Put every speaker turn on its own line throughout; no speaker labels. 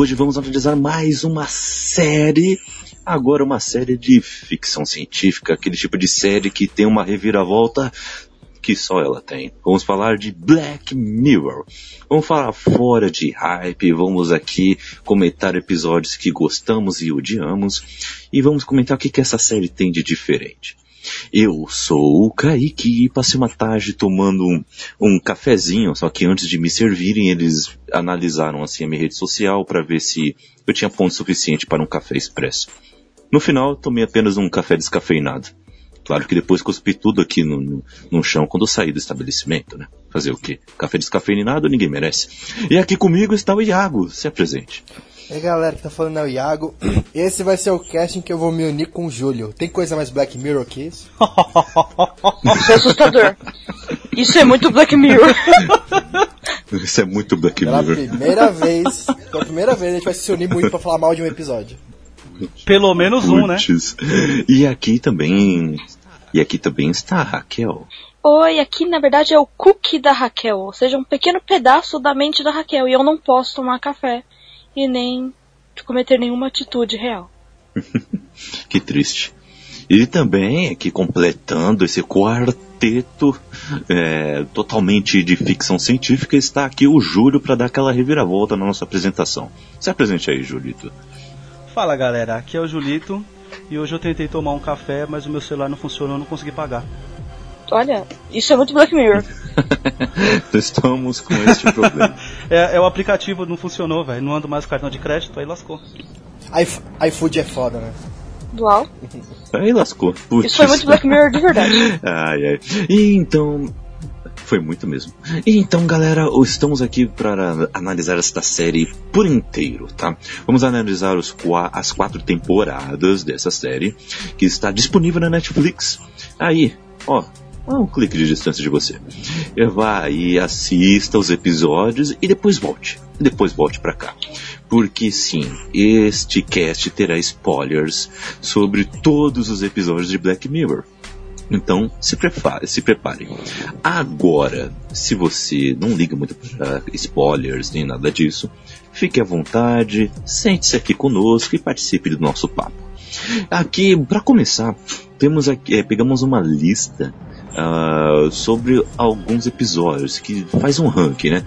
Hoje vamos analisar mais uma série. Agora uma série de ficção científica, aquele tipo de série que tem uma reviravolta que só ela tem. Vamos falar de Black Mirror. Vamos falar fora de hype, vamos aqui comentar episódios que gostamos e odiamos e vamos comentar o que, que essa série tem de diferente. Eu sou o Kaique e passei uma tarde tomando um, um cafezinho, só que antes de me servirem eles analisaram assim a minha rede social para ver se eu tinha ponto suficiente para um café expresso. No final, tomei apenas um café descafeinado. Claro que depois cuspi tudo aqui no, no, no chão quando saí do estabelecimento, né? Fazer o quê? Café descafeinado ninguém merece. E aqui comigo está o Iago, se apresente.
E aí galera que tá falando é o Iago. Esse vai ser o casting que eu vou me unir com o Júlio. Tem coisa mais Black Mirror que isso?
Isso é assustador. Isso é muito Black Mirror.
Isso é muito Black
Pela
Mirror.
primeira vez, pela primeira vez a gente vai se unir muito pra falar mal de um episódio.
Pelo menos um, né?
E aqui também. E aqui também está a Raquel.
Oi, aqui na verdade é o cookie da Raquel, ou seja, um pequeno pedaço da mente da Raquel. E eu não posso tomar café e nem cometer nenhuma atitude real.
Que triste. E também, aqui completando esse quarteto é, totalmente de ficção científica, está aqui o Júlio para dar aquela reviravolta na nossa apresentação. Se apresente aí, Julito.
Fala galera, aqui é o Julito e hoje eu tentei tomar um café, mas o meu celular não funcionou, eu não consegui pagar.
Olha, isso é muito Black Mirror.
Estamos com este problema.
É, é o aplicativo não funcionou, velho, não ando mais com cartão de crédito, aí lascou.
iF- iFood é foda, né?
Uau,
Aí lascou. Putz.
isso foi muito Black Mirror de verdade.
Ai, ai. E então. Foi muito mesmo. E então, galera, estamos aqui para analisar esta série por inteiro, tá? Vamos analisar os as quatro temporadas dessa série, que está disponível na Netflix. Aí, ó, um clique de distância de você. Vá aí, assista os episódios e depois volte. E depois volte pra cá. Porque sim, este cast terá spoilers sobre todos os episódios de Black Mirror. Então, se prepare, se preparem. Agora, se você não liga muito para spoilers nem nada disso, fique à vontade, sente-se aqui conosco e participe do nosso papo. Aqui, para começar, temos aqui, eh, pegamos uma lista ah, sobre alguns episódios que faz um ranking, né?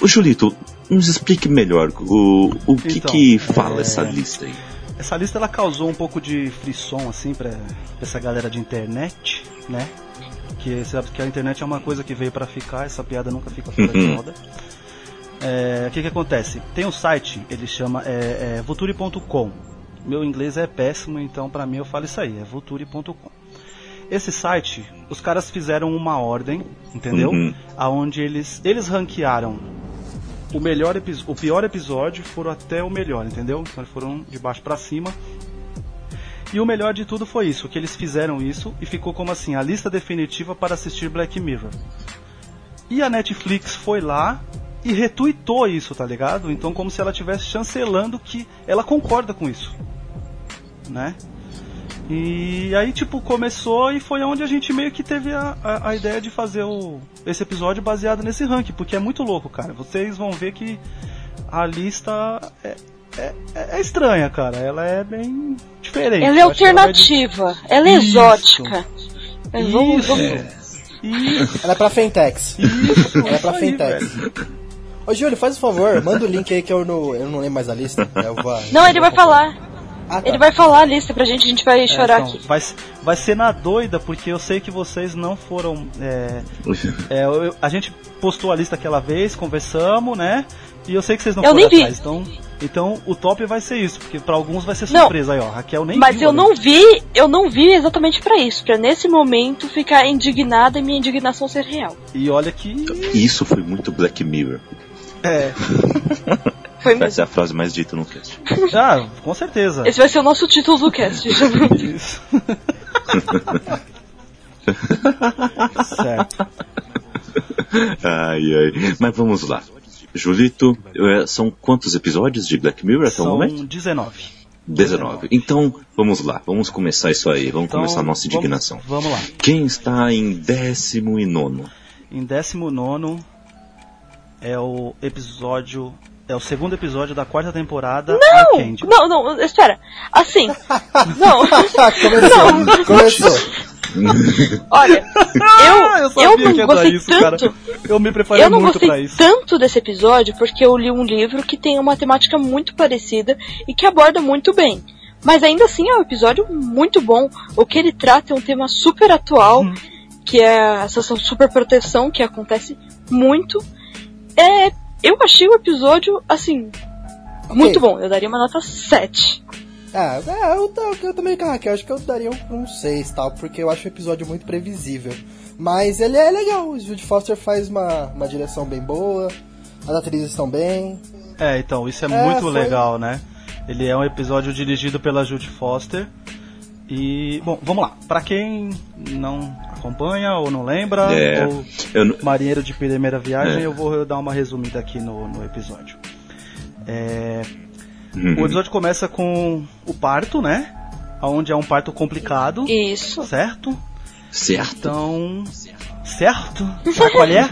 O Julito, nos explique melhor o, o que
Então,
que fala
é-
essa lista aí.
Essa lista ela causou um pouco de frisson assim pra, pra essa galera de internet, né? Que sabe que a internet é uma coisa que veio pra ficar, essa piada nunca fica fora de
Uhum.
moda. É, O que que acontece? Tem um site, ele chama é, é, Vulture.com. Meu inglês é péssimo, então pra mim eu falo isso aí, é Vulture.com. Esse site, os caras fizeram uma ordem, entendeu?
Uhum.
Aonde eles eles ranquearam o melhor o pior episódio foram até o melhor, entendeu? Então eles foram de baixo pra cima. E o melhor de tudo foi isso, que eles fizeram isso e ficou como assim, a lista definitiva para assistir Black Mirror. E a Netflix foi lá e retuitou isso, tá ligado? Então como se ela estivesse chancelando que ela concorda com isso. Né? E aí, tipo, começou e foi onde a gente meio que teve a, a, a ideia de fazer o, esse episódio baseado nesse ranking, porque é muito louco, cara. Vocês vão ver que a lista é, é, é estranha, cara. Ela é bem diferente.
Ela é
Eu de-
alternativa, ela é
Isso.
exótica. É, vamos-
Isso.
vamos-
Isso,
Ela é pra Fentex.
isso,
Ela é pra Fentex.
velho.
Ô Júlio, faz um favor, manda o link aí que eu não, eu não lembro mais a lista. Eu vou,
Não, ele vai falar.
Ah, tá.
Ele vai falar a lista pra gente, a gente vai chorar
É, então,
aqui.
vai, vai ser na doida, porque eu sei que vocês não foram. é, é, eu- a gente postou a lista aquela vez, conversamos, né? E eu sei que vocês não
Eu
foram
nem vi.
atrás. Então, então o top vai ser isso, porque pra alguns vai ser
Não.
surpresa aí, ó. Raquel nem
Mas
viu
eu não vi, eu não vi exatamente pra isso, pra nesse momento ficar indignada e minha indignação ser real.
E olha que.
Isso foi muito Black Mirror.
É.
Foi mesmo.
Essa é a frase mais dita no cast.
Ah, com certeza.
Esse vai ser o nosso título do cast.
Isso. certo.
Ai, ai. Mas vamos lá. Julito, é, são quantos episódios de Black Mirror até o momento?
São 19.
19. Então, vamos lá. Vamos começar isso aí. Vamos
Então,
começar a nossa
vamos-
indignação.
Vamos, lá.
Quem está em décimo e nono?
Em 19 é o episódio. É o segundo episódio da quarta temporada Arcane.
Não, não, espera. Assim. Não.
Começou, começou.
Olha,
Ah,
eu,
sabia
eu
que
não gostei
isso, cara.
tanto.
Eu me preparei
Eu não
muito
gostei
pra isso.
tanto desse episódio porque eu li um livro que tem uma temática muito parecida e que aborda muito bem. Mas ainda assim é um episódio muito bom. O que ele trata é um tema super atual,
Uhum.
que é essa super proteção que acontece muito. É, eu achei o episódio assim muito bom. Eu daria uma nota 7.
Ah, é, eu, tô- eu também com a Raquel, acho que eu daria um, um 6 tal, porque eu acho o episódio muito previsível. Mas ele é legal, o Jude Foster faz uma, uma direção bem boa, as atrizes estão bem.
É, então, isso é,
É,
muito
foi-
legal, né? Ele é um episódio dirigido pela Judy Foster. E, bom, vamos lá. Pra quem não acompanha ou não lembra,
É,
ou
eu não-
marinheiro de primeira viagem,
É.
eu vou dar uma resumida aqui no, no episódio. É,
Uhum.
o episódio começa com o parto, né? Onde é um parto complicado,
Isso.
certo?
Certo.
Então, certo? Sabe qual é?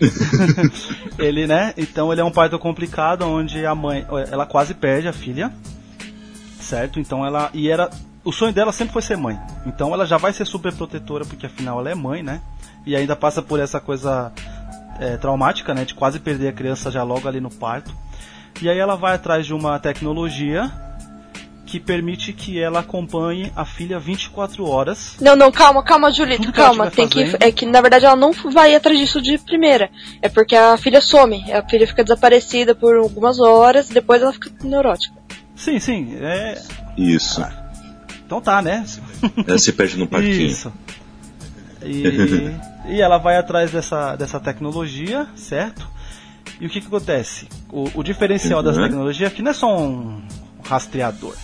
ele, né? Então ele é um parto complicado onde a mãe, ela quase perde a filha, certo? Então ela e era o sonho dela sempre foi ser mãe. Então ela já vai ser super protetora porque afinal ela é mãe, né? E ainda passa por essa coisa é, traumática, né? De quase perder a criança já logo ali no parto. E aí ela vai atrás de uma tecnologia que permite que ela acompanhe a filha 24 horas
Não, não, calma, calma, Julito,
que
calma. Tem que,
fazendo-
é que na verdade ela não vai atrás disso de primeira. É porque a filha some. A filha fica desaparecida por algumas horas, depois ela fica neurótica.
Sim, sim. É...
Isso.
Então tá, né?
Ela se perde no parquinho.
Isso. E, e ela vai atrás dessa, dessa tecnologia, certo? E o que, que acontece? O, o diferencial dessa
Uhum.
tecnologia é que não é só um rastreador.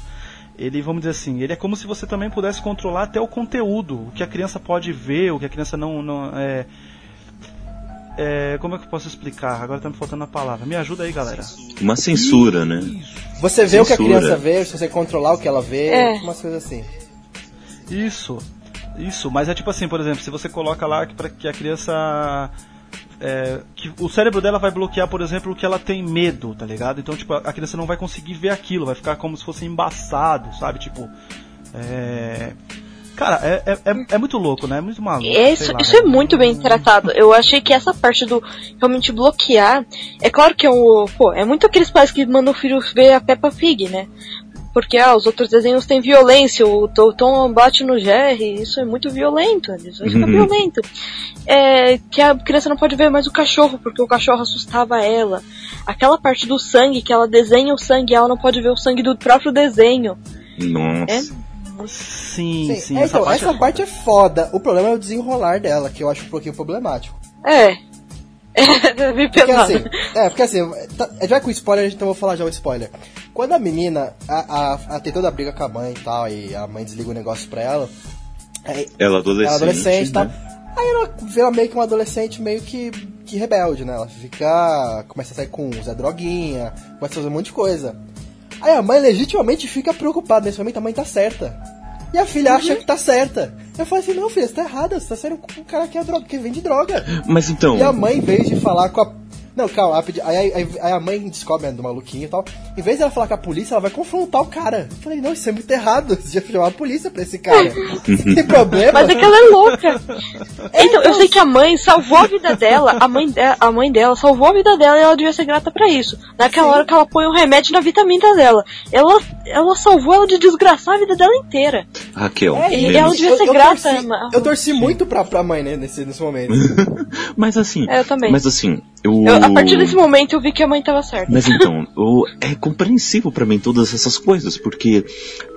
Ele, vamos dizer assim, ele é como se você também pudesse controlar até o conteúdo, o que a criança pode ver, o que a criança não. não é, é, como é que eu posso explicar? Agora tá me faltando a palavra. Me ajuda aí, galera.
Uma censura, né?
Você vê o que a
Censura.
criança vê, se você controlar o que ela vê,
É.
umas coisas assim.
Isso, isso, mas é tipo assim, por exemplo, se você coloca lá que, pra que a criança. é, que o cérebro dela vai bloquear, por exemplo, o que ela tem medo, tá ligado? Então, tipo, a criança não vai conseguir ver aquilo, vai ficar como se fosse embaçado, sabe? Tipo. É. Cara, é, é, é, é muito louco, né? É muito maluco.
Isso,
lá,
isso é
né?
muito bem tratado. Eu achei que essa parte do realmente bloquear. É claro que é um. Pô, é muito aqueles pais que mandam o filho ver a Peppa Pig, né? Porque ah, os outros desenhos têm violência, o Tom- bate no Jerry, isso é muito violento, isso fica
Uhum.
violento. É, que a criança não pode ver mais o cachorro, porque o cachorro assustava ela. Aquela parte do sangue, que ela desenha o sangue, ela não pode ver o sangue do próprio desenho.
Nossa.
Sim,
Sim,
sim,
é, então,
parte
essa
é
parte é foda. O problema é o desenrolar dela, que eu acho um pouquinho problemático.
É. É, me
Porque assim, é, porque assim, tá, já com spoiler, então eu vou falar já o spoiler. Quando a menina, a, a, a tem toda a briga com a mãe e tal, e a mãe desliga o negócio pra ela, aí,
Ela adolescente.
ela é adolescente e tal.
né?
Aí ela vê ela meio que uma adolescente meio que, que rebelde, né? Ela fica. começa a sair com o Zé Droguinha, começa a fazer um monte de coisa. Aí a mãe legitimamente fica preocupada nesse momento, a mãe tá certa. E a filha acha que tá certa. Eu falei assim, não, filha, você tá errada, você tá com um cara que, é droga, que vende droga.
Mas então.
E a mãe, em vez de falar com a. Não, calma, aí, aí, aí a mãe descobre né, do maluquinho e tal. Em vez de ela falar com a polícia, ela vai confrontar o cara. Eu falei, não, isso é muito errado. Você já chamar a polícia pra esse cara. Tem problema?
Mas é que ela é louca. Então, eu sei que a mãe salvou a vida dela, a mãe, de, a mãe dela salvou a vida dela e ela devia ser grata pra isso. Naquela hora que ela põe o remédio na vitamina dela. Ela, ela salvou ela de desgraçar a vida dela inteira.
Raquel.
É,
E ela devia ser grata,
Torci,
mas-
eu torci muito pra, pra mãe, né, nesse, nesse momento.
Mas assim.
É, eu também.
Mas assim. Eu...
Eu- a partir desse momento eu vi que a mãe tava certa.
Mas então, o- é compreensível pra mim todas essas coisas, porque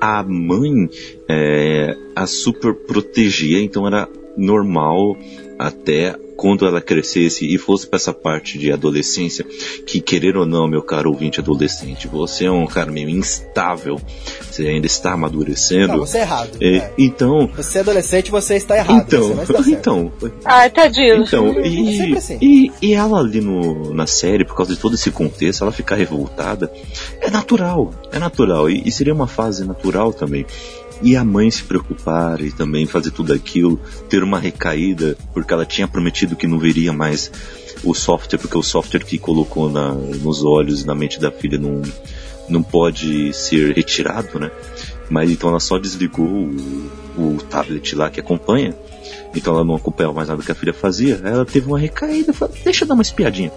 a mãe é, a super protegia, então era normal até quando ela crescesse e fosse para essa parte de adolescência, que querer ou não, meu caro ouvinte adolescente, você é um cara meio instável, você ainda está amadurecendo.
Não, você é errado.
É,
é.
Então.
Você é adolescente, você está errado.
Então,
certo.
então,
Ai, tadinho.
então,
É
e,
sempre assim.
e, e ela ali no, na série, por causa de todo esse contexto, ela ficar revoltada, é natural, é natural, e, e seria uma fase natural também. E a mãe se preocupar e também fazer tudo aquilo, ter uma recaída, porque ela tinha prometido que não veria mais o software, porque o software que colocou na, nos olhos e na mente da filha não, não pode ser retirado, né? Mas então ela só desligou o, o tablet lá que acompanha, então ela não acompanhava mais nada que a filha fazia. Ela teve uma recaída, falou, deixa eu dar uma espiadinha.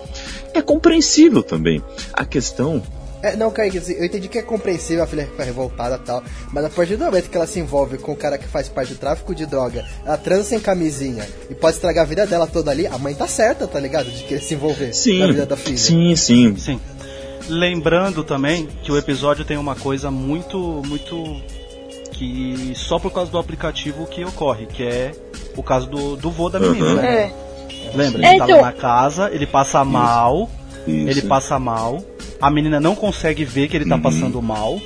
É compreensível também. A questão
É, não, Kaique, assim, eu entendi que é compreensível a filha ficar revoltada e tal, mas a partir do momento que ela se envolve com o cara que faz parte do tráfico de droga, ela transa sem camisinha e pode estragar a vida dela toda ali, a mãe tá certa, tá ligado? De querer se envolver
Sim,
na vida da filha.
sim, sim.
Sim. Lembrando também que o episódio tem uma coisa muito, muito que só por causa do aplicativo que ocorre, que é o caso do, do vô da menina,
Uhum.
né?
É.
Lembra?
É,
Ele tá
então-
lá na casa, ele passa mal,
Isso.
ele passa mal, a menina não consegue ver que ele tá
Uhum.
passando mal.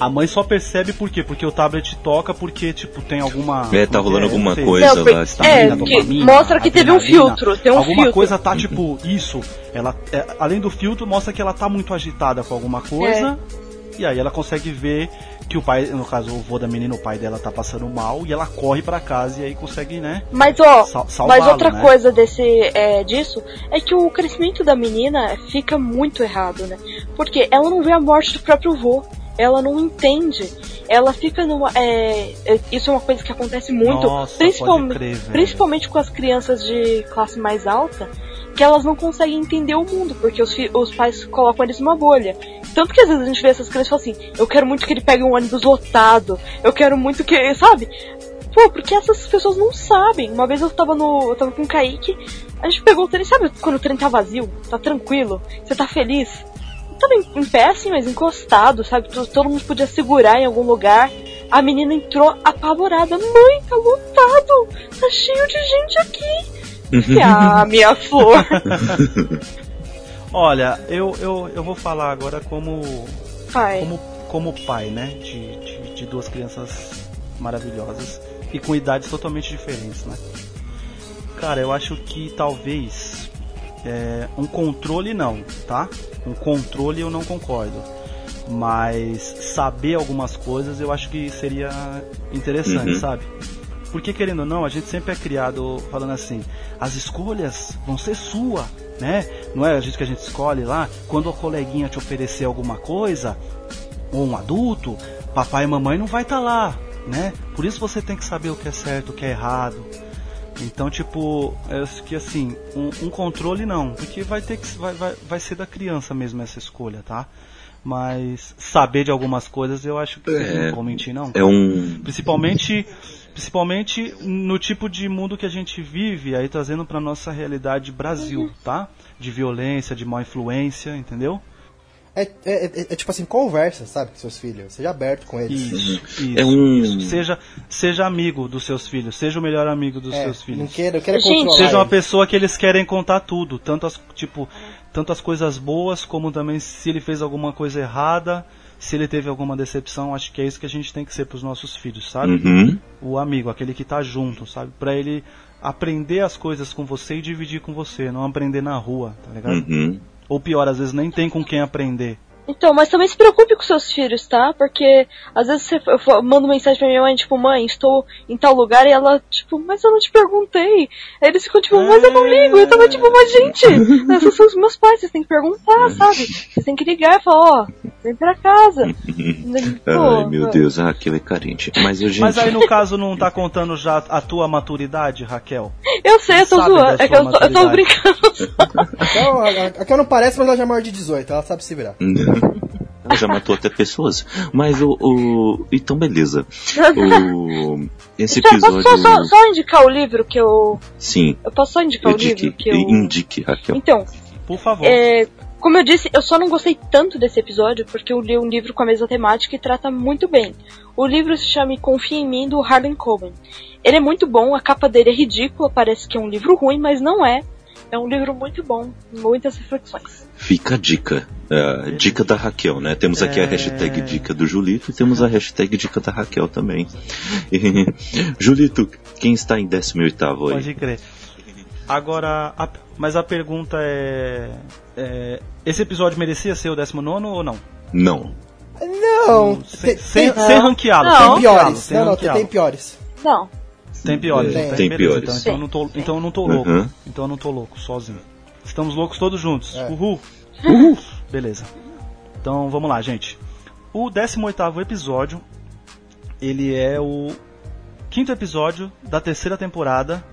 A mãe só percebe por quê? Porque o tablet toca, porque, tipo, tem alguma.
É, tá rolando
não
alguma coisa
Não,
lá. está
é, que
dopamina,
mostra que teve um filtro, tem um
alguma
filtro.
coisa tá tipo isso. Ela, é, além do filtro, mostra que ela tá muito agitada com alguma coisa.
É.
E aí ela consegue ver que o pai, no caso o vô da menina, o pai dela tá passando mal e ela corre pra casa e aí consegue, né?
Mas ó,
Sal-
mas outra
né?
coisa desse é, disso é que o crescimento da menina fica muito errado, né? Porque ela não vê a morte do próprio vô. Ela não entende. Ela fica numa. é, é, isso é uma coisa que acontece muito,
Nossa,
principalmente,
crer,
principalmente com as crianças de classe mais alta, que elas não conseguem entender o mundo, porque os, os pais colocam eles numa bolha. Tanto que às vezes a gente vê essas crianças e fala assim: eu quero muito que ele pegue um ônibus lotado, eu quero muito que. Sabe? Pô, porque essas pessoas não sabem. Uma vez eu tava no. Eu tava com o Kaique, a gente pegou o trem, sabe quando o trem tá vazio? Tá tranquilo? Você tá feliz? Tava em, em pé assim, mas encostado, sabe? Todo, todo mundo podia segurar em algum lugar. A menina entrou apavorada. Mãe, tá lotado! Tá cheio de gente aqui! ah, minha flor!
Olha, eu, eu, eu vou falar agora como
Pai.
como, como pai, né? De, de, de duas crianças maravilhosas e com idades totalmente diferentes, né? Cara, eu acho que talvez é, um controle não, tá? Um controle eu não concordo. Mas saber algumas coisas eu acho que seria interessante,
Uhum.
sabe? Porque querendo ou não, a gente sempre é criado falando assim, as escolhas vão ser sua, né? Não é a gente que a gente escolhe lá, quando a coleguinha te oferecer alguma coisa, ou um adulto, papai e mamãe não vai estar lá, né? Por isso você tem que saber o que é certo, o que é errado. Então, tipo, eu acho que assim, um, um controle não, porque vai ter que vai, vai, vai ser da criança mesmo essa escolha, tá? Mas saber de algumas coisas eu acho que
É.
não vou mentir não.
É um.
Principalmente, principalmente no tipo de mundo que a gente vive, aí trazendo pra nossa realidade Brasil, tá? De violência, de má influência, entendeu?
É, é- é- é tipo assim, conversa, sabe, com seus filhos. Seja aberto com eles.
Isso, isso,
É um-
isso. Seja, seja amigo dos seus filhos, seja o melhor amigo dos
É,
seus
não
filhos.
queira, eu quero
Gente,
controlar.
Seja uma
eles.
pessoa que eles querem contar tudo, tanto as, tipo, tanto as coisas boas como também se ele fez alguma coisa errada, se ele teve alguma decepção, acho que é isso que a gente tem que ser pros nossos filhos, sabe?
Uhum.
o amigo, aquele que tá junto, sabe? Pra ele aprender as coisas com você e dividir com você, não aprender na rua, tá ligado?
Uhum.
Ou pior, às vezes nem tem com quem aprender.
Então, mas também se preocupe com seus filhos, tá? Porque às vezes você, eu fa- mando mensagem pra minha mãe, tipo, mãe, estou em tal lugar, e ela, tipo, mas eu não te perguntei. Aí eles ficam, tipo, mas eu não ligo. Eu tava, tipo, mas gente, esses são os meus pais, vocês têm que perguntar, sabe? Vocês têm que ligar e falar, ó, vem pra casa.
Ai, meu Deus, ah, aquilo é carente. Mas, eu, gente,
Mas aí no caso não tá contando já a tua maturidade, Raquel?
Eu sei, eu tô zoando. É que eu tô, eu tô brincando.
Então, a, a, a que não parece, mas ela já é maior de 18, ela sabe se virar.
Ela já matou até pessoas. Mas o. o- Então, beleza. O... Esse
Então, eu posso
episódio.
só, só, só indicar o livro que eu.
Sim.
Eu posso só indicar o
Indique,
livro que eu.
indique, Raquel.
Então,
Por favor.
É, Como eu disse, eu só não gostei tanto desse episódio porque eu li um livro com a mesma temática e trata muito bem. O livro se chama Confia em Mim, do Harlan Coben. Ele é muito bom, a capa dele é ridícula, parece que é um livro ruim, mas não é. É um livro muito bom, muitas reflexões.
Fica a dica. Uh, dica da Raquel, né? Temos aqui a
É.
hashtag dica do Julito e temos a hashtag dica da Raquel também. E, Julito, quem está em 18 aí?
Pode crer. Agora, a- mas a pergunta é, é, Esse episódio merecia ser o 19 ou não?
Não.
Não,
Sem,
tem,
sem,
tem,
sem ranqueá-lo.
Não.
sem
tem piores.
sem
Não, não, tem,
ranqueá-lo.
tem piores.
Não.
Tem piores.
Tem.
então
Tem
beleza,
piores.
Então, então eu não tô, então eu não tô louco.
Uhum.
Então eu não tô louco, sozinho. Estamos loucos todos juntos.
É.
Uhul. Beleza. Então vamos lá, gente. O 18º episódio, ele é o quinto episódio da terceira temporada,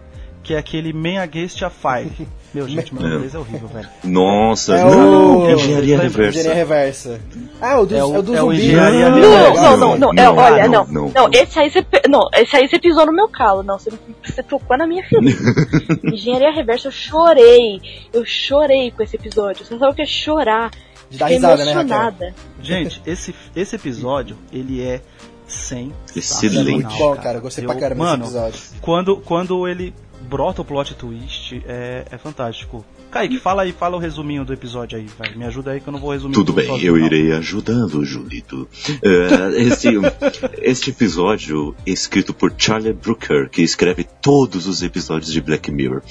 que é aquele Man Against a Fire. Meu, gente, meu
É.
inglês é horrível, velho.
Nossa,
É
não,
o-
engenharia reversa.
Engenharia reversa. Ah, o do,
É
é
o-
o, do
é o
zumbi.
engenharia
Não,
reversa.
Não, não, não, não, é,
Não,
olha,
não,
não,
não.
não, esse aí você, não, esse aí você pisou no meu calo, não, você, você tocou na minha ferida. Engenharia Reversa, eu chorei, eu chorei com esse episódio, você sabe o que é chorar,
De dar risada, né, Raquel?
emocionada.
Gente, esse, esse episódio, ele é sem
Excelente.
É bom, cara. Gostei pra caramba
mano,
desse episódio.
Quando, quando ele brota o plot twist, é, é fantástico. Kaique, fala aí, fala o resuminho do episódio aí, vai. Me ajuda aí que eu não vou resumir
Tudo bem, eu irei ajudando, Julito. Eh, este, este episódio é escrito por Charlie Brooker, que escreve todos os episódios de Black Mirror,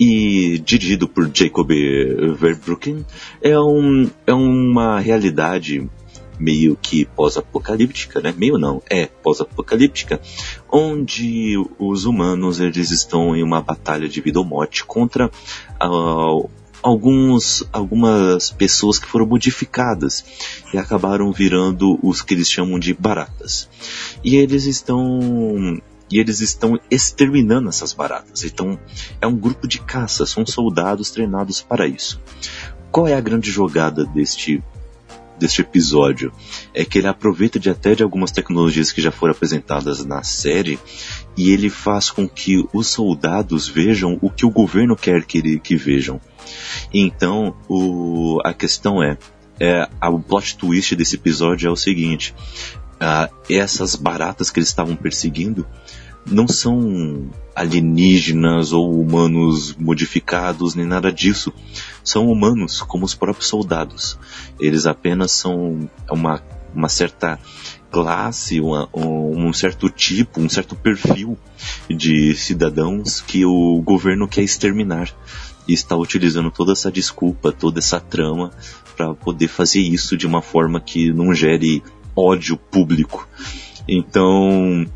e dirigido por Jacob Verbruggen, é, um, é uma realidade meio que pós-apocalíptica, né? Meio não, é pós-apocalíptica, onde os humanos eles estão em uma batalha de vida ou morte contra ah, alguns, algumas pessoas que foram modificadas e acabaram virando os que eles chamam de baratas. E eles estão e eles estão exterminando essas baratas. Então, é um grupo de caça, são soldados treinados para isso. Qual é a grande jogada deste deste episódio? É que ele aproveita de até de algumas tecnologias que já foram apresentadas na série e ele faz com que os soldados vejam o que o governo quer que, ele, que vejam. Então, o, a questão é, é a, o plot twist desse episódio é o seguinte: ah, essas baratas que eles estavam perseguindo não são alienígenas ou humanos modificados nem nada disso. São humanos, como os próprios soldados. Eles apenas são uma, uma certa classe, uma- um, certo tipo, um certo perfil de cidadãos que o governo quer exterminar e está utilizando toda essa desculpa, toda essa trama para poder fazer isso de uma forma que não gere ódio público. Então,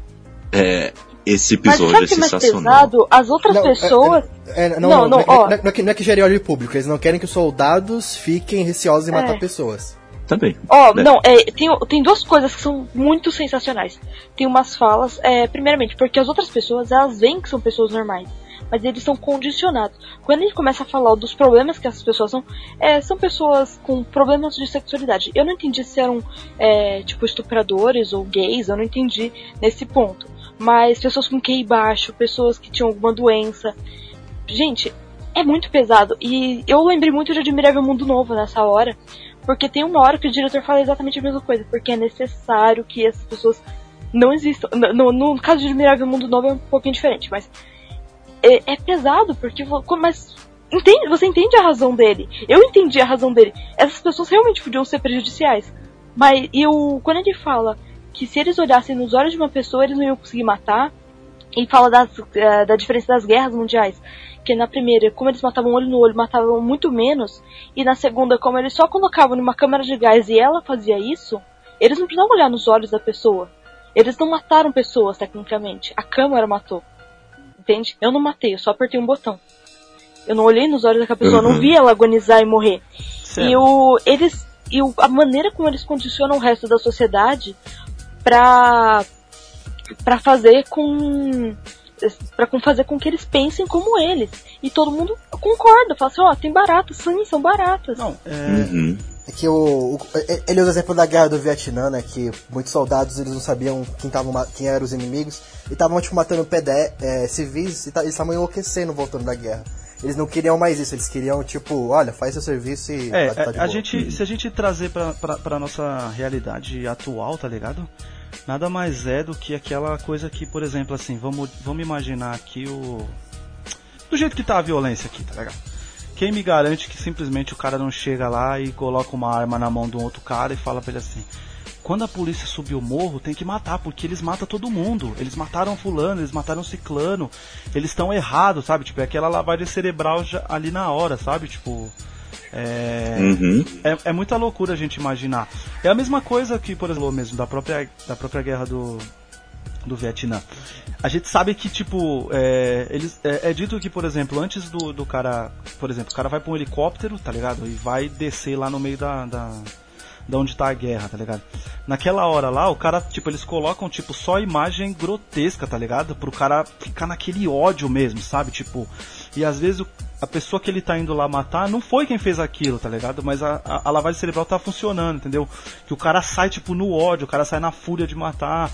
é, esse
Mas
episódio
sabe
é
é mais
sensacional.
pesado? As outras
Não, é-
pessoas...
É, não,
Não,
não,
não,
não,
ó.
não, é- não é que, não é que gere ódio público, eles não querem que os soldados fiquem receosos em
É.
matar pessoas.
Também.
Ó,
né?
não, é, tem, tem duas coisas que são muito sensacionais. Tem umas falas, é, primeiramente, porque as outras pessoas, elas veem que são pessoas normais, mas eles são condicionados. Quando ele começa a falar dos problemas que essas pessoas são, é, são pessoas com problemas de sexualidade. Eu não entendi se eram, é, tipo, estupradores ou gays, eu não entendi nesse ponto. Mas pessoas com QI baixo, pessoas que tinham alguma doença. Gente, é muito pesado. E eu lembrei muito de Admirável Mundo Novo nessa hora. Porque tem uma hora que o diretor fala exatamente a mesma coisa. Porque é necessário que essas pessoas não existam. No, no- no caso de Admirável Mundo Novo é um pouquinho diferente, mas. É, é pesado, porque. Mas. Entende, você entende a razão dele. Eu entendi a razão dele. Essas pessoas realmente podiam ser prejudiciais. Mas eu, quando ele fala que se eles olhassem nos olhos de uma pessoa, eles não iam conseguir matar. E fala das, eh, da diferença das guerras mundiais. Que na primeira, como eles matavam olho no olho, matavam muito menos. E na segunda, como eles só colocavam numa câmara de gás e ela fazia isso, eles não precisavam olhar nos olhos da pessoa. Eles não mataram pessoas, tecnicamente. A câmara matou. Entende? Eu não matei, eu só apertei um botão. Eu não olhei nos olhos daquela pessoa, eu não
Uhum.
vi ela agonizar e morrer.
Sério.
E o, eles e o, a maneira como eles condicionam o resto da sociedade pra para fazer com para fazer com que eles pensem como eles. E todo mundo concorda, fala assim, ó, tem baratas, sim, são baratas.
Não, é,
Uhum.
É que o, o- ele usa o exemplo da guerra do Vietnã, né? Que muitos soldados eles não sabiam quem, tavam, quem eram os inimigos e estavam tipo matando pedé, é, civis e estavam enlouquecendo voltando da guerra. Eles não queriam mais isso, eles queriam, tipo, olha, faz seu serviço e.
É,
tá- tá
a
boa.
gente, se a gente trazer pra, pra, pra nossa realidade atual, tá ligado? Nada mais é do que aquela coisa que, por exemplo, assim, vamos, vamos imaginar aqui o. Do jeito que tá a violência aqui, tá ligado? Quem me garante que simplesmente o cara não chega lá e coloca uma arma na mão de um outro cara e fala pra ele assim: quando a polícia subir o morro, tem que matar, porque eles matam todo mundo. Eles mataram fulano, eles mataram ciclano. Eles estão errados, sabe? Tipo, é aquela lavagem cerebral já, ali na hora, sabe? Tipo. É,
Uhum.
é, é muita loucura a gente imaginar. É a mesma coisa que, por exemplo, mesmo da própria, da própria guerra do, do Vietnã. A gente sabe que, tipo, é, eles, é, é dito que, por exemplo, antes do, do cara. Por exemplo, o cara vai pra um helicóptero, tá ligado? E vai descer lá no meio da. da da onde tá a guerra, tá ligado? Naquela hora lá, o cara, tipo, eles colocam, tipo, só imagem grotesca, tá ligado? Pro cara ficar naquele ódio mesmo, sabe? Tipo, e às vezes o- a pessoa que ele tá indo lá matar não foi quem fez aquilo, tá ligado? Mas a, a, a lavagem cerebral tá funcionando, entendeu? Que o cara sai, tipo, no ódio, o cara sai na fúria de matar.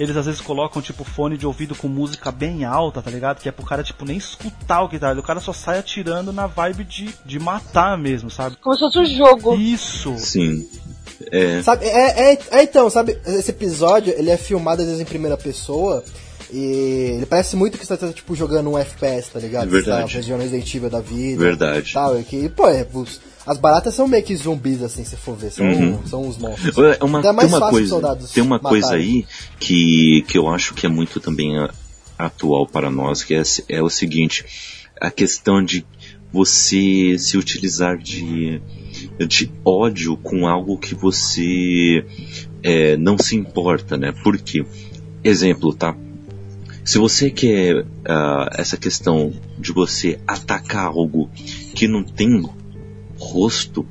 Eles às vezes colocam, tipo, fone de ouvido com música bem alta, tá ligado? Que é pro cara, tipo, nem escutar o que tá. O cara só sai atirando na vibe de, de matar mesmo, sabe?
Como se fosse um jogo.
Isso!
Sim. É.
Sabe, é, é, é, então, sabe, esse episódio, ele é filmado às vezes em primeira pessoa e ele parece muito que você tá, tipo, jogando um FPS, tá ligado?
Verdade.
Você tá jogando Resident Evil da vida.
Verdade.
Tal, e que, pô, é, os- as baratas são meio que zumbis, assim, se for ver, são,
Uhum.
são os monstros.
É Uma,
Então é
tem
mais
uma
fácil os
coisa,
soldados
tem uma coisa
matarem.
aí que, que eu acho que é muito também a- atual para nós, que é, é o seguinte, a questão de você se utilizar de, de ódio com algo que você é, não se importa, né? Por quê? Exemplo, tá? Se você quer ah, essa questão de você atacar algo que não tem rosto,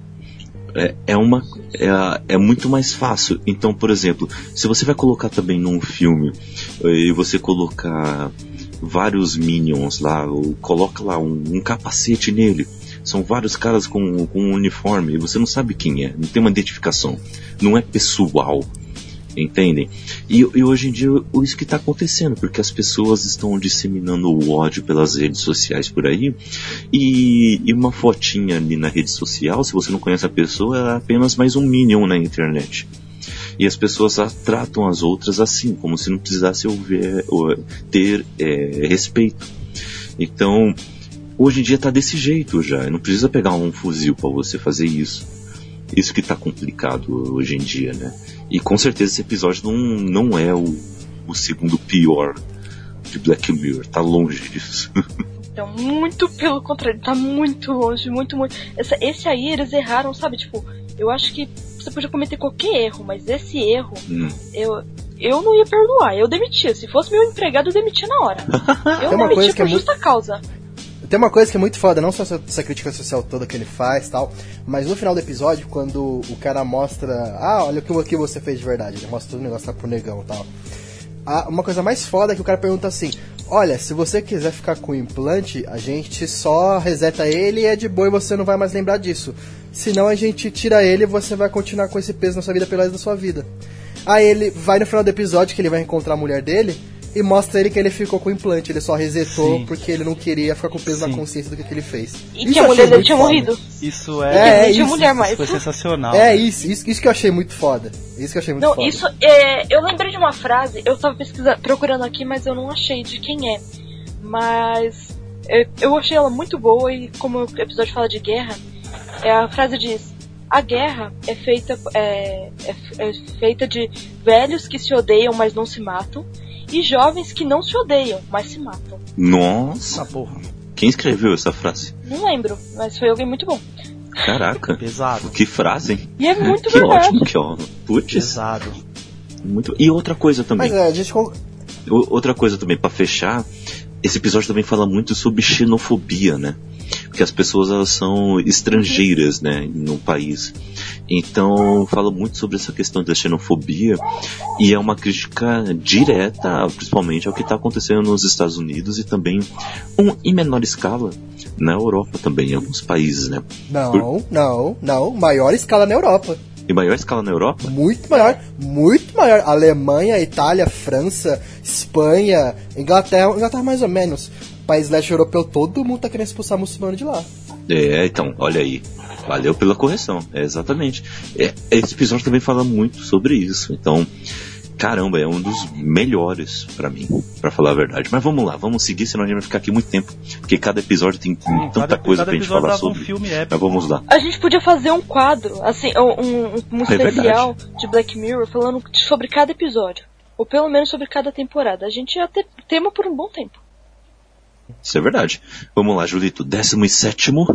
é, é uma é, é muito mais fácil. Então, por exemplo, se você vai colocar também num filme eh, e você colocar vários minions lá, ou coloca lá um, um capacete nele, são vários caras com, com um uniforme e você não sabe quem é, não tem uma identificação, não é pessoal. Entendem? E, e hoje em dia isso que está acontecendo, porque as pessoas estão disseminando o ódio pelas redes sociais por aí, e, e uma fotinha ali na rede social, se você não conhece a pessoa, é apenas mais um minion na internet. E as pessoas tratam as outras assim, como se não precisasse houver, ou, ter é, respeito. Então, hoje em dia tá desse jeito já, não precisa pegar um fuzil para você fazer isso. Isso que tá complicado hoje em dia, né? E com certeza esse episódio não, não é o, o segundo pior de Black Mirror, tá longe disso.
Então, muito pelo contrário, tá muito longe, muito, muito. Essa- esse aí eles erraram, sabe? Tipo, eu acho que você podia cometer qualquer erro, mas esse erro,
Hum.
eu, eu não ia perdoar, eu demitia. Se fosse meu empregado, eu demitia na hora. Eu
Tem uma
demitia
coisa que
por
é muito-
justa causa.
Tem uma coisa que é muito foda, não só essa, essa crítica social toda que ele faz tal, mas no final do episódio, quando o cara mostra, ah, olha o que, você fez de verdade, ele mostra todo o negócio lá pro negão tal. Ah, uma coisa mais foda é que o cara pergunta assim: Olha, se você quiser ficar com o implante, a gente só reseta ele e é de boa e você não vai mais lembrar disso. Senão a gente tira ele e você vai continuar com esse peso na sua vida pelo resto da sua vida. Aí ele vai no final do episódio que ele vai encontrar a mulher dele e mostra ele que ele ficou com o implante, ele só resetou
Sim.
porque ele não queria ficar com o peso
Sim.
na consciência do que, que ele fez.
E
Isso
que a
eu
mulher dele tinha
foda.
morrido.
Isso
É,
é,
é isso.
mulher mais.
foi sensacional.
É
né?
isso, isso, isso que eu achei muito foda. Isso que eu achei muito
Não,
foda.
isso é. Eu lembrei de uma frase, eu tava pesquisando, procurando aqui, mas eu não achei de quem é. Mas é, eu achei ela muito boa e como o episódio fala de guerra, é, a frase diz: a guerra é feita é, é, é feita de velhos que se odeiam, mas não se matam, e jovens que não se odeiam, mas se matam.
Nossa,
porra.
quem escreveu essa frase?
Não lembro, mas foi alguém muito bom.
Caraca,
Pesado.
que frase, hein?
E é muito
Que
verdade.
ótimo, que ó. Putz,
Pesado.
muito. E outra coisa também.
Mas é, a gente.
Outra coisa também, pra fechar, esse episódio também fala muito sobre xenofobia, né? Porque as pessoas elas são estrangeiras, né, no país. Então, fala muito sobre essa questão da xenofobia e é uma crítica direta, principalmente ao que está acontecendo nos Estados Unidos e também, um, em menor escala, na Europa também, em alguns países, né?
Não, não, não. Maior escala na Europa.
Em maior escala na Europa?
Muito maior, muito maior. Alemanha, Itália, França, Espanha, Inglaterra, Inglaterra mais ou menos. país leste europeu, todo mundo tá querendo expulsar muçulmano de lá.
É, então, olha aí. Valeu pela correção. É, exatamente. É, esse episódio também fala muito sobre isso. Então, caramba, é um dos melhores pra mim, pra falar a verdade. Mas vamos lá, vamos seguir, senão a gente vai ficar aqui muito tempo. Porque cada episódio tem tanta
cada-
coisa
cada
pra gente falar
dava um
sobre.
filme épico.
Mas vamos lá.
A gente podia fazer um quadro, assim, um, um, um
É
especial de Black Mirror falando sobre cada episódio. Ou pelo menos sobre cada temporada. A gente ia ter tema por um bom tempo.
Isso é verdade. Vamos lá, Julito. Décimo e sétimo.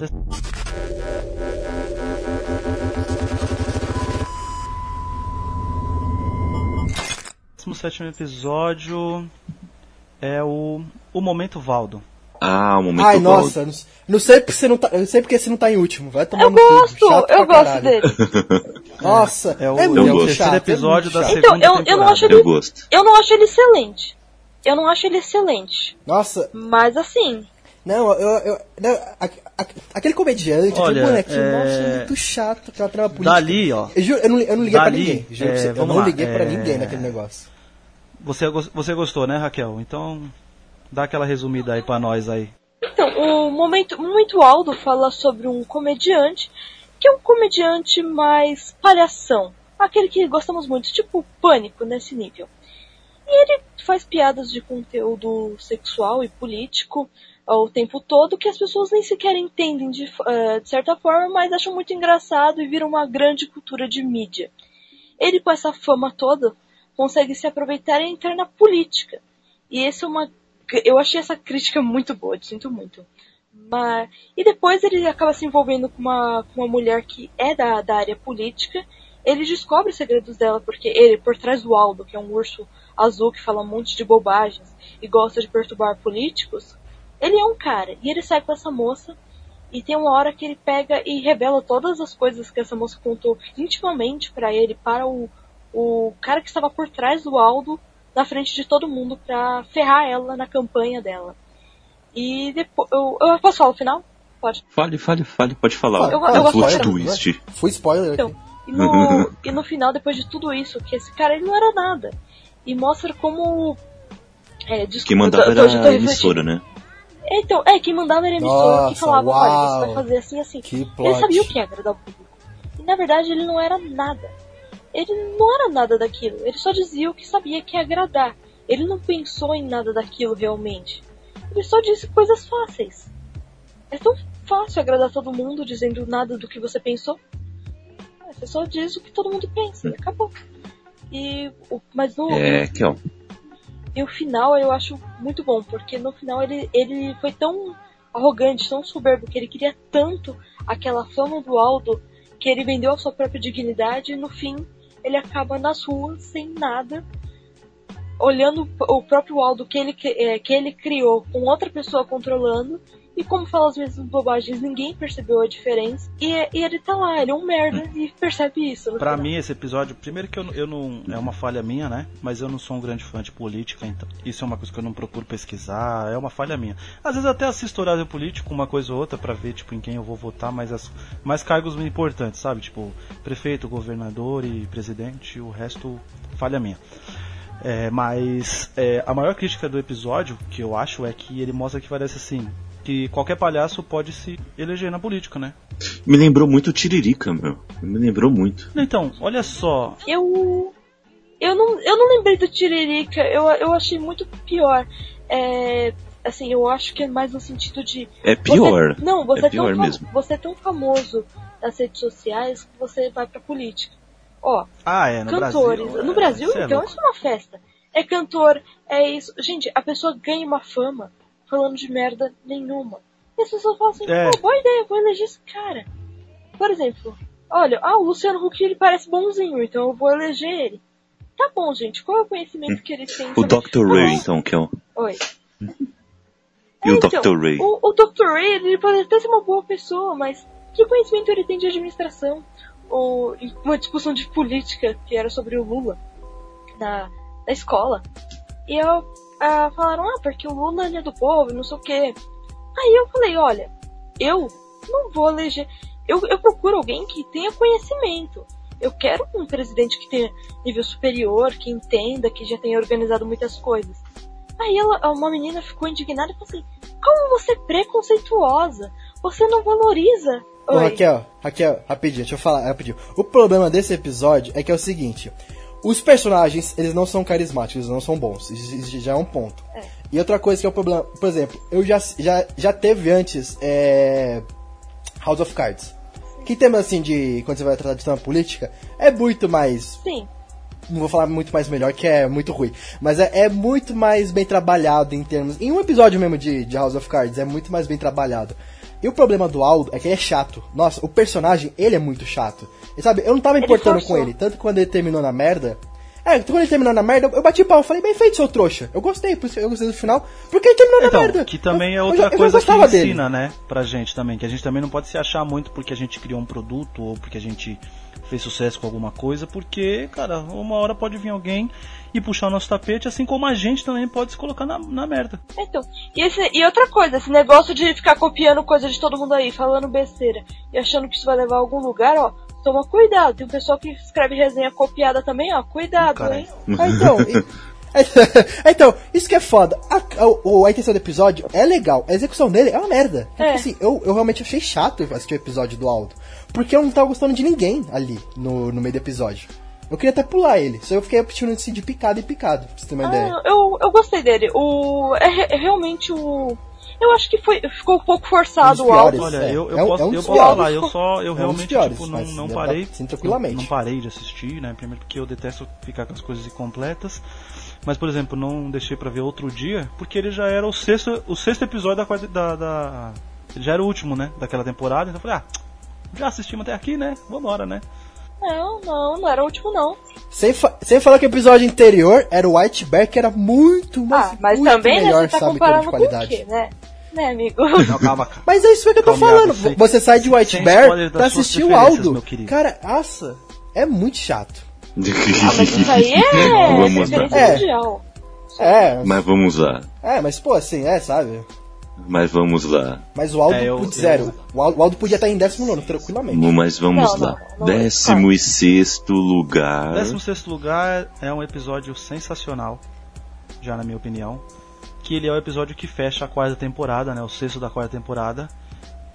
O sétimo episódio é o, o Momento Valdo.
Ah, o momento
Ai,
do-
nossa, não, não sei porque você não tá. Eu sei porque você não tá em último. Vai tomar
Eu
no
gosto,
Chato
eu gosto
caralho.
dele.
Nossa,
É o,
é
é o
muito é
episódio
muito
da
chato.
Então,
segunda
eu- eu não acho
Eu gosto.
Eu não acho ele excelente. Eu não acho ele excelente.
Nossa,
Mas assim,
não, eu. eu não, aquele comediante,
Olha,
aquele bonequinho,
é-
nossa, muito chato aquela trama política.
Dali, ó.
Eu, juro, eu, não, eu não liguei
Dali,
pra ninguém. Juro
é,
pra você, eu não
lá,
liguei pra
é-
ninguém naquele negócio.
Você, você gostou, né, Raquel? Então, dá aquela resumida aí pra nós aí.
Então, o momento, momento Aldo fala sobre um comediante que é um comediante mais palhação. Aquele que gostamos muito, tipo pânico nesse nível. E ele faz piadas de conteúdo sexual e político o tempo todo que as pessoas nem sequer entendem de, eh, de certa forma, mas acham muito engraçado e viram uma grande cultura de mídia. Ele, com essa fama toda, consegue se aproveitar e entrar na política. E esse é uma eu achei essa crítica muito boa, eu sinto muito. Mas, e depois ele acaba se envolvendo com uma, com uma mulher que é da, da área política. Ele descobre os segredos dela, porque ele, por trás do Aldo, que é um urso azul que fala um monte de bobagens e gosta de perturbar políticos, ele é um cara. E ele sai com essa moça. E tem uma hora que ele pega e revela todas as coisas que essa moça contou intimamente para ele, para o, o cara que estava por trás do Aldo, na frente de todo mundo pra ferrar ela na campanha dela. E depois. Eu, eu posso falar o final? Pode.
Fale, fale, fale, pode falar.
Eu-
o
eu gosto de-
twist.
Fui spoiler
Então,
aqui.
e no, e no final, depois de tudo isso, que esse cara ele não era nada. E mostra como. É, desculpa,
Quem mandava
eu
era
eu
a emissora, né?
Então, é, quem mandava era a emissora que falava, olha, você
uau.
vai fazer assim, assim.
Que
Ele sabia o que ia agradar o público. E na verdade ele não era nada. Ele não era nada daquilo. Ele só dizia o que sabia que ia agradar. Ele não pensou em nada daquilo realmente. Ele só disse coisas fáceis. É tão fácil agradar todo mundo dizendo nada do que você pensou. Você só diz o que todo mundo pensa e acabou. E, o- mas no,
É, que ó.
E o final eu acho muito bom, porque no final ele, ele foi tão arrogante, tão soberbo, que ele queria tanto aquela fama do Aldo, que ele vendeu a sua própria dignidade e no fim ele acaba nas ruas, sem nada, olhando o próprio Aldo que ele, cri- eh, que ele criou com outra pessoa controlando. E como fala as mesmas bobagens, ninguém percebeu a diferença. E, e ele tá lá, ele é um merda e percebe isso.
Pra
final.
mim, esse episódio, primeiro que eu, não- eu não. É uma falha minha, né? Mas eu não sou um grande fã de política, então. Isso é uma coisa que eu não procuro pesquisar, é uma falha minha. Às vezes até assisto horário político, uma coisa ou outra, pra ver, tipo, em quem eu vou votar, mas as, mais cargos importantes, sabe? Tipo, prefeito, governador e presidente, o resto, falha minha. É, mas é, a maior crítica do episódio, que eu acho, é que ele mostra que parece assim. Que qualquer palhaço pode se eleger na política, né?
Me lembrou muito Tiririca, meu. Me lembrou muito.
Então, olha só,
Eu. Eu não, eu não lembrei do Tiririca, eu, eu achei muito pior. É, assim, eu acho que é mais no sentido de.
É pior.
Você, não, você
É
é, tão
pior mesmo.
você é tão famoso nas redes sociais que você vai pra política. Ó,
Ah, é, no
cantores.
Brasil.
no
é,
Brasil,
cê é
então,
louco.
isso é uma festa. É cantor, é isso. Gente, a pessoa ganha uma fama falando de merda nenhuma. E as pessoas falam assim,
É.
pô, boa ideia, vou eleger esse cara. Por exemplo, olha, ah, o Luciano Huck ele parece bonzinho, então eu vou eleger ele. Tá bom, gente, qual é o conhecimento que eles têm
O. Dr. Ray, então, que é o.
Oi.
E o
então,
Dr. Ray?
O, o Dr. Ray, ele pode até ser uma boa pessoa, mas que conhecimento ele tem de administração? Ou em uma discussão de política que era sobre o Lula na, na escola. E eu ah, falaram, ah, porque o Lula ele é do povo, não sei o quê. Aí eu falei, olha, eu não vou eleger. Eu, eu procuro alguém que tenha conhecimento. Eu quero um presidente que tenha nível superior, que entenda, que já tenha organizado muitas coisas. Aí ela, uma menina ficou indignada e falou assim: Como você é preconceituosa? Você não valoriza.
Ô. Raquel, Raquel, rapidinho, deixa eu falar rapidinho. O problema desse episódio é que é o seguinte: os personagens, eles não são carismáticos, eles não são bons. Isso já é um ponto.
É.
E outra coisa que é o problema, por exemplo, eu já, já, já teve antes é, House of Cards. Que tema assim de quando você vai tratar de tema política é muito mais
Sim.
não vou falar muito mais melhor, que é muito ruim. Mas é, é muito mais bem trabalhado em termos. Em um episódio mesmo de, de House of Cards, é muito mais bem trabalhado. E o problema do Aldo é que ele é chato. Nossa, o personagem, ele é muito chato. E sabe, eu não tava
Ele
importando
forçou.
com ele. Tanto que quando ele terminou na merda. É, quando ele terminou na merda, eu- eu bati pau. Eu falei, bem feito, seu trouxa. Eu gostei, por isso eu gostei do final. Porque ele terminou
Então,
na merda.
que também é
Eu- eu
outra
eu
coisa que
gostava dele.
ensina, né, pra gente também, que a gente também não pode se achar muito porque a gente criou um produto ou porque a gente fez sucesso com alguma coisa, porque, cara, uma hora pode vir alguém e puxar o nosso tapete, assim como a gente também pode se colocar na, na merda.
Então, e, esse- e outra coisa, esse negócio de ficar copiando coisa de todo mundo aí, falando besteira e achando que isso vai levar a algum lugar, ó, toma cuidado. Tem um pessoal que escreve resenha copiada também, ó, cuidado,
Caralho.
hein?
Ah, então, e- então, isso que é foda. A, a, a intenção do episódio é legal, a execução dele é uma merda. Tipo
É.
assim, eu, eu realmente achei chato assistir o episódio do Aldo. Porque eu não tava gostando de ninguém ali no, no meio do episódio. Eu queria até pular ele, só eu fiquei assistindo assim de picado e picado, pra você ter uma ideia.
Ah, eu, eu gostei dele. O, é, é realmente o. Eu acho que foi, ficou um pouco forçado
Um
o álbum.
piores.
Olha,
é.
eu, eu
É um-
posso,
é um
eu posso
piores.
falar, eu só, eu
dos
realmente,
piores,
tipo,
mas
não, não
dá-
parei,
sim, tranquilamente.
não, não parei de assistir, né, primeiro porque eu detesto ficar com as coisas incompletas, mas, por exemplo, não deixei pra ver outro dia, porque ele já era o sexto, o sexto episódio da quarta, da, da- ele já era o último, né, daquela temporada, então eu falei, ah, já assistimos até aqui, né, vambora, né.
Não, não, não era o último, não.
Sem, fa sem falar que o episódio anterior era o White Bear, que era muito, mas,
ah, mas
muito
também,
melhor,
né, você tá
sabe, de
com o
qualidade.
quê, né? Né, amigo?
Não, calma, calma.
Mas é isso que eu tô
Calma,
falando.
Sem-
Você sai de White Bear pra assistir o Aldo. Cara, nossa, é muito chato.
Ah, mas isso aí é
Vamos
É.
mundial.
É,
Mas vamos lá.
é, mas pô, assim, é, sabe?
Mas vamos lá.
Mas o Aldo,
É, eu-
putz, zero. O Aldo, o Aldo podia estar em décimo nono, tranquilamente.
Mas vamos
Não,
lá.
não, não é.
Décimo e sexto lugar.
16 lugar é um episódio sensacional, já na minha opinião. Que ele é o episódio que fecha a quarta temporada, né? O sexto da quarta temporada,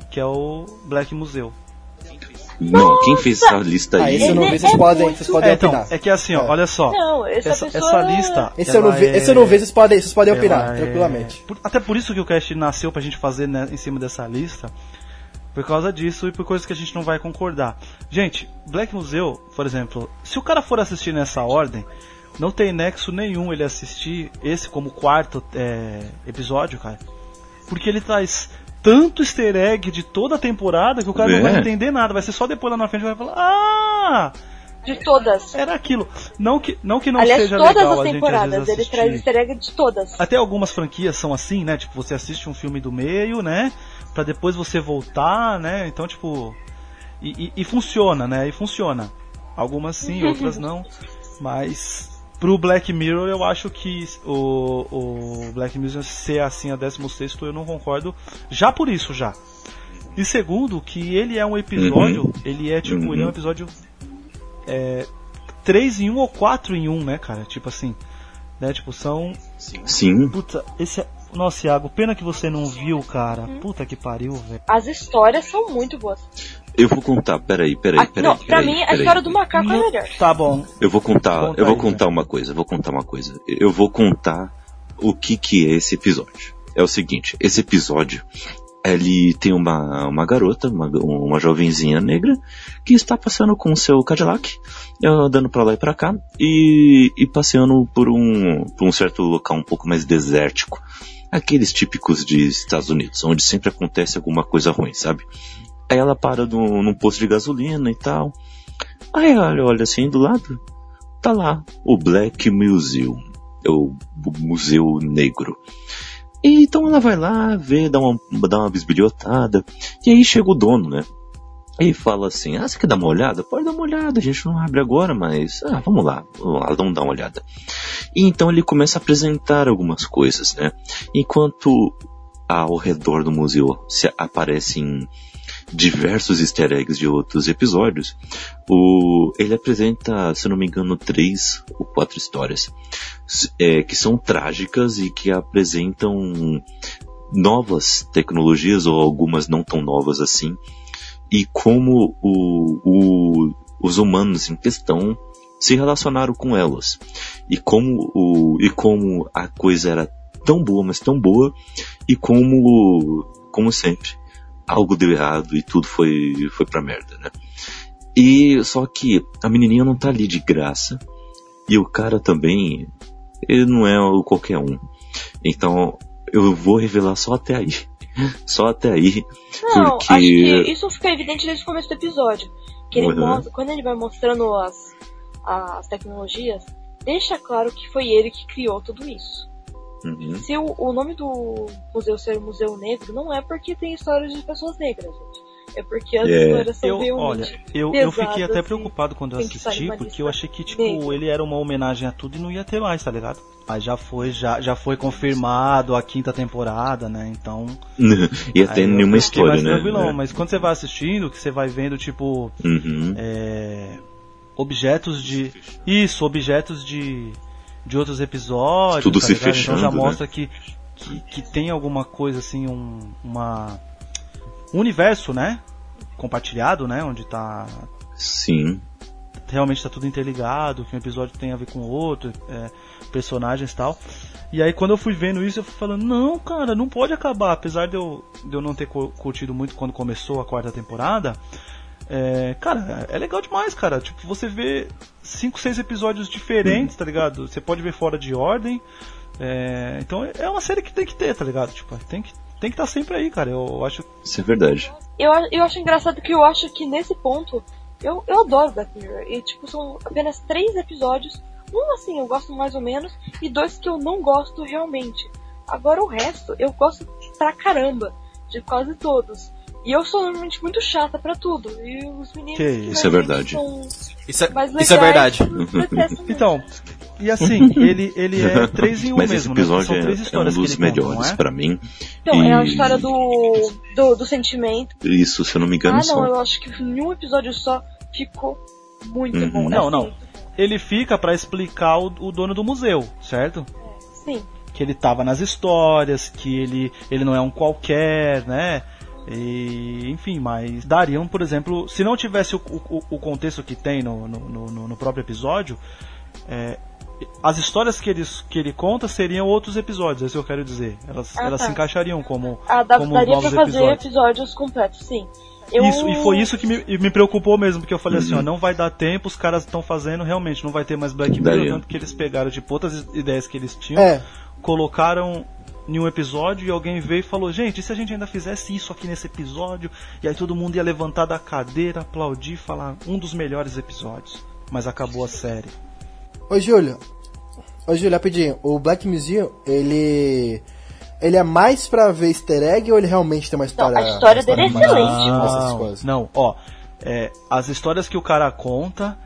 que é o Black Museu.
Não, quem fez essa lista
Ah,
aí?
esse eu não vi, vocês
é
podem,
muito-
vocês podem
É, então,
opinar.
é que assim, ó,
É.
olha só.
Não, essa
essa,
pessoa-
essa lista.
Esse eu, não vi,
é-
esse eu não vi, vocês podem, vocês podem opinar,
é-
tranquilamente.
por- até por isso que o cast nasceu pra gente fazer né, em cima dessa lista. Por causa disso e por coisas que a gente não vai concordar. Gente, Black Museu, por exemplo, se o cara for assistir nessa ordem, não tem nexo nenhum ele assistir esse como quarto é, episódio, cara. Porque ele traz tanto easter egg de toda a temporada que o cara
É.
não vai entender nada. Vai ser só depois lá na frente que vai falar: Ah!
De todas.
Era aquilo. Não que não, que não
Aliás,
seja
todas
legal
as
a gente, às
temporadas.
vezes,
Ele traz easter egg de todas.
Até algumas franquias são assim, né? Tipo, você assiste um filme do meio, né? Pra depois você voltar, né? Então, tipo. E, e- e funciona, né? E funciona. Algumas sim, outras não. Mas. Pro Black Mirror, eu acho que o, o Black Mirror ser assim a 16 eu não concordo. Já por isso, já. E segundo, que ele é um episódio.
Uhum.
Ele é tipo,
Uhum.
ele é um episódio. É, 3 em 1 ou 4 em 1, né, cara? Tipo assim. Né? Tipo, são
Sim.
Puta, esse é. Nossa, Iago, pena que você não viu, cara. Puta que pariu, velho.
As histórias são muito boas.
Eu vou contar, peraí, peraí,
Ah,
peraí.
não, pra
peraí,
mim, a
peraí.
história do macaco é melhor.
Tá bom.
Eu vou contar,
Conta
eu vou
aí,
contar uma coisa, eu vou contar uma coisa. Eu vou contar o que que é esse episódio. É o seguinte, esse episódio, ele tem uma, uma garota, uma, uma jovenzinha negra, que está passando com o seu Cadillac, eh, andando pra lá e pra cá, e, e passeando por um, por um certo local um pouco mais desértico. Aqueles típicos de Estados Unidos, onde sempre acontece alguma coisa ruim, sabe? Aí ela para no, num posto de gasolina e tal. Aí olha, olha assim do lado, tá lá o Black Museum, o Museu Negro. E então ela vai lá, vê, dá uma, dá uma bisbilhotada, e aí chega o dono, né? E fala assim, ah, você quer dar uma olhada? Pode dar uma olhada, a gente não abre agora, mas, ah, vamos lá, vamos lá, vamos dar uma olhada. E então ele começa a apresentar algumas coisas, né? Enquanto ao redor do museu se aparecem diversos easter eggs de outros episódios, o, ele apresenta, se não me engano, três ou quatro histórias é, que são trágicas e que apresentam novas tecnologias ou algumas não tão novas assim e como o, o, os humanos em questão se relacionaram com elas e como o e como a coisa era tão boa mas tão boa e como como sempre algo deu errado e tudo foi foi para merda né e só que a menininha não tá ali de graça e o cara também ele não é qualquer um então eu vou revelar só até aí só até aí.
Não,
porque...
acho que isso fica evidente desde o começo do episódio. Que ele
Uhum.
mostra, quando ele vai mostrando as, as tecnologias, deixa claro que foi ele que criou tudo isso.
Uhum.
Se o, o nome do museu ser Museu Negro, não é porque tem histórias de pessoas negras, gente. É porque as
É.
histórias são
Eu, olha, eu, eu fiquei até preocupado quando eu assisti, porque eu achei que, tipo,
negra.
ele era uma homenagem a tudo e não ia ter mais, tá ligado? Mas já foi, já, já foi confirmado a quinta temporada, né? Então.
e até
aí eu
nenhuma história,
mais
né? É.
mas quando você vai assistindo, que você vai vendo, tipo,
Uhum.
é, objetos de. Isso, objetos de. De outros episódios.
Tudo
tá
se
ligado? Então já
fechando, né?
mostra que, que, que tem alguma coisa assim, um, uma. um universo, né? Compartilhado, né? Onde tá.
Sim.
Realmente tá tudo interligado, que um episódio tem a ver com o outro, é, personagens e tal. E aí quando eu fui vendo isso, eu fui falando, não, cara, não pode acabar. Apesar de eu, de eu não ter cu- curtido muito quando começou a quarta temporada, é, cara, é legal demais, cara. Tipo, você vê cinco, seis episódios diferentes, tá ligado? Você pode ver fora de ordem. É, então é uma série que tem que ter, tá ligado? Tipo, tem que tem que estar sempre aí, cara. Eu acho
Isso é verdade.
Eu, eu acho engraçado que eu acho que nesse ponto eu, eu adoro Black Mirror. E tipo, são apenas três episódios. Um assim eu gosto mais ou menos, e dois que eu não gosto realmente. Agora o resto eu gosto pra caramba, de quase todos. E eu sou normalmente muito chata pra tudo. E os meninos
Que
isso é verdade.
são
Isso é,
mais
isso é
legais,
verdade.
Então, e assim, ele, ele é três em um
Mas
mesmo,
esse episódio
né? São três
é, é um
histórias
dos
que ele conta,
melhores
não é?
pra mim.
Então, é a
E-
história do, do, do sentimento.
Isso, se eu não me engano,
Ah, não,
são.
eu acho que em um episódio só ficou muito
Uhum.
bom.
Não,
Assim,
não. Ele fica pra explicar o, o dono do museu, certo?
Sim.
Que ele tava nas histórias, que ele, ele não é um qualquer, né? E, enfim, mas dariam, por exemplo, se não tivesse o, o, o contexto que tem no, no, no- no próprio episódio, é, as histórias que ele, que ele conta seriam outros episódios, é isso que eu quero dizer. Elas,
Ah,
elas
tá.
se encaixariam como,
Ah, dá,
como
daria
novos
pra fazer
episódios.
episódios. completos, sim. Eu...
Isso, e foi isso que me, me preocupou mesmo, porque eu falei assim,
Uhum.
ó, não vai dar tempo, os caras estão fazendo, realmente, não vai ter mais Black Mirror, tanto que eles pegaram, tipo, outras ideias que eles tinham,
É,
colocaram em um episódio e alguém veio e falou, gente, e se a gente ainda fizesse isso aqui nesse episódio? E aí todo mundo ia levantar da cadeira, aplaudir, falar, um dos melhores episódios. Mas acabou a série.
Ô Júlio, ô Júlio, rapidinho, o Black Museum, ele. Ele é mais pra ver easter egg ou ele realmente tem uma história?
a história dele é excelente.
Essas coisas.
Não, ó, é, as histórias que o cara conta,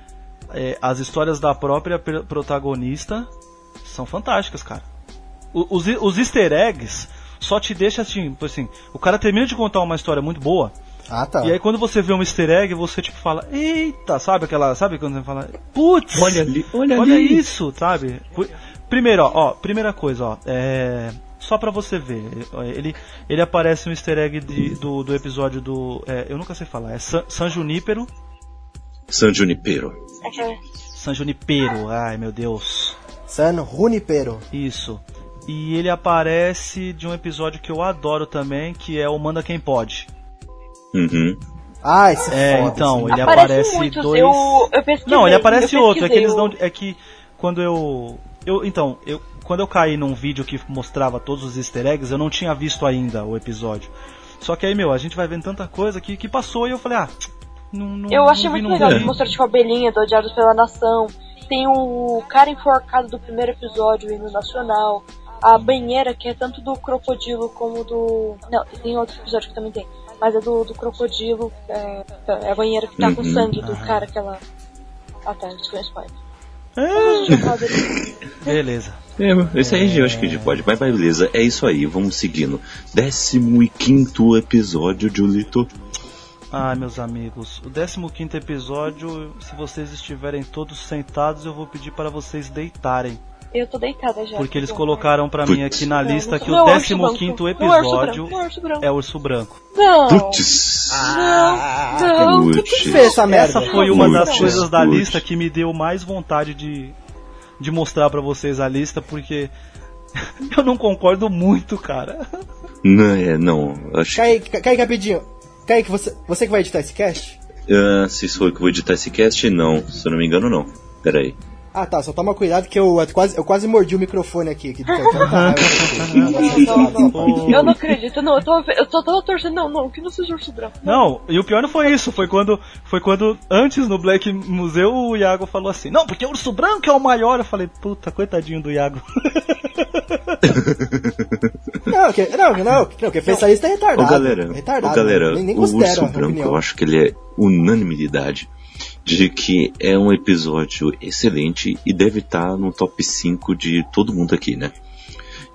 é, as histórias da própria pr- protagonista são fantásticas, cara. Os, os easter eggs só te deixa assim, tipo assim, o cara termina de contar uma história muito boa,
Ah, tá.
e aí quando você vê um easter egg, você tipo fala, eita, sabe aquela, sabe quando você fala, putz,
Olha ali, olha,
olha
ali.
isso, sabe? Primeiro, ó, ó, primeira coisa, ó, é, só pra você ver, ele, ele aparece um easter egg de- do, do episódio do, é, eu nunca sei falar, é San, San Junípero,
San Junipero.
San Junipero, ai meu Deus,
San Junipero.
isso. E ele aparece de um episódio que eu adoro também, que é o Manda Quem Pode.
Uhum.
Ah, esse
É,
foda,
então,
esse-
ele
Aparece
aparece dois...
eu, eu.
Não, ele aparece
eu
outro. É que eles não. É que quando eu. Eu, então, eu, quando eu caí num vídeo que mostrava todos os easter eggs, eu não tinha visto ainda o episódio. Só que aí, meu, a gente vai vendo tanta coisa que, que passou e eu falei, ah, não, não
Eu
não
achei
vi,
muito
não
legal. Ele mostrou tipo a Belinha do Odiados pela Nação. Tem o cara enforcado do primeiro episódio, o hino nacional. A banheira, que é tanto do crocodilo como do. Não, tem outro episódio que também tem. Mas é do, do crocodilo. É, é a banheira que tá com
Uhum.
sangue do
Aham.
cara que ela. Ah tá, isso foi um spoiler.
É,
vai
beleza.
É, esse aí eu acho que a gente pode. Mas beleza, é isso aí, vamos seguindo. Décimo e quinto episódio, Julito.
Ai, meus amigos, o 15 episódio, se vocês estiverem todos sentados, eu vou pedir para vocês deitarem.
Eu tô deitada já.
Porque eles colocaram pra mim aqui na lista
não,
que o
é urso
15
branco. Não é urso
episódio
não é urso branco.
é Urso Branco.
Não.
Putz.
Não, não.
Quem que fez essa merda?
Essa foi uma
Putz,
das coisas da lista que me deu mais vontade de, de mostrar pra vocês a lista, porque eu não concordo muito, cara.
Não, é, não. Acho que
Kaique, Kaique, rapidinho. Kaique, você, você que vai editar esse cast?
ah, se sou eu que vou editar esse cast, não. Se eu não me engano, não. Pera aí.
Ah tá, só toma cuidado que eu, eu quase, eu quase mordi o microfone aqui. Que, então, tá,
Não, não, não. Eu não acredito, não. Eu tô, eu tô, tava torcendo, não, não, que não seja urso branco.
Não, e o pior não foi isso, foi quando, foi quando antes no Black Museu o Iago falou assim, não, porque o Urso Branco é o maior. Eu falei, puta, coitadinho do Iago.
não, que, não, não, não, quem fez lista é
Ô
retardado.
galera,
retardado.
ô, galera
nem, nem
o Urso Branco,
opinião.
eu acho que ele é unanimidade de que é um episódio excelente e deve estar no top 5 de todo mundo aqui, né?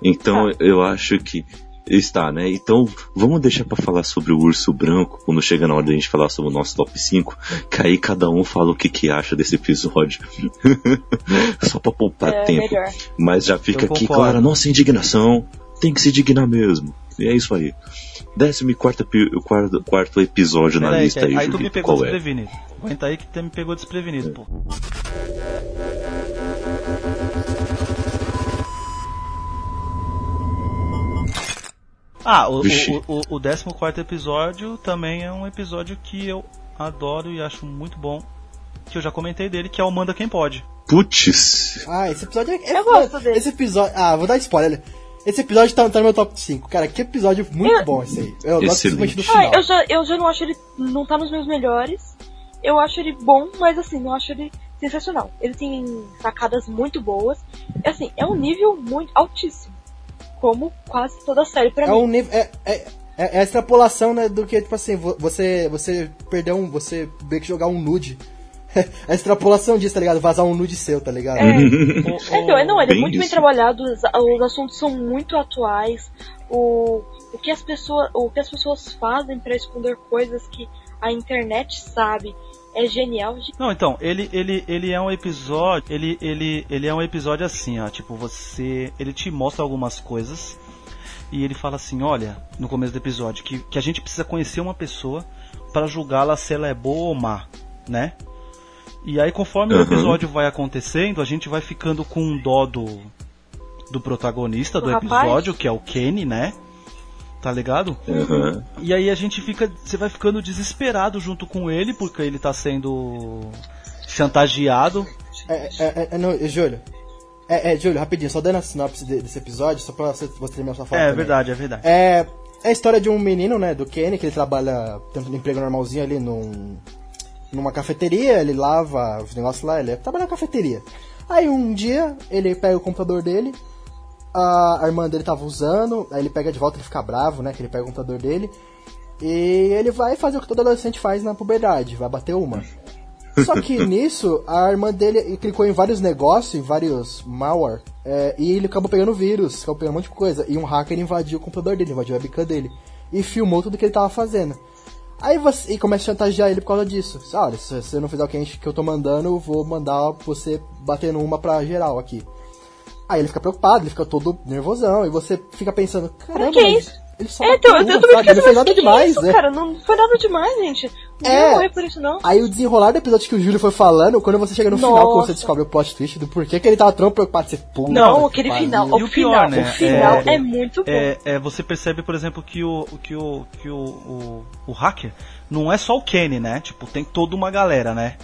Então eu acho que está, né? Então vamos deixar pra falar sobre o Urso Branco quando chega na hora da gente falar sobre o nosso top 5, que aí cada um fala o que, que acha desse episódio. Só pra poupar
É,
tempo.
melhor.
Mas já fica
Eu
aqui
concordo.
clara a nossa indignação. Tem que se dignar mesmo. E é isso aí. Décimo e quarto, epi- quarto, quarto episódio na
Pera aí,
lista
que
aí,
aí tu me pegou
Qual é?
desprevenido. Aguenta aí que tu me pegou desprevenido, pô. Ah, o,
Vixe.
o, o, o 14 episódio também é um episódio que eu adoro e acho muito bom. Que eu já comentei dele, que é o Manda Quem Pode.
Putz.
Ah, esse episódio é. é
Eu gosto dele.
Esse episódio. Ah, vou dar spoiler. Esse episódio tá, tá no meu top 5. Cara, que episódio muito
Eu-
bom esse aí. Eu gosto principalmente do
Ah,
final.
eu já, eu já não acho ele. Não tá nos meus melhores. Eu acho ele bom, mas assim, não acho ele sensacional. Ele tem sacadas muito boas. É assim, é um nível muito altíssimo. Como quase toda a série pra
É
mim.
um nível. É, é, é a extrapolação, né? Do que, tipo assim, vo- você, você perdeu um. Você ver que jogar um nude. a extrapolação disso, tá ligado? Vazar um nude seu, tá ligado?
É.
O-
É, então, é, não, ele é
Bem
muito bem
isso.
trabalhado, os, os assuntos são muito atuais. O, o, que as pessoas, o que as pessoas fazem pra esconder coisas que a internet sabe é genial.
Não, então, ele, ele, ele é um episódio. Ele, ele, ele é um episódio assim, ó. Tipo, você. Ele te mostra algumas coisas. E ele fala assim, olha, no começo do episódio, que, que a gente precisa conhecer uma pessoa para julgá-la se ela é boa ou má, né? E aí conforme o
Uhum.
episódio vai acontecendo, a gente vai ficando com um dó do, do protagonista do
Do rapaz?
episódio, que é o Kenny, né? Tá ligado?
Aham.
E aí a gente fica. Você vai ficando desesperado junto com ele, porque ele tá sendo chantageado.
É, é, é, é, não, é, Júlio. É, é, Júlio, rapidinho, só dando a sinopse de- desse episódio, só pra você, você terminar sua fala.
É
também.
verdade, é verdade.
É, é a história de um menino, né, do Kenny, que ele trabalha tendo um emprego normalzinho ali num, numa cafeteria, ele lava os negócios lá, ele trabalha na cafeteria. Aí um dia ele pega o computador dele, a, a irmã dele tava usando, aí ele pega de volta, ele fica bravo, né, que ele pega o computador dele, e ele vai fazer o que todo adolescente faz na puberdade, vai bater uma. Só que nisso, a irmã dele clicou em vários negócios, em vários malware, é, e ele acabou pegando vírus, acabou pegando um monte de coisa. E um hacker invadiu o computador dele, invadiu a webcam dele. E filmou tudo que ele tava fazendo. Aí você e começa a chantagear ele por causa disso. Olha, se você não fizer o que, a gente, que eu tô mandando, eu vou mandar você batendo uma pra geral aqui. Aí ele fica preocupado, ele fica todo nervosão, e você fica pensando, caramba,
que
mas
isso?
Ele só
É, então, eu, eu
sabe?
fiquei
Ele não fez nada demais,
isso,
né?
cara, não foi nada demais, gente. Não
É.
morrer por isso, não.
Aí o desenrolar do episódio que o Júlio foi falando, quando você chega no final,
Nossa.
quando você descobre o plot twist do porquê que ele tava tão preocupado, você pula.
Não, aquele final,
E
o
o pior,
final,
né,
o final
é-
é, muito bom.
É, é, você percebe, por exemplo, que o que o que o, o, o hacker não é só o Kenny, né? Tipo, tem toda uma galera, né?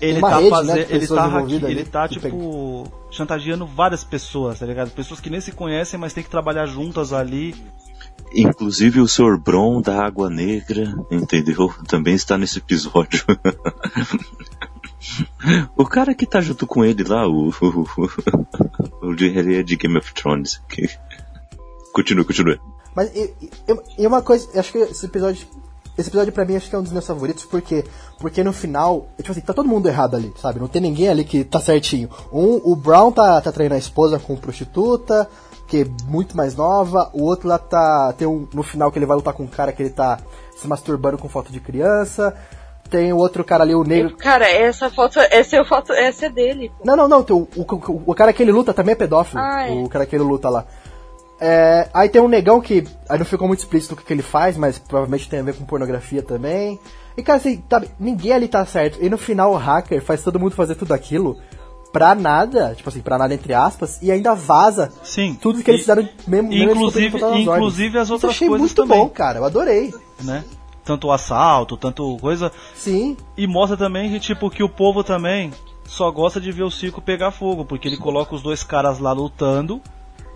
Ele tá
rede, né,
fazendo,
de
ele
pessoas
tá,
envolvidas
ele tá tipo chantageando várias pessoas, tá ligado? Pessoas que nem se conhecem, mas tem que trabalhar juntas ali.
Inclusive o Sr. Bron da Água Negra, entendeu? Também está nesse episódio. o cara que tá junto com ele lá, o. O, de, ele é de Game of Thrones. Continua, continua.
Mas e, e- uma coisa, acho que esse episódio. Esse episódio pra mim acho que é um dos meus favoritos, porque porque no final, tipo assim, tá todo mundo errado ali, sabe? Não tem ninguém ali que tá certinho. Um, o Brown tá, tá traindo a esposa com prostituta, que é muito mais nova, o outro lá tá. Tem um, no final que ele vai lutar com um cara que ele tá se masturbando com foto de criança. tem o outro cara ali, o negro.
Cara, essa foto, essa é, foto, essa é dele. Pô.
Não, não, não. O, o, o, cara que ele luta também é pedófilo.
Ah, é.
O cara que ele luta lá. É, aí tem um negão que. Aí não ficou muito explícito o que, que ele faz, mas provavelmente tem a ver com pornografia também. E cara, assim, sabe, ninguém ali tá certo. E no final o hacker faz todo mundo fazer tudo aquilo pra nada, tipo assim, pra nada entre aspas, e ainda vaza
Sim.
tudo que eles
E-
fizeram mesmo. mesmo
inclusive-
ordens.
inclusive as
Isso eu
outras
achei
coisas
muito
também.
bom, cara. Eu adorei.
né? Tanto o assalto, tanto coisa.
Sim.
E mostra também que, tipo, que o povo também só gosta de ver o circo pegar fogo, porque ele coloca os dois caras lá lutando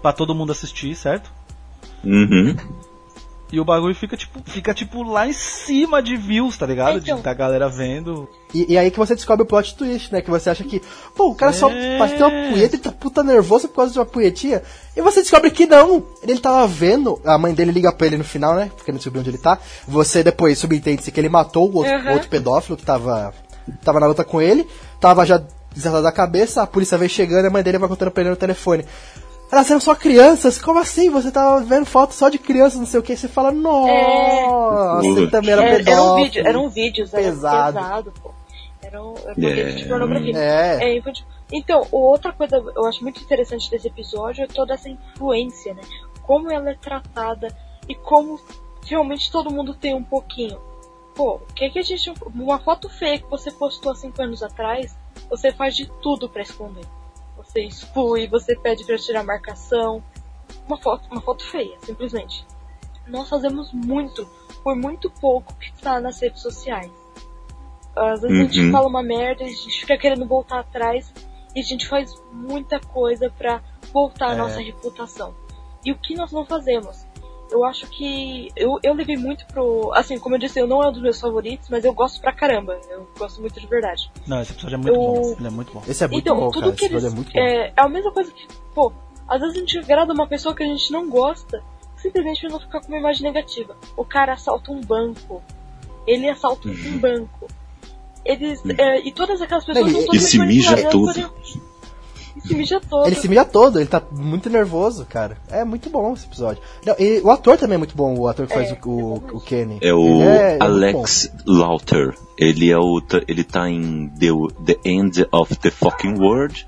pra todo mundo assistir, certo?
Uhum.
E o bagulho fica tipo, fica tipo lá em cima de views, tá ligado?
Então.
De, da galera vendo.
E, e aí que você descobre o plot twist, né? Que você acha que, pô, o cara só
É.
bateu uma punheta e tá puta nervoso por causa de uma punhetinha. E você descobre que não. Ele tava vendo, a mãe dele liga pra ele no final, né? Porque não descobriu onde ele tá. Você depois subentende-se que ele matou o outro,
Uhum.
outro pedófilo que tava, tava na luta com ele. Tava já desatado da cabeça, a polícia veio chegando e a mãe dele vai contando pra ele no telefone. Elas eram só crianças? Como assim? Você tava vendo foto só de crianças, não sei o que. Você fala, nossa, ele também era
Era,
pedófilo.
era um vídeo, eram vídeos, era
Pesado.
pesado, pô. Era um, era um
É.
vídeo de pornografia.
É.
É infantil. Então, outra coisa eu acho muito interessante desse episódio é toda essa influência, né? Como ela é tratada e como realmente todo mundo tem um pouquinho. Pô, o que que a gente. Uma foto feia que você postou há cinco anos atrás, você faz de tudo pra esconder. Você exclui, você pede pra tirar marcação. Uma foto, uma foto feia, simplesmente. Nós fazemos muito, por muito pouco que tá nas redes sociais. Às vezes a gente
Uhum.
fala uma merda, a gente fica querendo voltar atrás e a gente faz muita coisa pra voltar a
É.
nossa reputação. E o que nós não fazemos? Eu acho que. Eu, eu levei muito pro. Assim, como eu disse, eu não é um dos meus favoritos, mas eu gosto pra caramba. Eu gosto muito de verdade.
Não, esse episódio é muito
Eu-
bom. Ele é muito bom.
Esse é muito
então,
bom,
tudo
cara.
que
Esse
eles.
é muito bom.
É, é a mesma coisa que, pô, às vezes a gente agrada uma pessoa que a gente não gosta, simplesmente pra não ficar com uma imagem negativa. O cara assalta um banco. Ele assalta um banco. Eles. é, e todas aquelas pessoas não
ele
todas
se mija
manipuladas
todo.
Se mija todo.
Ele se mija todo, ele tá muito nervoso, cara. É muito bom esse episódio. Não, e o ator também é muito bom, o ator que faz
É,
o, o, o Kenny.
É o
Ele é- é
Alex Lauter. Ele é o ele tá em The, the End of the Fucking World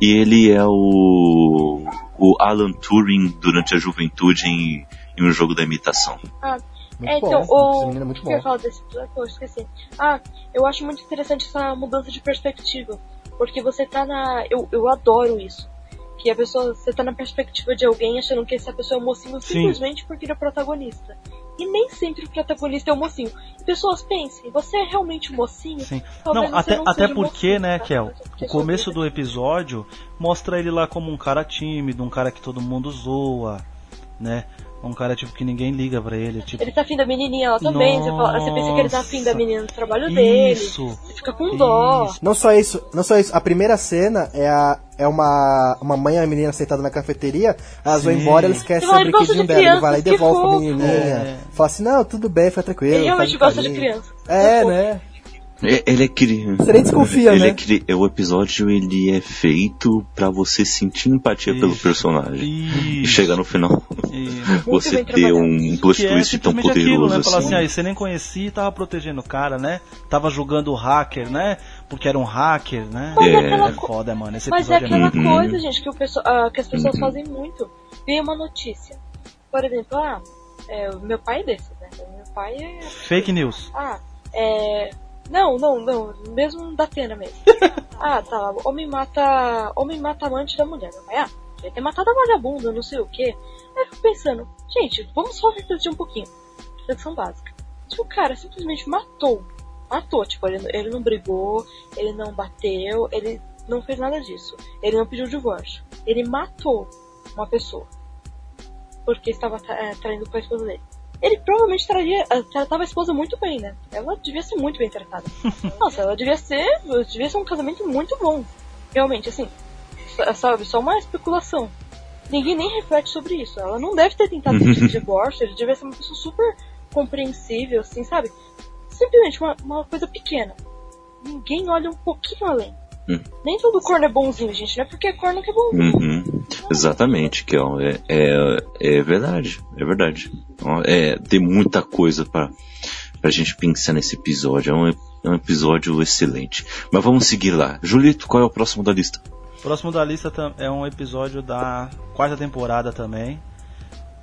e ele é o o Alan Turing durante a juventude em, em um jogo da imitação.
Ah,
Muito
é,
bom,
então,
esse
o.
é muito
eu
bom.
falar desse eu esqueci. Ah, eu acho muito interessante essa mudança de perspectiva. Porque você tá na. Eu, eu adoro isso. Que a pessoa. Você tá na perspectiva de alguém achando que essa pessoa é um mocinho
Sim.
simplesmente porque ele é protagonista. E nem sempre o protagonista é o mocinho. Pessoas pensem, você é realmente um mocinho?
Sim.
Talvez
Não, até,
não
até porque,
mocinho,
né,
tá?
Kel? O começo do episódio mostra ele lá como um cara tímido, um cara que todo mundo zoa, né? Um cara tipo que ninguém liga pra ele, tipo.
Ele tá afim da menininha lá também. Você, fala- você pensa que ele tá afim da menina do trabalho dele.
Isso.
Você fica com dó.
Isso.
Não só isso, não só isso. A primeira cena é, a, é uma, uma mãe e uma menina sentada na cafeteria, elas vão
Sim.
embora, eles esquecem
Ele
o
fala, gosta
brinquedinho
de
dela, ele vai lá e devolve pra menininha.
É.
Fala assim, não, tudo bem, foi tranquilo.
Ele realmente gosta de criança.
É,
Fofo.
né?
É- Ele é criança.
Você nem desconfia,
ele
né?
É, cri- é o episódio ele é feito pra você sentir empatia pelo
Isso.
personagem. E chegar no final, você ter um plot
é
twist tão
simplesmente aquilo,
poderoso
né? Falar
assim.
assim, aí você nem conhecia e tava protegendo o cara, né? Tava julgando o hacker, né? Porque era um hacker, né?
Mas
É.
aquela
É foda, mano. Esse
Mas é
é,
aquela.
Uhum.
coisa, gente, que, o pesso- ah, que as pessoas
Uhum.
fazem muito. Vem uma notícia. Por exemplo, ah, é, o meu pai é desses, né? Meu pai é.
Fake news.
Ah, é. Não, não, não. Mesmo da Atena mesmo. ah, tá lá. Homem mata. Homem mata amante da mulher. Pai, ah, devia ter matado a vagabunda, não sei o quê. Aí eu fico pensando, gente, vamos só refletir um pouquinho. Reflexão básica. Se o cara simplesmente matou, matou, tipo, ele, ele não brigou, ele não bateu, ele não fez nada disso. Ele não pediu divórcio. Ele matou uma pessoa. Porque estava tra- eh, traindo com a esposa dele. Ele provavelmente traria, eh, tratava a esposa muito bem, né? Ela devia ser muito bem tratada. Nossa, ela devia ser. Devia ser um casamento muito bom. Realmente, assim. sa- Sabe, só uma especulação. Ninguém nem reflete sobre isso. Ela não deve ter tentado pedir divórcio, ele devia ser uma pessoa super compreensível, assim, sabe? Simplesmente uma, uma coisa pequena. Ninguém olha um pouquinho além.
Hum.
Nem todo corno é bonzinho, gente. Não é porque é corno que é bonzinho.
Uhum. Exatamente, Kel. É, é, é verdade, é verdade. É, tem muita coisa pra, pra gente pensar nesse episódio. É um, é um episódio excelente. Mas vamos seguir lá. Julito, qual é o próximo da lista?
Próximo da lista é um episódio da quarta temporada também.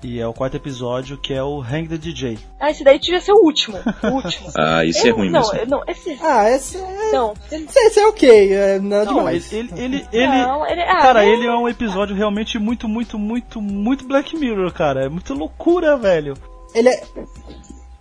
E é o quarto episódio que é o Hang the DJ.
Ah, esse daí devia ser o último. O último.
Ah, isso é ruim
não,
mesmo.
Não, esse.
Ah, esse é,
Não, ele-
esse, esse é ok, é nada
Não,
demais.
ele, ele, ele, ele-
Não, ele- ah,
cara,
não.
ele é um episódio realmente muito, muito, muito, muito Black Mirror, cara. É muito loucura, velho.
Ele é.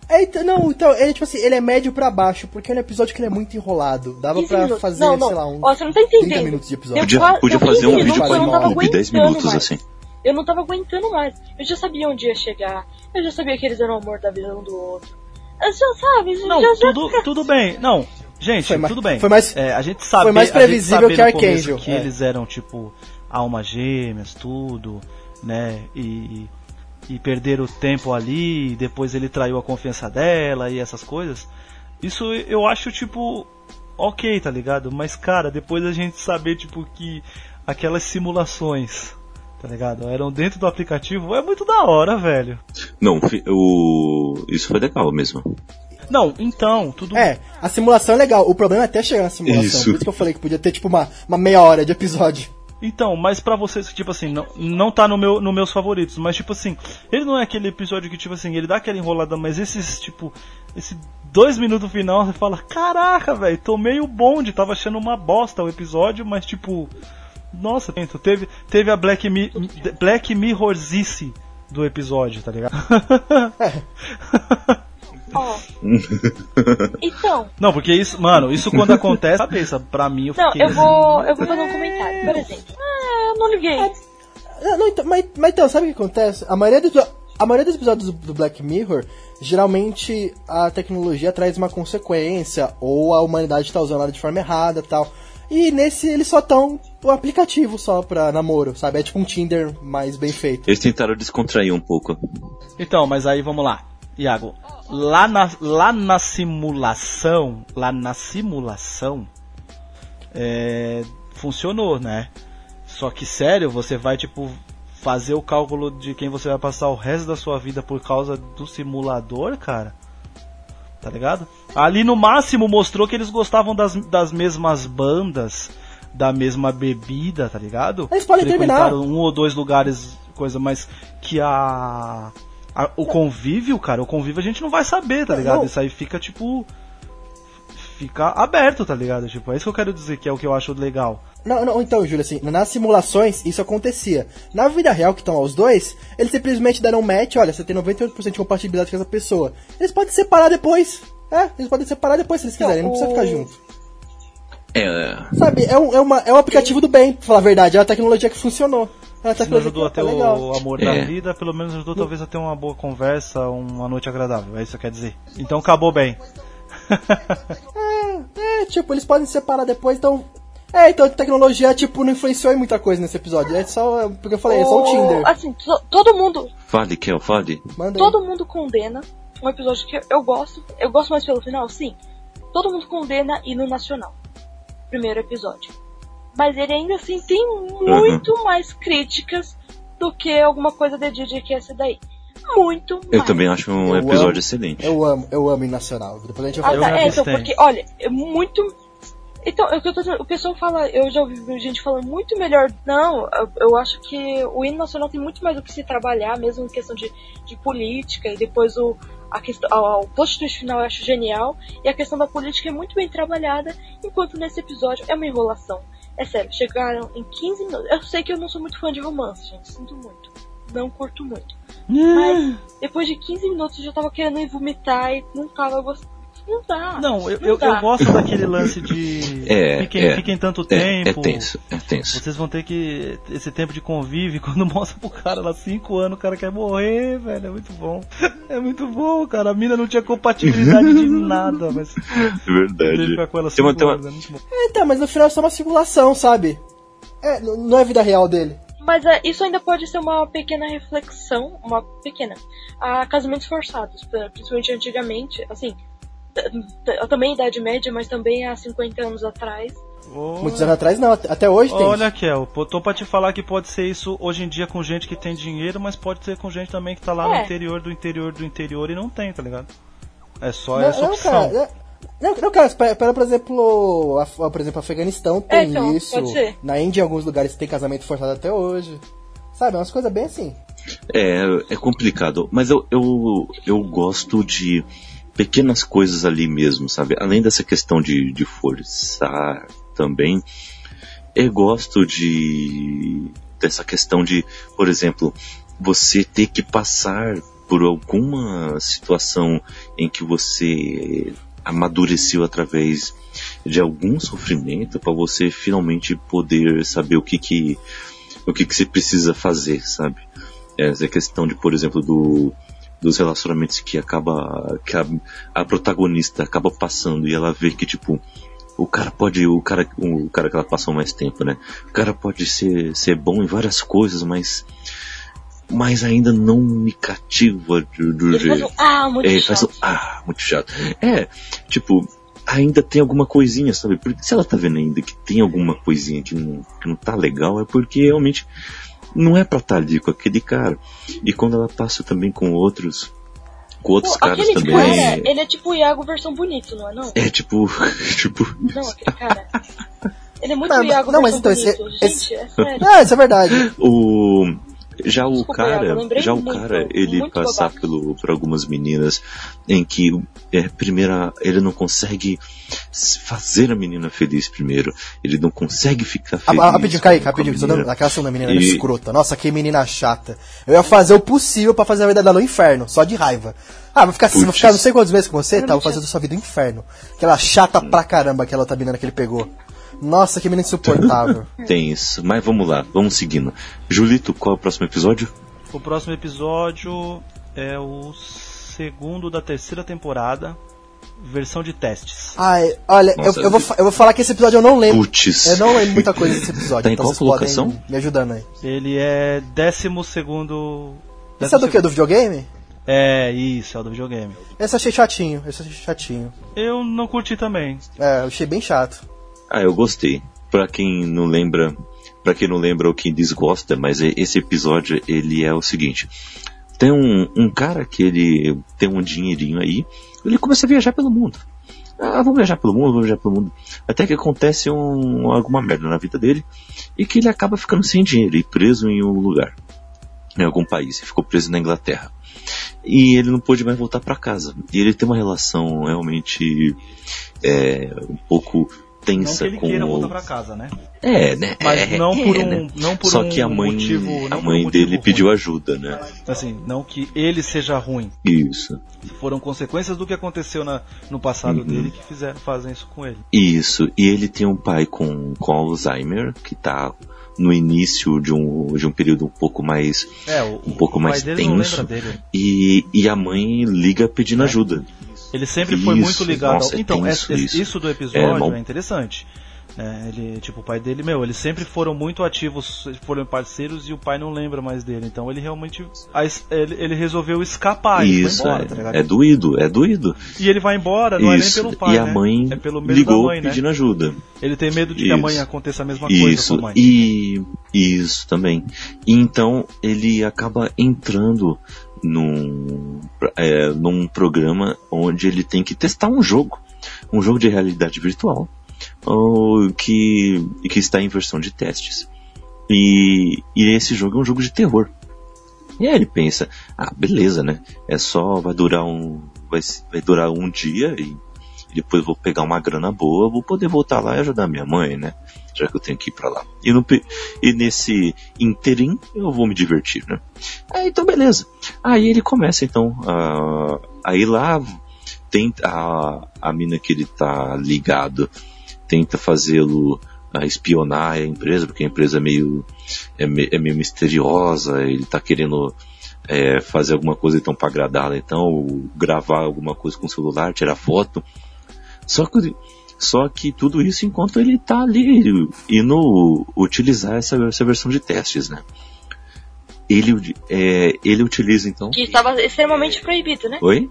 É, então, não, então, ele, tipo assim, ele é médio pra baixo, porque é um episódio que ele é muito enrolado. Dava
15
pra
minutos.
fazer,
não, não.
sei lá, um.
Ó, você não tá
30
entendendo.
minutos de episódio.
Podia, podia fazer
15
um vídeo
não tava
YouTube, 10
aguentando
minutos
mais.
assim.
Eu não tava aguentando mais. Eu já sabia onde ia chegar. Eu já sabia que eles eram o amor da vida um do outro. Eu já sabe,
Não,
já, já
tudo, tudo bem. Não, gente,
Foi mais-
tudo bem.
foi mais-
É, a gente sabe,
foi mais
a gente
previsível
sabe
que Archangel,
Que
é.
eles eram, tipo, almas gêmeas, tudo, né? E, e perderam o tempo ali, e depois ele traiu a confiança dela e essas coisas. Isso eu acho, tipo, ok, tá ligado? Mas, cara, depois a gente saber, tipo, que aquelas simulações, tá ligado? Eram dentro do aplicativo, é muito da hora, velho.
Não, fi- o... isso foi legal mesmo.
Não, então, tudo
É, a simulação é legal. O problema é até chegar na simulação.
Isso.
Por isso que eu falei que podia ter, tipo, uma, uma meia hora de episódio.
Então, mas pra vocês, tipo assim, não, não tá no meu, no meus favoritos, mas tipo assim, ele não é aquele episódio que, tipo assim, ele dá aquela enrolada, mas esses, tipo, esse dois minutos final, você fala, caraca, velho, tomei o bonde, tava achando uma bosta o episódio, mas tipo, nossa, então, teve, teve a Black, Mi, Black Mirrorzice do episódio, tá ligado?
Ó. então,
não, porque isso, mano, isso quando acontece, cabeça, pra mim eu
não,
fiquei...
eu vou, eu vou fazer um comentário. Por exemplo, ah, eu não liguei.
Não, não, então, mas, mas então, sabe o que acontece? A maioria dos, a maioria dos episódios do, do Black Mirror, geralmente a tecnologia traz uma consequência, ou a humanidade tá usando ela de forma errada e tal. E nesse eles só estão o aplicativo só pra namoro, sabe? É tipo um Tinder mais bem feito.
Eles tentaram descontrair um pouco.
Então, mas aí vamos lá. Iago, lá na, lá na simulação, lá na simulação, é, funcionou, né? Só que sério, você vai tipo fazer o cálculo de quem você vai passar o resto da sua vida por causa do simulador, cara? Tá ligado? Ali no máximo mostrou que eles gostavam das, das mesmas bandas, da mesma bebida, tá ligado?
Eles podem terminar.
Frequentaram um ou dois lugares, coisa, mas que a, a- o convívio, cara, o convívio a gente não vai saber, tá ligado?
Não.
Isso aí fica tipo fica aberto, tá ligado? Tipo, é isso que eu quero dizer que é o que eu acho legal.
Não, não, então, Júlio, assim, nas simulações isso acontecia. Na vida real, que estão os dois, eles simplesmente deram um match, olha, você tem 98% de compatibilidade com essa pessoa. Eles podem se separar depois. É, eles podem se separar depois se eles quiserem, não precisa ficar junto.
É,
Sabe, é um, é, uma, é um aplicativo do bem, pra falar a verdade, é uma tecnologia que funcionou. É uma
não
tecnologia
ajudou a
que
ter
é legal.
o amor
É.
da vida, pelo menos ajudou talvez a ter uma boa conversa, uma noite agradável. É isso que quer dizer. Então acabou bem.
É, é, tipo, eles podem se separar depois, então. É, então a tecnologia, tipo, não influenciou em muita coisa nesse episódio. É só, porque eu falei, é só o Tinder.
Assim, to- todo mundo,
fale, Kel, fale.
Manda aí.
todo mundo condena um episódio que eu gosto. Eu gosto mais pelo final, sim. Todo mundo condena e no nacional. Primeiro episódio. Mas ele ainda assim tem muito mais críticas do que alguma coisa de DJ que é essa daí. Muito mais.
Eu também acho um
Eu
episódio
amo.
excelente.
Eu amo, eu amo em nacional. Depois a gente vai
Ah,
falar.
tá,
me
é, então, porque, olha, é muito. Então, é o que eu tô dizendo, o pessoal fala, eu já ouvi gente falando muito melhor. Não, eu, eu acho que o hino nacional tem muito mais o que se trabalhar, mesmo em questão de, de política, e depois o, a questão, a- o final eu acho genial, e a questão da política é muito bem trabalhada, enquanto nesse episódio é uma enrolação. É sério, chegaram em 15 minutos. Eu sei que eu não sou muito fã de romance, gente, sinto muito. Não curto muito. Mas depois de 15 minutos eu já tava querendo ir vomitar e não tava gostando. Não dá.
Não, eu, eu,
dá.
eu gosto daquele lance de
É,
fiquem,
é.
fiquem tanto
É,
tempo.
é tenso, é tenso.
Vocês vão ter que. Esse tempo de convívio, quando mostra pro cara lá 5 anos, o cara quer morrer, velho. É muito bom. É muito bom, cara. A mina não tinha compatibilidade de nada, mas
É
ele
verdade.
fica com ela
Tem uma-
5
tem uma-
anos, é.
Então, mas no final é só uma simulação, sabe? É, não é a vida real dele.
Mas é, isso ainda pode ser uma pequena reflexão, uma pequena, a casamentos forçados, principalmente antigamente, assim, também Idade Média, mas também há 50 anos atrás.
Muitos anos atrás não, at- até hoje tem.
Olha, Kel, tô pra te falar que pode ser isso hoje em dia com gente que tem dinheiro, mas pode ser com gente também que tá lá no
É.
interior do interior do interior e não tem, tá ligado? É só
não,
essa
não,
opção.
cara, é- Não, não cara, espera, espera, por exemplo, a, por exemplo, Afeganistão tem
É, então,
isso.
pode ser.
Na Índia, em alguns lugares, tem casamento forçado até hoje. Sabe, é umas coisas bem assim.
É, é complicado, mas eu, eu, eu gosto de pequenas coisas ali mesmo, sabe? Além dessa questão de, de forçar também, eu gosto de dessa questão de, por exemplo, você ter que passar por alguma situação em que você amadureceu através de algum sofrimento para você finalmente poder saber o que que o que que você precisa fazer, sabe? Essa questão de, por exemplo, do dos relacionamentos que acaba que a, a protagonista acaba passando e ela vê que tipo o cara pode o cara o cara que ela passou mais tempo né? O cara pode ser ser bom em várias coisas mas mas ainda não me cativa do, do
Ele faz
jeito.
um ah, muito
é,
chato.
faz um, ah muito chato. É tipo ainda tem alguma coisinha sabe? Porque se ela tá vendo ainda que tem alguma coisinha que não que não tá legal é porque realmente não é pra estar ali com aquele cara e quando ela passa também com outros com outros
Pô,
caras
aquele
também
cara, ele é tipo o Iago versão bonito, não é não?
é tipo tipo
Não, aquele cara. Ele é muito
Ah,
o Iago
não, mas
versão
então, esse-
bonito.
esse-
Gente, é sério.
Ah, isso é verdade.
O já o
Desculpa,
cara, já o
muito,
cara, ele passar
babaca.
pelo por algumas meninas em que é, primeira ele não consegue fazer a menina feliz primeiro, ele não consegue ficar
Ah,
feliz.
Rapidinho,
com a
Kaique, rapidinho. Aquela segunda menina era
E-
escrota. Nossa, que menina chata. Eu ia fazer o possível pra fazer a vida dela no inferno, só de raiva. Ah, vou ficar, assim, vou ficar não sei quantos meses com você, tá? Vou fazer da sua vida um inferno. Aquela chata pra caramba, aquela outra menina que ele pegou. Nossa, que menina insuportável.
Tem isso, mas vamos lá, vamos seguindo. Julito, qual é o próximo episódio?
O próximo episódio é o segundo da terceira temporada, versão de testes.
Ai, olha,
Nossa,
eu, eu vou, eu vou falar que esse episódio eu não lembro.
Putz.
Eu não lembro muita coisa desse episódio,
Tá em
então
qual
vocês podem
colocação?
me ajudando aí.
Ele é décimo segundo.
Esse é do que? Do videogame?
É, isso, é o do videogame.
Esse eu achei chatinho, esse eu achei chatinho.
Eu não curti também.
É, eu achei bem chato.
Ah, eu gostei. Pra quem não lembra, para quem não lembra ou quem desgosta, mas esse episódio ele é o seguinte: tem um, um cara que ele tem um dinheirinho aí, ele começa a viajar pelo mundo. Ah, vamos viajar pelo mundo, vamos viajar pelo mundo. Até que acontece um, alguma merda na vida dele e que ele acaba ficando sem dinheiro e preso em um lugar, em algum país. Ele ficou preso na Inglaterra. E ele não pôde mais voltar para casa. E ele tem uma relação realmente é, um pouco
Não
tensa
que ele
com
queira
o...
voltar pra casa, né?
É, né?
Mas
é,
não por
é,
um-
né?
não por
Só
um
que a mãe,
motivo- não
a
um
mãe
motivo
dele
ruim.
pediu ajuda, né?
Assim, não que ele seja ruim.
Isso.
Foram consequências do que aconteceu na, no passado
Uhum.
dele que fizeram, fazem isso com ele.
Isso. E ele tem um pai com, com Alzheimer, que tá no início de um, de um período um pouco mais.
É, o,
Um pouco
o
mais
não
tenso. E, e a mãe liga pedindo ajuda.
Ele sempre foi
Isso,
muito ligado
nossa,
ao...
é
Então, é-
isso.
isso. do episódio
É,
é, interessante. É, ele, tipo, o pai dele, meu, eles sempre foram muito ativos, foram parceiros e o pai não lembra mais dele. Então ele realmente. ele, ele resolveu escapar e
Isso,
foi embora,
é,
tá ligado?
é doído, é doído.
E ele vai embora, não é nem
Isso.
pelo pai.
e a
né?
mãe
é pelo medo
ligou
da mãe, né?
pedindo ajuda.
Ele tem medo de que a mãe
Isso.
aconteça a mesma coisa
Isso,
com a mãe.
e isso também. E então ele acaba entrando num, é, num programa onde ele tem que testar um jogo, um jogo de realidade virtual, o que, que está em versão de testes. E, e esse jogo é um jogo de terror. E aí ele pensa, ah, beleza, né? É só, vai durar um, vai, vai durar um dia e depois vou pegar uma grana boa, vou poder voltar lá e ajudar minha mãe, né? Já que eu tenho que ir pra lá. E, no, e nesse interim eu vou me divertir, né? Aí, então beleza. Aí ele começa então a, a ir lá, tenta, a, a mina que ele tá ligado tenta fazê-lo a espionar a empresa, porque a empresa é meio, é, me- é meio misteriosa, ele tá querendo é, fazer alguma coisa então para agradá-la, então, gravar alguma coisa com o celular, tirar foto. Só que, só que tudo isso enquanto ele tá ali indo utilizar essa, essa versão de testes, né? Ele, é, ele utiliza então.
Que estava extremamente proibido, né?
Oi?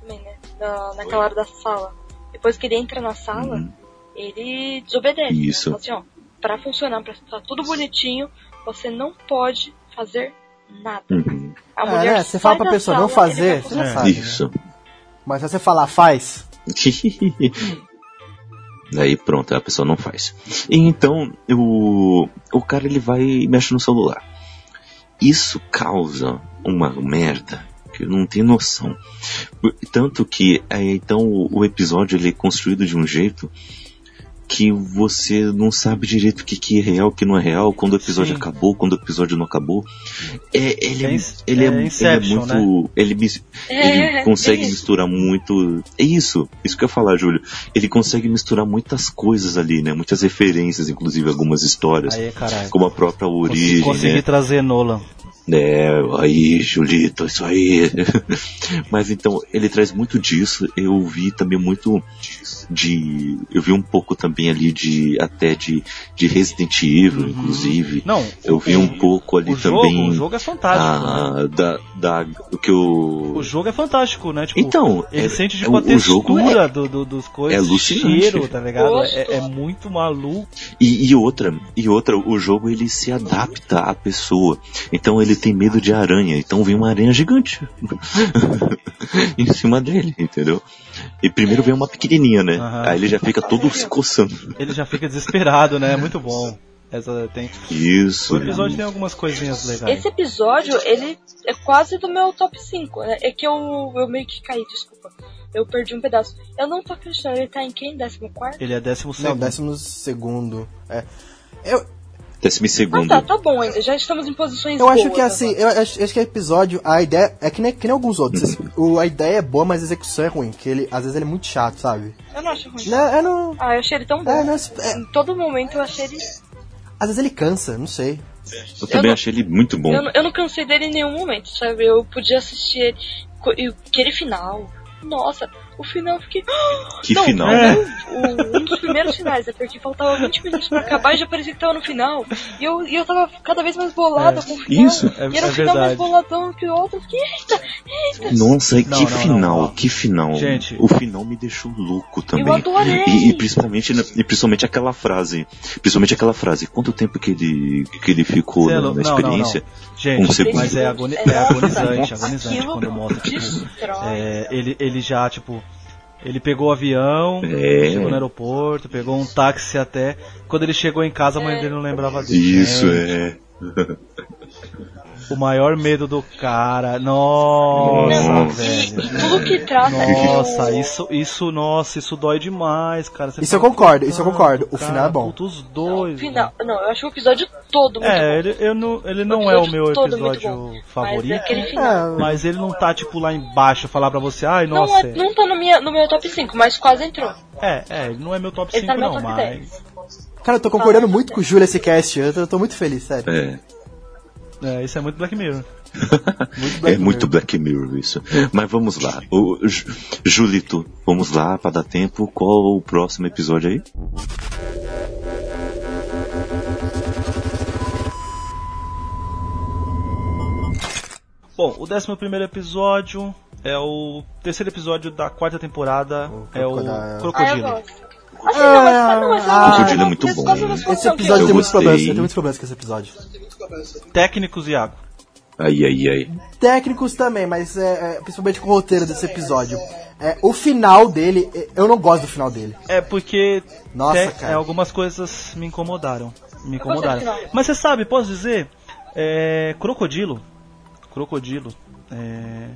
Também, né? Na, naquela hora da sala. Depois que ele entra na sala,
Uhum.
ele desobedece.
Isso.
Né? Fala assim, ó, pra funcionar, pra estar tudo bonitinho, você não pode fazer nada.
Uhum.
A
Ah,
mulher
né? Você fala pra pessoa não
sala, ele
fazer, você já sabe.
Isso.
Mas se você falar faz,
Daí pronto, a pessoa não faz. E então o, o cara ele vai e mexe no celular. Isso causa uma merda que não tenho noção. Tanto que é, então o, o episódio ele é construído de um jeito que você não sabe direito o que, que é real, o que não é real, quando o episódio
Sim.
acabou, quando o episódio não acabou. É, ele,
É
é, ele, é,
é
ele é
Inception,
muito. Ele,
É,
ele consegue
é isso.
misturar muito. É isso, isso que eu ia falar, Júlio. Ele consegue misturar muitas coisas ali, né? Muitas referências, inclusive algumas histórias.
Aí, caralho.
Como a própria origem,
Consegui
né?
trazer Nolan.
É, aí, Julito, isso aí. Mas então, ele traz muito disso. Eu vi também muito de. Eu vi um pouco também ali de. Até de, de Resident Evil, inclusive.
Não,
Eu
o-
vi um pouco ali
o jogo,
também.
o jogo é fantástico. né?
ah, da, da, o que o.
O jogo é fantástico, né? Tipo,
Então,
ele
é-
sente
é
tipo
o-
a
o jogo
textura
é-
do, do- dos coisas,
é alucinante.
cheiro, tá ligado? É, é muito maluco.
E, e outra, e outra, o jogo ele se adapta à pessoa. Então ele tem medo de aranha. Então vem uma aranha gigante em cima dele, entendeu? E primeiro vem uma pequenininha, né?
Aham.
Aí ele já fica todo se coçando.
Ele já fica desesperado, né? É muito bom. Essa tem.
Isso.
O episódio tem algumas coisinhas legais.
Esse episódio, ele é quase do meu top 5, né? É que eu, eu meio que caí, desculpa. Eu perdi um pedaço. Eu não tô acreditando, ele tá em quem? 14?
Ele é décimo
Não,
segundo.
décimo segundo. É. Eu,
Décimo
Ah, tá, tá bom ainda. Já estamos em posições
eu acho
boas
que assim, eu acho, acho que o episódio, a ideia é que nem, que nem alguns outros. esse- o, a ideia é boa, mas a execução é ruim. Que ele, às vezes ele é muito chato, sabe?
Eu não acho ruim.
Não, é no,
Ah, eu achei ele tão bom.
é, não, é-
Em todo momento eu achei ele.
às vezes ele cansa, não sei.
Eu também
não-
achei ele muito bom.
Eu, não- eu não cansei dele em nenhum momento, sabe? Eu podia assistir ele. aquele final. Nossa, o final eu fiquei.
Que
Não,
final.
É.
O- um dos primeiros finais, é porque faltava 20 minutos pra acabar e já parecia que tava no final. E eu, e eu tava cada vez mais bolada
É.
com o final.
Isso.
É-
e era
é
um final mais boladão que o outro. Eu fiquei, eita, eita.
Nossa, que
Não, não,
final,
não, não.
que final.
Gente.
O final me deixou louco também.
Eu adorei.
E, e principalmente, né, e principalmente aquela frase. Principalmente aquela frase. Quanto tempo que ele, que ele ficou
Cê é
na, na
Não, não,
experiência?
não. Gente,
Um segundo.
mas é, agoni é agonizante, agonizante quando mostra, tipo, é, ele, ele já, tipo, ele pegou o avião,
É.
chegou no aeroporto, pegou um táxi até. Quando ele chegou em casa, a mãe dele não lembrava dele.
Isso,
Gente,
é.
O maior medo do cara. Nossa,
Não,
velho.
E tudo que trata
Nossa,
do-
isso, isso, nossa, isso dói demais, cara. Você
Isso eu concordo, isso eu
"Puta,
concordo. O
cara,
final é bom."
puta, os dois.
Final, não, eu acho o episódio todo muito
É,
bom.
ele, eu não, ele não
O
é o meu
muito
episódio
bom.
favorito.
Mas aquele final.
É,
Mas ele não tá, tipo, lá embaixo falar pra você, ai,
Não,
nossa.
é, não tá no, minha, no meu top 5, mas quase entrou.
É, é, ele não é meu top
Ele
5
tá no meu
não,
top
mas.
cara, eu tô concordando muito com o Júlio esse cast. Eu tô, eu tô muito feliz, sério.
É.
É, isso é muito Black Mirror.
Muito
é
Black
muito
Mirror.
Black Mirror isso. Mas vamos lá. O, Ju- Julito, vamos lá para dar tempo. Qual o próximo episódio aí?
Bom, o 11 primeiro episódio é o terceiro episódio da quarta temporada. é o
Crocodile.
Ah, gosto. Assim, não, mas, não, mas
Ah,
Crocodilo é muito bom.
Esse episódio tem muitos problemas. Tem muitos problemas com esse episódio.
Técnicos Iago.
Ai, ai, ai.
Técnicos também, mas é, é, principalmente com o roteiro desse episódio. É, o final dele, é, eu não gosto do final dele.
É porque
Nossa,
te-
cara.
é, algumas coisas me incomodaram. Me incomodaram. Mas você sabe, posso dizer, é, Crocodilo. Crocodilo é,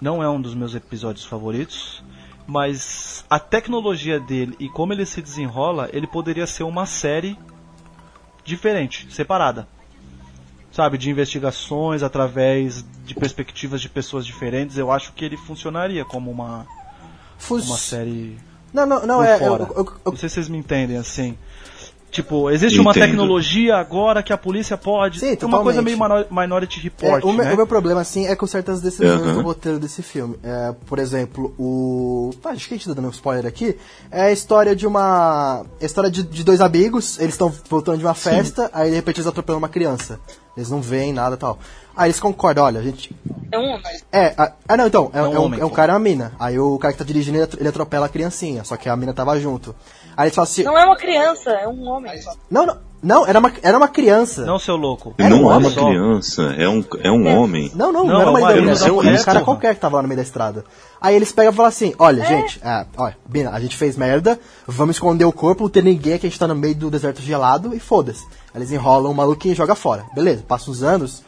não é um dos meus episódios favoritos. Mas a tecnologia dele e como ele se desenrola, ele poderia ser uma série diferente, separada. Sabe, de investigações através de perspectivas de pessoas diferentes, eu acho que ele funcionaria como uma,
Fus-
uma série
Não, não, não, é. eu- eu- eu-
Não sei se vocês me entendem assim. Tipo, existe uma
Entendo.
tecnologia agora que a polícia pode.
Sim,
é uma coisa
totalmente.
meio minor- Minority
É,
Report,
o, meu,
né?
o meu problema, assim, é com certas decisões
Aham.
do roteiro desse filme. É, por exemplo, o. Ah, acho que a gente tá dando um spoiler aqui. É a história de uma. A história de, de dois amigos, eles estão voltando de uma festa, aí de repente eles atropelam uma criança. Eles não veem nada e tal. Aí eles concordam, olha, a gente.
É um homem.
É, a- ah não, então, é,
É um
é um,
homem,
é um cara e uma mina. Aí o cara que tá dirigindo, ele atropela a criancinha, só que a mina tava junto. Aí eles falam assim.
Não é uma criança, é um homem.
Não, não. Não, era uma, era uma criança.
Não, seu louco.
Era
não
um
é uma
só.
criança, é um, é um homem.
Não, não, não,
Não,
era
é
uma ideia.
é
Era
um
cara qualquer que tava lá no meio da estrada. Aí eles pegam e falam assim: olha, gente, é, olha, Bina, a gente fez merda, vamos esconder o corpo, não tem ninguém aqui, a gente tá no meio do deserto gelado e foda-se. Aí Eles enrolam o maluco e joga fora. Beleza, passa uns anos.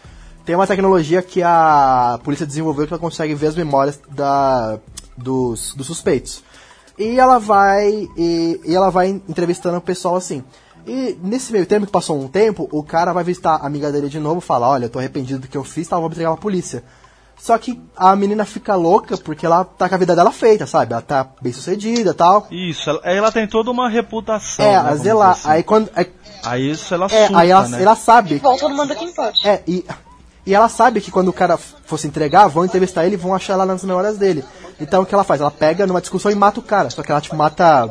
Tem uma tecnologia que a polícia desenvolveu que ela consegue ver as memórias da, dos, dos suspeitos. E ela vai. E, e ela vai entrevistando o pessoal assim. E nesse meio tempo que passou um tempo, o cara vai visitar a amiga dele de novo e fala, olha, eu tô arrependido do que eu fiz, tá, vou entregar pra polícia. Só que a menina fica louca porque ela tá com a vida dela feita, sabe? Ela tá bem sucedida e tal.
Isso, ela, ela tem toda uma reputação.
é,
né,
a
vamos
zelar.
dizer assim.
Aí quando. Aí,
Aí isso ela
é,
surta,
aí ela,
né?
ela sabe.
Volta no manda quem pode.
É, e, e ela sabe que quando o cara fosse entregar, vão entrevistar ele e vão achar lá nas memórias dele. Então o que ela faz? Ela pega numa discussão e mata o cara. Só que ela, tipo, mata.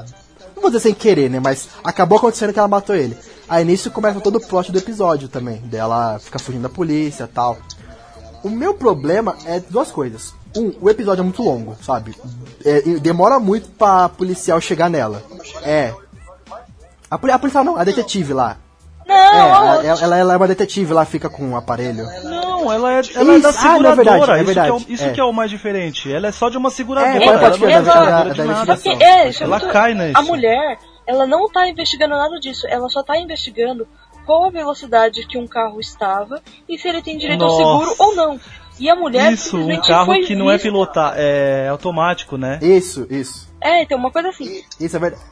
Não vou dizer sem querer, né? Mas acabou acontecendo que ela matou ele. Aí nisso começa todo o plot do episódio também. Dela ficar fugindo da polícia tal. O meu problema é duas coisas. Um, o episódio é muito longo, sabe? É, demora muito pra policial chegar nela. É. A, a policial não, a detetive lá.
Não,
É, ela, ela, ela é uma detetive lá, fica com um aparelho.
Não, ela é, ela é da
Isso, ah, não, é
seguradora.
verdade, é
isso
verdade,
que, é o, isso
é.
que é o mais diferente. Ela é só de uma seguradora.
É, pode-
ela
pode
é seguradora
é, isso é
Ela cai nisso.
A mulher, ela não tá investigando nada disso. Ela só tá investigando qual a velocidade que um carro estava e se ele tem direito
Nossa.
ao seguro ou não. E a mulher
Isso, um carro
foi
que não é pilotar, é automático, né?
Isso, isso.
É, então uma coisa assim.
Isso é verdade.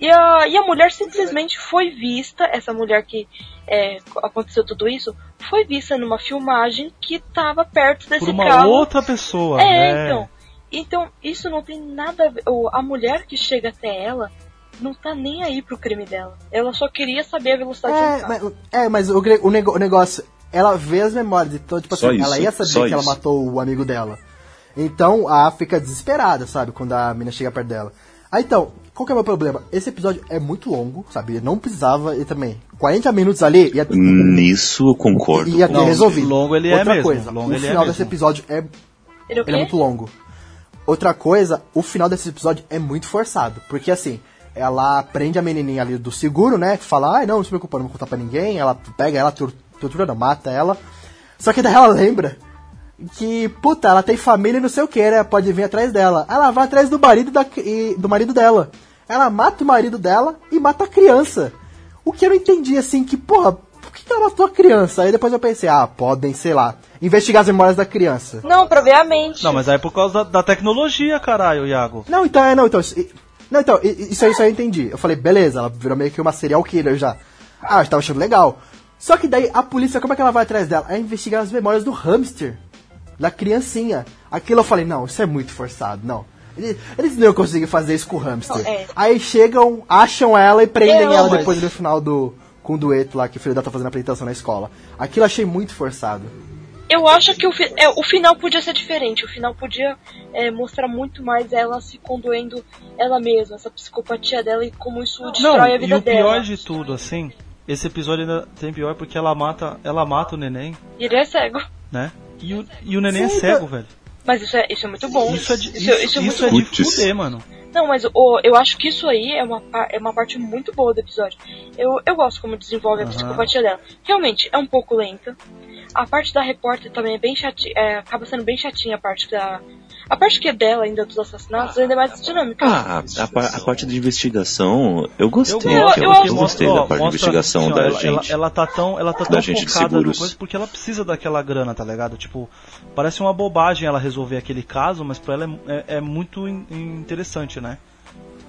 E a, e a mulher simplesmente foi vista, essa mulher que é, aconteceu tudo isso, foi vista numa filmagem que tava perto desse
Por uma
carro.
outra pessoa,
É,
né?
então. Então, isso não tem nada a ver. ou A mulher que chega até ela não tá nem aí pro crime dela. Ela só queria saber a velocidade do
É,
carro.
mas, é, mas o, o, nego- o negócio, ela vê as memórias, então, tipo
Só
assim,
isso,
ela ia saber que ela
isso.
matou o amigo dela. Então a fica desesperada, sabe, quando a mina chega perto dela. Aí então, qual que é o meu problema? Esse episódio é muito longo, sabe? Não precisava, e também, 40 minutos ali ia,
Nisso eu concordo.
ia ter
você.
resolvido.
longo ele é
Outra
mesmo,
coisa,
longo
o
ele é
final
mesmo.
desse episódio é
Ele, é
ele é muito longo. Outra coisa, o final desse episódio é muito forçado. Porque assim, ela prende a menininha ali do seguro, né? Que fala, ai não, não se preocupa, não vou contar pra ninguém. Ela pega ela, tor- tortura, não, mata ela. Só que daí ela lembra que, puta, ela tem família e não sei o que, né? Pode vir atrás dela. Ela vai atrás do marido, da, e- do marido dela. Ela mata o marido dela e mata a criança. O que eu não entendi, assim, que, porra, por que que ela matou a criança? Aí depois eu pensei, ah, podem, sei lá, investigar as memórias da criança.
Não, pra ver a mente.
Não, mas aí é por causa da, da tecnologia, caralho, Iago.
Não, então, é, não, então. isso- Não, então, isso aí, isso aí eu entendi. Eu falei, beleza, ela virou meio que uma serial killer já. Ah, eu tava achando legal. Só que daí a polícia, como é que ela vai atrás dela? É investigar as memórias do hamster. Da criancinha. Aquilo eu falei, não, isso é muito forçado, não. Eles, eles não iam conseguir fazer isso com o hamster.
Não, é.
Aí chegam, acham ela e prendem
Eu,
ela
mas-
depois no final do. Com o dueto lá que o filho dela tá fazendo a apresentação na escola. Aquilo eu achei muito forçado.
Eu acho que o, fi- é, o final podia ser diferente. O final podia é, mostrar muito mais ela se condoendo ela mesma, essa psicopatia dela e como isso
Não,
destrói a
e
vida
o
dela.
pior de tudo, assim, esse episódio ainda tem pior porque ela mata, ela mata o neném,
E ele é cego.
né? E o, e o neném
Sim,
é cego, velho.
Mas isso é, isso é muito bom.
Isso é de,
isso,
isso,
isso é
isso
muito
é
bom.
de
Putz.
fuder, mano.
Não, mas o, eu acho que isso aí é uma, pa- é uma parte muito boa do episódio. Eu, eu gosto como desenvolve a
Aham.
psicopatia dela. Realmente, é um pouco lenta. A parte da repórter também é bem chatinha. É, acaba sendo bem chatinha a parte da. A parte que é dela ainda dos assassinatos ainda é mais dinâmica.
Ah, a, pa- a parte de investigação, eu gostei.
Eu-
Eu,
eu-
eu,
eu-
gostei
Ó,
da parte de
mostra,
investigação
assim,
da
ela,
gente.
Ela, ela tá tão, ela tá
da
tão
de
focada no
seguros.
coisa porque ela precisa daquela grana, tá ligado? Tipo, parece uma bobagem ela resolver aquele caso, mas pra ela é, é- é muito in- interessante, né?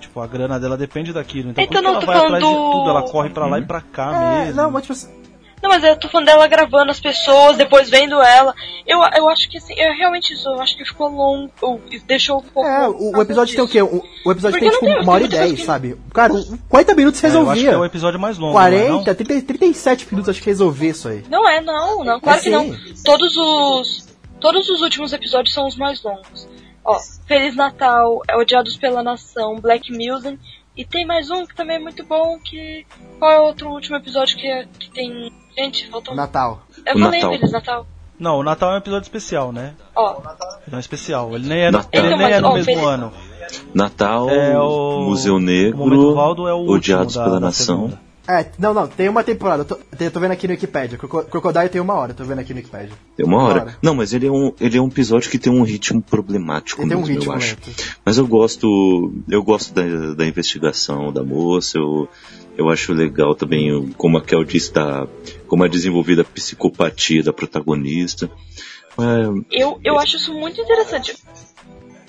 Tipo, a grana dela depende daquilo. Então,
Então
por que
não
ela vai
falando
atrás de
do-
tudo? Ela corre pra lá e pra cá
É,
mesmo.
não, mas tipo assim.
Não, mas eu tô falando dela gravando as pessoas, depois vendo ela. Eu, eu acho que assim, é realmente isso, eu acho que ficou longo, ou deixou um pouco.
É, o, o episódio tem o quê? O, o episódio
Porque
tem tipo
tem-
uma hora e dez, sabe? Cara, um- 40 minutos
É, eu acho que
resolvia.
é o episódio mais longo, não é,
40,
não?
30, 37 minutos acho que resolvia isso aí.
Não é, não, não, claro
É
que não. Todos os. Todos os últimos episódios são os mais longos. Ó, Feliz Natal, é Odiados pela Nação, Black Music. E tem mais um que também é muito bom, que. Qual é o outro último episódio que, é- que tem. Gente, faltou.
Natal.
Eu
O
falei
Natal.
Feliz Natal.
Não, o Natal é um episódio especial, né?
Ó,
Ele é especial. Ele nem é,
Natal.
ele
Então,
nem é no
ó,
mesmo
feliz-
ano.
Natal,
É o-
Museu
o
Negro,
Momento Valdo é o
Odiados
da-
pela
da
Nação.
segunda.
É, não, não, tem uma temporada. Eu tô, eu tô vendo aqui no Wikipedia. Croco- Crocodile tem uma hora, eu tô vendo aqui no Wikipedia.
Tem uma hora.
Uma hora.
Não, mas ele é um, ele é um episódio que tem um ritmo problemático
Ele tem um
mesmo,
ritmo
eu acho.
lento.
Mas eu gosto, eu gosto da, da investigação da moça, eu, eu acho legal também o- como a Kel disse, da, como é desenvolvida a psicopatia da protagonista. É,
Eu, eu acho isso muito interessante.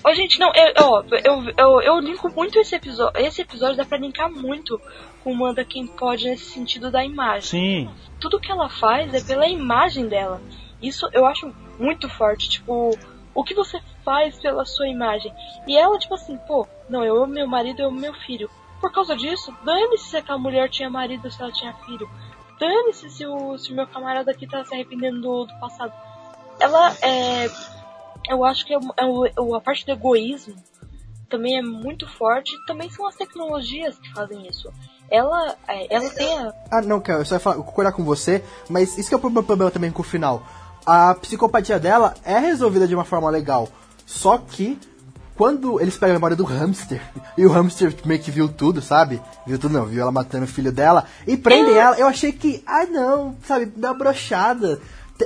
Ó, gente, não, eu, ó, eu, eu, eu linko muito esse episódio. Esse episódio dá pra linkar muito com Manda Quem Pode nesse sentido da imagem.
Sim,
Tudo que ela faz é pela imagem dela. Isso eu acho muito forte. Tipo, o que você faz pela sua imagem. E ela, tipo assim, pô, não, eu amo meu marido, eu amo meu filho. Por causa disso, dane-se se aquela mulher tinha marido se ela tinha filho. Dane-se se o, se o meu camarada aqui tá se arrependendo do, do passado. Ela é. Eu acho que é, é a parte do egoísmo também é muito forte. Também são as tecnologias que fazem isso. Ela, é, ela tem a,
Ah, não, Kel, eu só ia falar, concordar com você, mas isso que é o meu problema também com o final. A psicopatia dela é resolvida de uma forma legal, só que quando eles pegam a memória do hamster, e o hamster meio que viu tudo, sabe? Viu tudo não, viu ela matando o filho dela, e prendem ela, eu achei que, ai não, sabe, dá brochada.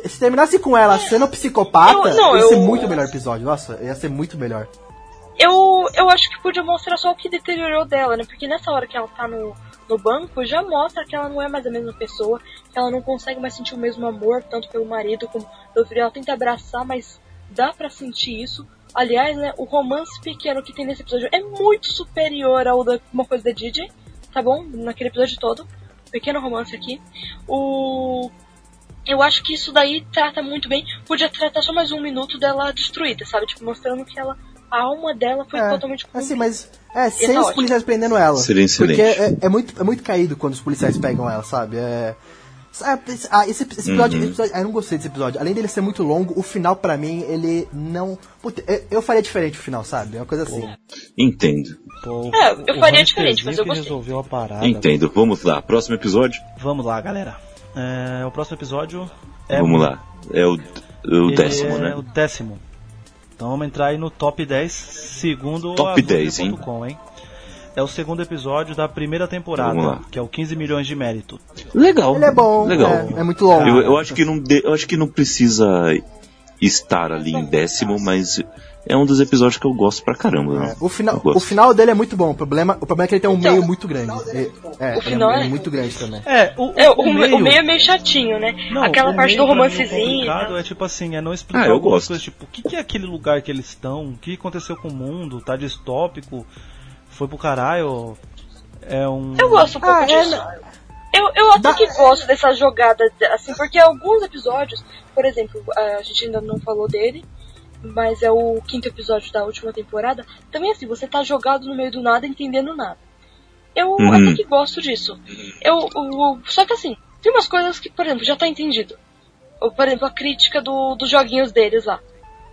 Se terminasse com ela sendo psicopata,
Eu- não,
ia ser
eu-
muito melhor episódio, nossa, ia ser muito melhor.
Eu, eu acho que podia mostrar só o que deteriorou dela, né? Porque nessa hora que ela tá no, no banco, já mostra que ela não é mais a mesma pessoa, que ela não consegue mais sentir o mesmo amor, tanto pelo marido como pelo filho. Ela tenta abraçar, mas dá pra sentir isso. Aliás, né, o romance pequeno que tem nesse episódio é muito superior ao da uma coisa da DJ, tá bom? Naquele episódio todo. Pequeno romance aqui. O. Eu acho que isso daí trata muito bem. Podia tratar só mais um minuto dela destruída, sabe? Tipo, mostrando que ela. A alma dela foi
É,
totalmente
Assim, mas é, sem
tá
os
ótimo.
policiais prendendo ela.
Seria excelente.
Porque é, é muito, é muito caído quando os policiais pegam ela, sabe? É. esse- ah, esse, esse episódio,
Uhum.
esse episódio- ah, eu não gostei desse episódio. Além dele ser muito longo, o final pra mim, ele não. Puta, eu, eu faria diferente o final, sabe? É uma coisa assim.
entendo,
pô,
É,
o-
eu
o
faria diferente, mas eu gostei.
resolveu a parada.
entendo. Vamos lá, próximo episódio?
Vamos lá, galera. É, o próximo episódio é
Vamos lá. É o, o
Ele
décimo,
é
né?
o décimo. Então vamos entrar aí no top 10, segundo
Top
a
10, hein?
Google.com, hein? É o segundo episódio da primeira temporada, que é o 15 milhões de mérito.
Legal.
Ele é bom,
Legal.
É, é muito longo.
Eu, eu acho que não de- eu acho que não precisa estar ali em décimo, mas é um dos episódios que eu gosto pra caramba. né?
É, o, final, o final dele é muito bom. O problema, o problema é que ele tem um
Então,
meio muito grande. E- É,
o final
é,
é-
muito grande também.
É, o,
É, o, meio... o meio é meio chatinho, né?
Não,
Aquela
o
parte
meio
do
o
romancezinho.
é tipo assim, é não explicar
Ah, eu gosto.
coisas, tipo, o que, que é aquele lugar que eles estão, o que aconteceu com o mundo, tá distópico, foi pro caralho, é um...
Eu gosto um pouco
Ah, é,
disso.
né?
Eu, eu até que gosto dessa jogada, assim, porque alguns episódios, por exemplo, a gente ainda não falou dele, mas é o quinto episódio da última temporada, também assim, você tá jogado no meio do nada, entendendo nada. Eu
Uhum.
até que gosto disso. Eu, eu- só que assim, tem umas coisas que, por exemplo, já tá entendido. Ou, por exemplo, a crítica do, dos joguinhos deles lá.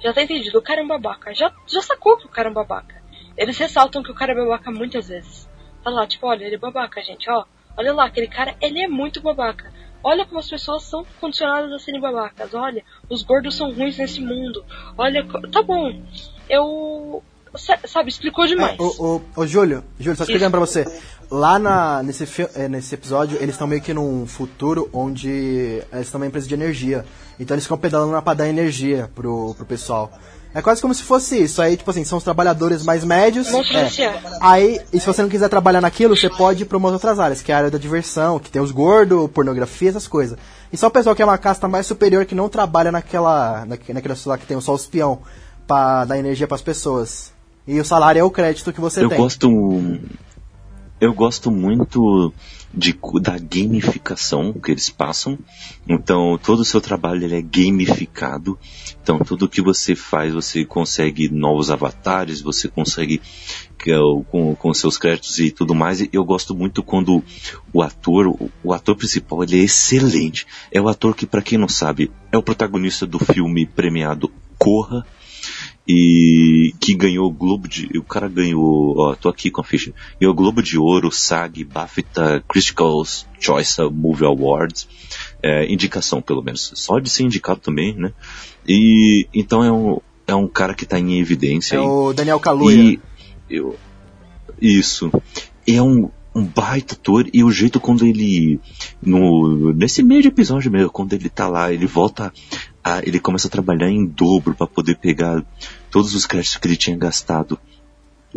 Já tá entendido, o cara é um babaca. Já, já sacou que o cara é um babaca. Eles ressaltam que o cara é babaca muitas vezes. Tá lá, tipo, olha, ele é babaca, gente, ó. Olha lá, aquele cara, ele é muito babaca. Olha como as pessoas são condicionadas a serem babacas. Olha, os gordos são ruins nesse mundo. Olha, tá bom. Eu. sa- Sabe, explicou demais.
É, o Júlio, Júlio, só explicando pra você. Lá na, nesse, eh, nesse episódio, eles estão meio que num futuro onde eles estão uma empresa de energia. Então eles ficam pedalando lá pra dar energia pro, pro pessoal. É quase como se fosse isso. Aí, tipo assim, são os trabalhadores mais médios. É. Aí, e se você não quiser trabalhar naquilo, você pode ir pra umas outras áreas, que é a área da diversão, que tem os gordos, pornografia, essas coisas. E só o pessoal que é uma casta mais superior que não trabalha naquela. naque- naquele lá que tem só os peão pra dar energia pras pessoas. E o salário é o crédito que você
Eu
tem.
gosto. Eu gosto muito de, da gamificação que eles passam. Então, todo o seu trabalho ele é gamificado. Então, tudo que você faz, você consegue novos avatares, você consegue é com, com seus créditos e tudo mais. Eu gosto muito quando o ator, o ator principal, ele é excelente. É o ator que, para quem não sabe, é o protagonista do filme premiado Corra e que ganhou o Globo de. O cara ganhou. Ó, tô aqui com a ficha. Ganhou o Globo de Ouro, SAG, BAFTA, Critical Choice Movie Awards. É, indicação, pelo menos. Só de ser indicado também, né? E então é um, é um cara que tá em evidência
É
aí.
o Daniel Kaluuya.
Eu, isso. É um, um baita ator e o jeito quando ele no nesse meio de episódio mesmo, quando ele tá lá, ele volta a, ele começa a trabalhar em dobro para poder pegar todos os créditos que ele tinha gastado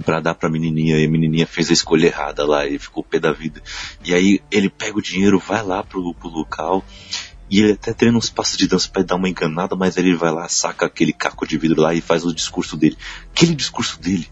para dar pra menininha, e a menininha fez a escolha errada lá, e ficou pé da vida. E aí ele pega o dinheiro, vai lá pro, pro local, e ele até treina uns passos de dança para dar uma enganada, mas ele vai lá, saca aquele caco de vidro lá e faz o discurso dele. Aquele discurso dele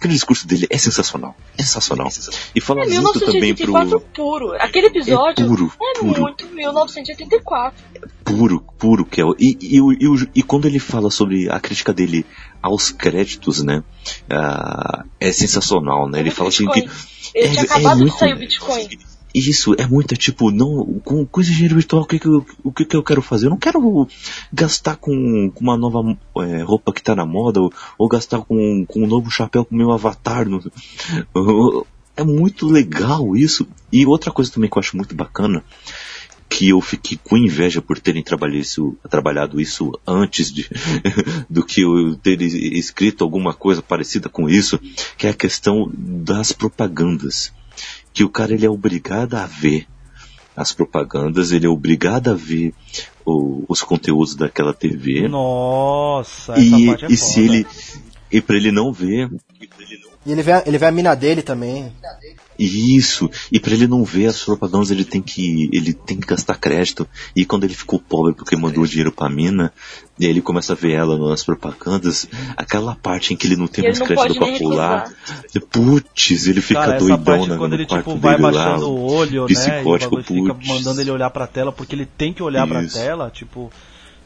Aquele discurso dele é sensacional. É sensacional. E fala
É
muito também pro.
1984 puro. Aquele episódio
É puro,
é
puro.
muito 1984.
Puro, puro que é. E, e, e, e quando ele fala sobre a crítica dele aos créditos, né? ah, é sensacional, né? Ele fala assim que.
Ele
é-
tinha
é
acabado
muito-
de sair o Bitcoin.
Isso, é muito, tipo, não, com, com esse dinheiro virtual, o que que eu, o que que eu quero fazer? Eu não quero gastar com, com uma nova é, roupa que tá na moda, ou, ou gastar com, com um novo chapéu com meu avatar. no- é muito legal isso. E outra coisa também que eu acho muito bacana, que eu fiquei com inveja por terem trabalhado isso, trabalhado isso antes de, do que eu ter escrito alguma coisa parecida com isso, que é a questão das propagandas que o cara ele é obrigado a ver as propagandas, ele é obrigado a ver o- os conteúdos daquela TV.
Nossa, essa
e
parte é
e
foda.
se ele e para ele não ver
E ele vê, a- ele vê a mina dele também.
isso, e para ele não ver as propagandas, ele tem que ele tem que gastar crédito. E quando ele ficou pobre porque mandou dinheiro pra mina, e aí ele começa a ver ela nas propagandas, aquela parte em que ele não tem
E ele
mais
não
crédito pra pular, putz, ele fica
Cara,
doidão
parte
na-
quando
no
ele
quarto
tipo vai
dele lá,
o olho, né? E o
psicótico,
fica
putz.
mandando ele olhar pra tela porque ele tem que olhar pra
Isso.
tela, tipo.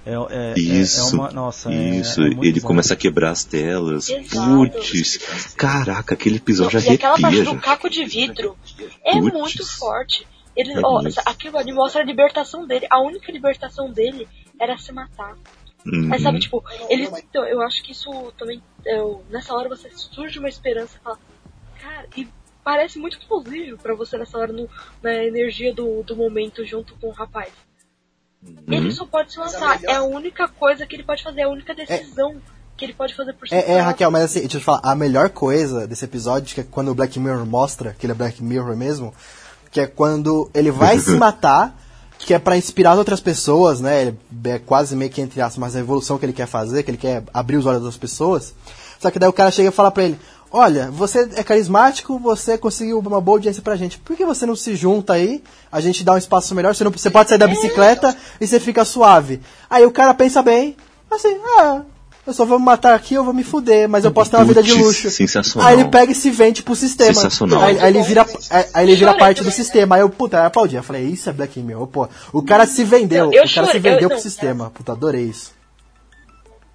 É, é, é-
Isso,
é uma. Nossa, é-
isso,
é
ele
bom.
começa a quebrar as telas. Putz, caraca, aquele episódio
e aquela parte
arrepia,
do
já.
caco de vidro é
Putz.
muito forte. Ele,
É
ó, aquilo ali mostra a libertação dele. A única libertação dele era se matar.
Uhum.
Mas sabe, tipo, ele. então, eu acho que isso também. eu- nessa hora você surge uma esperança e fala. Cara, e parece muito plausível pra você nessa hora, no, na energia do, do momento junto com o rapaz. Ele só pode se matar. É a única coisa que ele pode fazer, é a única decisão que ele pode fazer por si
É, é. Raquel, mas assim, deixa eu te falar, a melhor coisa desse episódio, que é quando o Black Mirror mostra, que ele é Black Mirror mesmo, que é quando ele vai se matar, que é pra inspirar as outras pessoas, né? Ele é quase meio que entre aspas, mas a evolução que ele quer fazer, que ele quer abrir os olhos das pessoas. Só que daí o cara chega e fala pra ele: Olha, você é carismático, você conseguiu uma boa audiência pra gente. Por que você não se junta aí? A gente dá um espaço melhor, você, não, você pode sair da bicicleta e você fica suave. Aí o cara pensa bem, assim, ah, eu só vou me matar aqui, eu vou me fuder, mas eu posso ter uma vida de luxo.
sensacional.
Aí ele pega e se vende pro sistema.
Sensacional.
Aí, aí ele vira, aí, aí ele vira
Chorei
parte do sistema. Aí eu, puta, eu aplaudi. Eu falei, isso é Black Mirror, pô. O cara se vendeu,
Não,
o cara se vendeu
eu-
pro
não,
sistema. Puta, adorei isso.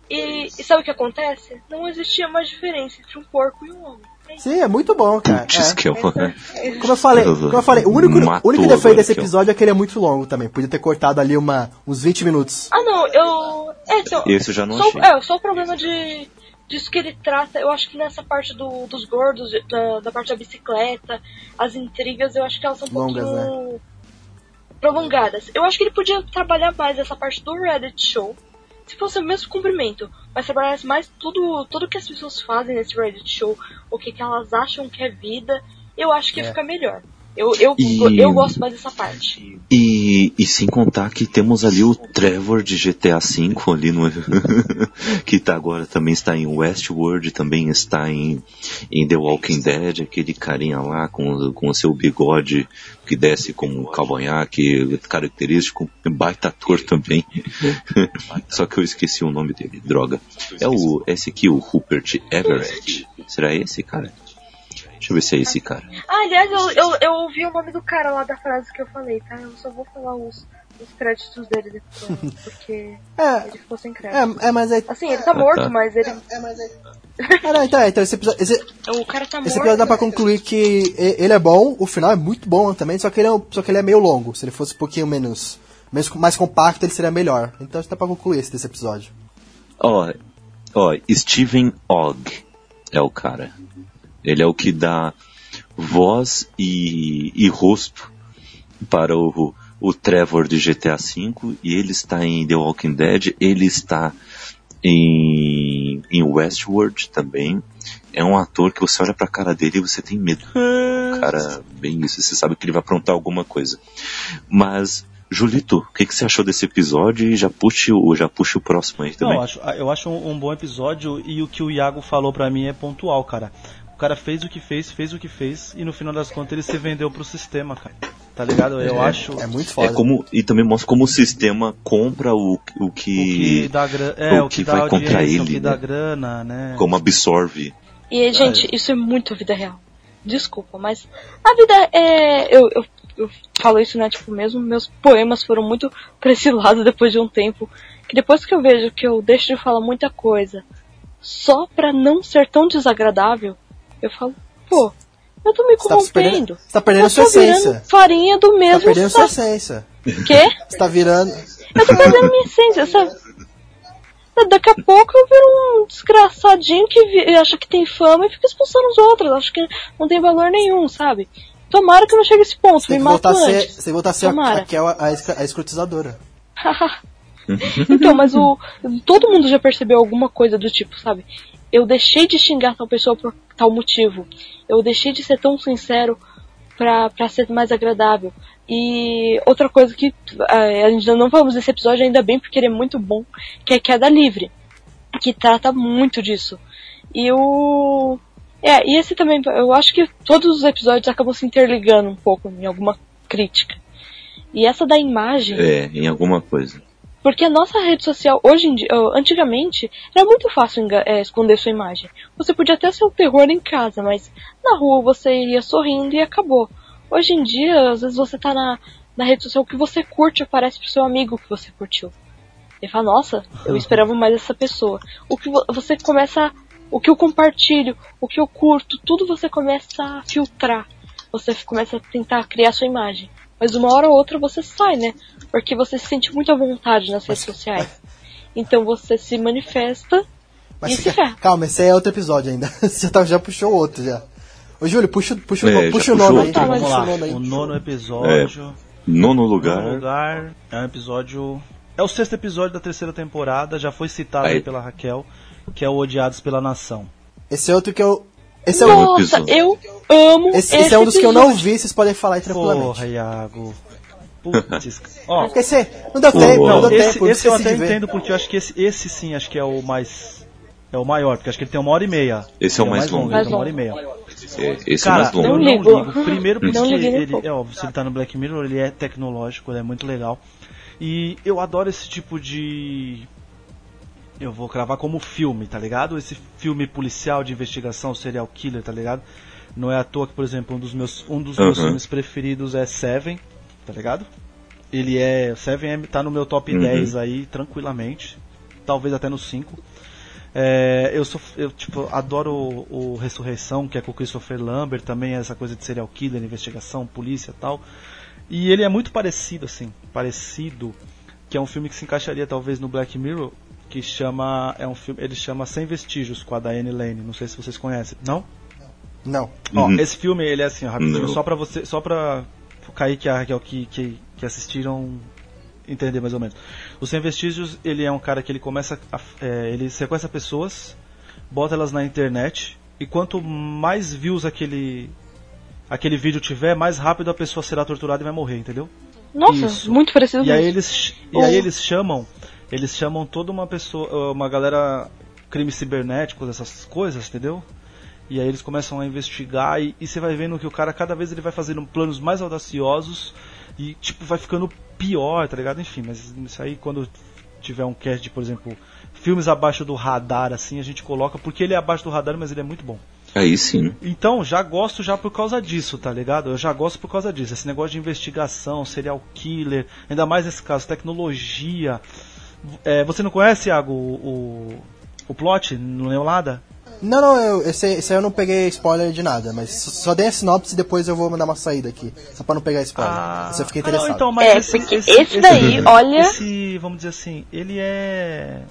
E, e sabe o que acontece? Não existia mais diferença entre um porco e um homem. É.
Sim, é muito bom, cara.
Putz,
É.
que eu...
Como eu falei, como eu falei, o único,
Matou
único defeito desse episódio é que ele é muito longo também. Podia ter cortado ali uma, uns 20 minutos.
Ah, não, eu. É, então,
Esse eu já não
só,
achei.
É, só o problema de. Disso que ele trata, eu acho que nessa parte do, dos gordos, da, da parte da bicicleta, as intrigas, eu acho que elas são um
Longas, né?
pouquinho prolongadas. Eu acho que ele podia trabalhar mais essa parte do Reddit show, se fosse o mesmo comprimento, mas trabalhasse mais tudo, tudo que as pessoas fazem nesse Reddit show, o que, que elas acham que é vida, eu acho que ia
É.
ficar melhor. Eu, eu,
E-
eu gosto mais dessa parte.
E, e sem contar que temos ali o Trevor de GTA V ali no que tá agora também está em Westworld, também está em, em The Walking Dead, aquele carinha lá com, com o seu bigode que desce como um cavanhaque característico, baita ator também. Só que eu esqueci o nome dele, droga. É o esse aqui, o Rupert Everett. Será esse, cara? Deixa eu ver se é esse cara.
Ah, aliás, eu, eu, eu ouvi o nome do cara lá da frase que eu falei, tá? Eu só vou falar os, os créditos dele depois, porque
É,
ele ficou sem crédito.
é, é mas aí.
Assim, ele tá morto,
tá.
mas ele.
É, não, então, é, então esse episódio. Esse,
O cara tá morto.
esse episódio dá pra concluir que ele é bom, o final é muito bom também, só que ele é, só que ele é meio longo. Se ele fosse um pouquinho menos. menos mais compacto, ele seria melhor. Então dá pra concluir esse desse episódio.
Ó, ó, Steven Ogg é o cara. Ele é o que dá voz e, e rosto para o, o Trevor de GTA V e ele está em The Walking Dead, ele está em em Westworld também. É um ator que você olha pra cara dele e você tem medo. O cara, bem isso, você sabe que ele vai aprontar alguma coisa. Mas, Julito, o que, que você achou desse episódio? E já puxe o, já puxe o próximo aí também.
Não, eu acho, eu acho um, um bom episódio e o que o Iago falou pra mim é pontual, cara. O cara fez o que fez, fez o que fez e no final das contas ele se vendeu pro sistema, cara. Tá ligado? Eu acho.
É muito
É
foda.
como, e também mostra como o sistema compra o, o que,
O que dá grana, é,
o
o que,
que
dá
vai contra
audiência, o
ele,
que dá
né?
grana, né?
como absorve.
E, gente, isso é muito vida real. Desculpa, mas a vida é. Eu, eu, eu falo isso, né? Tipo, mesmo meus poemas foram muito pra esse lado depois de um tempo. Que depois que eu vejo que eu deixo de falar muita coisa só pra não ser tão desagradável, eu falo, pô, eu tô me
Você tá perdendo,
corrompendo.
você tá perdendo
eu
sua
tô virando
essência.
farinha do
Tá
mesmo
perdendo sua
saco.
essência.
Quê?
Você tá virando.
Eu tô perdendo minha essência, sabe? Daqui a pouco eu viro um desgraçadinho que acha que tem fama e fica expulsando os outros. Acho que não tem valor nenhum, sabe? Tomara que eu não chegue a esse ponto,
Você
me
que voltar
mato
a ser, você tem que voltar a ser a,
Tomara.
a, Kel, a, a escrotizadora.
então, mas o. Todo mundo já percebeu alguma coisa do tipo, sabe? Eu deixei de xingar tal pessoa por tal motivo. Eu deixei de ser tão sincero pra ser mais agradável. E outra coisa que eh, ainda não falamos desse episódio, ainda bem, porque ele é muito bom, que é Queda Livre. Que trata muito disso. E o. É, e esse também, eu acho que todos os episódios acabam se interligando um pouco em alguma crítica. E essa da imagem.
É, em alguma coisa.
Porque a nossa rede social, hoje em dia, antigamente, era muito fácil eh, esconder sua imagem. Você podia até ser um terror em casa, mas na rua você ia sorrindo e acabou. Hoje em dia, às vezes você tá na, na rede social, o que você curte aparece pro seu amigo que você curtiu. Ele fala, nossa, eu esperava mais essa pessoa. O que vo- você começa, o que eu compartilho, o que eu curto, tudo você começa a filtrar. Você começa a tentar criar sua imagem. Mas uma hora ou outra você sai, né? Porque você se sente muito à vontade nas redes sociais. Então você se manifesta
Mas
e
fica-
se ferra.
calma, esse é outro episódio ainda. Você já, tá- já puxou outro já. Ô Júlio, puxa, puxa, o
É,
puxa o
puxou
nono aí.
Tá,
Vamos
o
lá,
nono aí.
o nono episódio.
Nono
Nono
lugar.
lugar é um episódio. É o sexto episódio da terceira temporada, já foi citado
Aí.
aí pela Raquel, que é o Odiados pela Nação.
Esse é outro que eu. Esse é, o.
Nossa,
episódio.
eu amo
esse,
esse,
esse é um dos que eu não
episódio.
vi, vocês podem falar aí tranquilamente.
Porra, Iago. Putz. Ó,
Porque esse, não deu tempo, não,
não,
deu
esse,
tempo. eu
esse eu até entendo porque eu acho que esse, esse sim, acho que é o mais. É o maior, porque acho que ele tem uma hora e meia.
Esse é o
Ele
mais longo.
ele
Mais
tem uma hora
longo.
e meia.
É, esse
Cara,
é o mais
eu
longo.
Não
não
ligo.
Primeiro porque
Não liguei nem um
ele, é óbvio, se ele tá no Black Mirror, ele é tecnológico, ele é muito legal. E eu adoro esse tipo de. Eu vou cravar como filme, tá ligado? Esse filme policial de investigação, serial killer, tá ligado? Não é à toa que, por exemplo, um dos meus, um dos meus
Uhum.
filmes preferidos é Seven, tá ligado? Ele é. Seven é, tá no meu top
Uhum.
10 aí, tranquilamente. Talvez até no 5. É, eu sou, eu tipo, adoro o, o Ressurreição, que é com o Christopher Lambert, também essa coisa de serial killer, investigação, polícia e tal. E ele é muito parecido, assim, parecido, que é um filme que se encaixaria talvez no Black Mirror, que chama, é um filme, ele chama Sem Vestígios, com a Diane Lane, não sei se vocês conhecem. Não?
Não.
Ó,
Uhum.
esse filme, ele é assim, ó, rapidinho,
Não.
só pra você, só pra Kaique e a Raquel que, que, que assistiram entender mais ou menos. O Sem Vestígios, ele é um cara que ele começa, a, é, ele sequestra pessoas, bota elas na internet, e quanto mais views aquele, aquele vídeo tiver, mais rápido a pessoa será torturada e vai morrer, entendeu?
Nossa,
Isso.
muito parecido
E aí
mesmo.
eles, e
Oh.
aí eles chamam, eles chamam toda uma pessoa, uma galera crimes cibernéticos, essas coisas, entendeu? E aí eles começam a investigar e, e você vai vendo que o cara cada vez ele vai fazendo planos mais audaciosos e tipo vai ficando pior, tá ligado? Enfim, mas isso aí quando tiver um cast de, por exemplo, filmes abaixo do radar assim, a gente coloca porque ele é abaixo do radar, mas ele é muito bom.
Aí sim.
Então, já gosto já por causa disso, tá ligado? Eu já gosto por causa disso. Esse negócio de investigação, serial killer, ainda mais nesse caso, tecnologia. É, você não conhece, Iago, o, o, o plot? Não leu nada?
Não, não, eu, esse, esse aí eu não peguei spoiler de nada, mas só dei a sinopse e depois eu vou mandar uma saída aqui. Só pra não pegar spoiler. Esse eu fiquei
Ah, não,
interessado.
então, mas
É,
esse,
porque
esse,
esse daí, olha-
Esse, vamos dizer assim, ele é...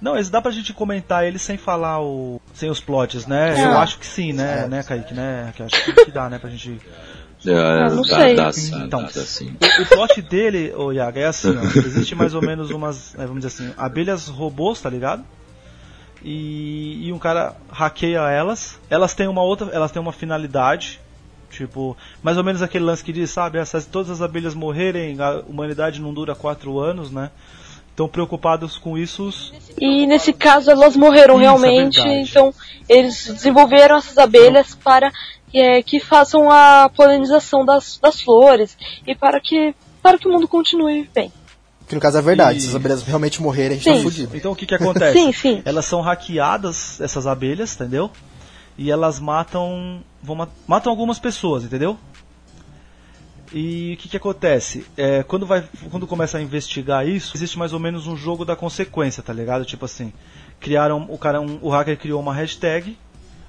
Não, esse dá pra gente comentar ele sem falar o... Sem os plots, né?
Não.
Eu acho que sim, né, né, Kaique, né? Que eu acho que dá, né, pra gente...
É,
não
dá,
sei.
dá sim,
Então.
dá, dá sim.
O, o plot dele, ô Iaga, é assim, ó, existe mais ou menos umas, é, vamos dizer assim, abelhas robôs, tá ligado? E, e um cara hackeia elas. Elas têm uma outra, elas têm uma finalidade, tipo, mais ou menos aquele lance que diz, sabe, se todas as abelhas morrerem, a humanidade não dura quatro anos, né? Estão preocupados com isso.
E nesse caso elas morreram
Isso, é
realmente,
verdade.
então eles desenvolveram essas abelhas para é, que façam a polinização das, das flores e para que para que o mundo continue bem.
Que no caso é verdade,
E-
se as abelhas realmente morrerem, a gente tá
Sim.
fudido.
Então o que que acontece?
Sim, sim.
Elas são hackeadas, essas abelhas, entendeu? E elas matam, vão ma- matam algumas pessoas, entendeu? E o que, que acontece? É, quando, vai, quando começa a investigar isso, existe mais ou menos um jogo da consequência, tá ligado? Tipo assim, criaram, o cara, um- o hacker criou uma hashtag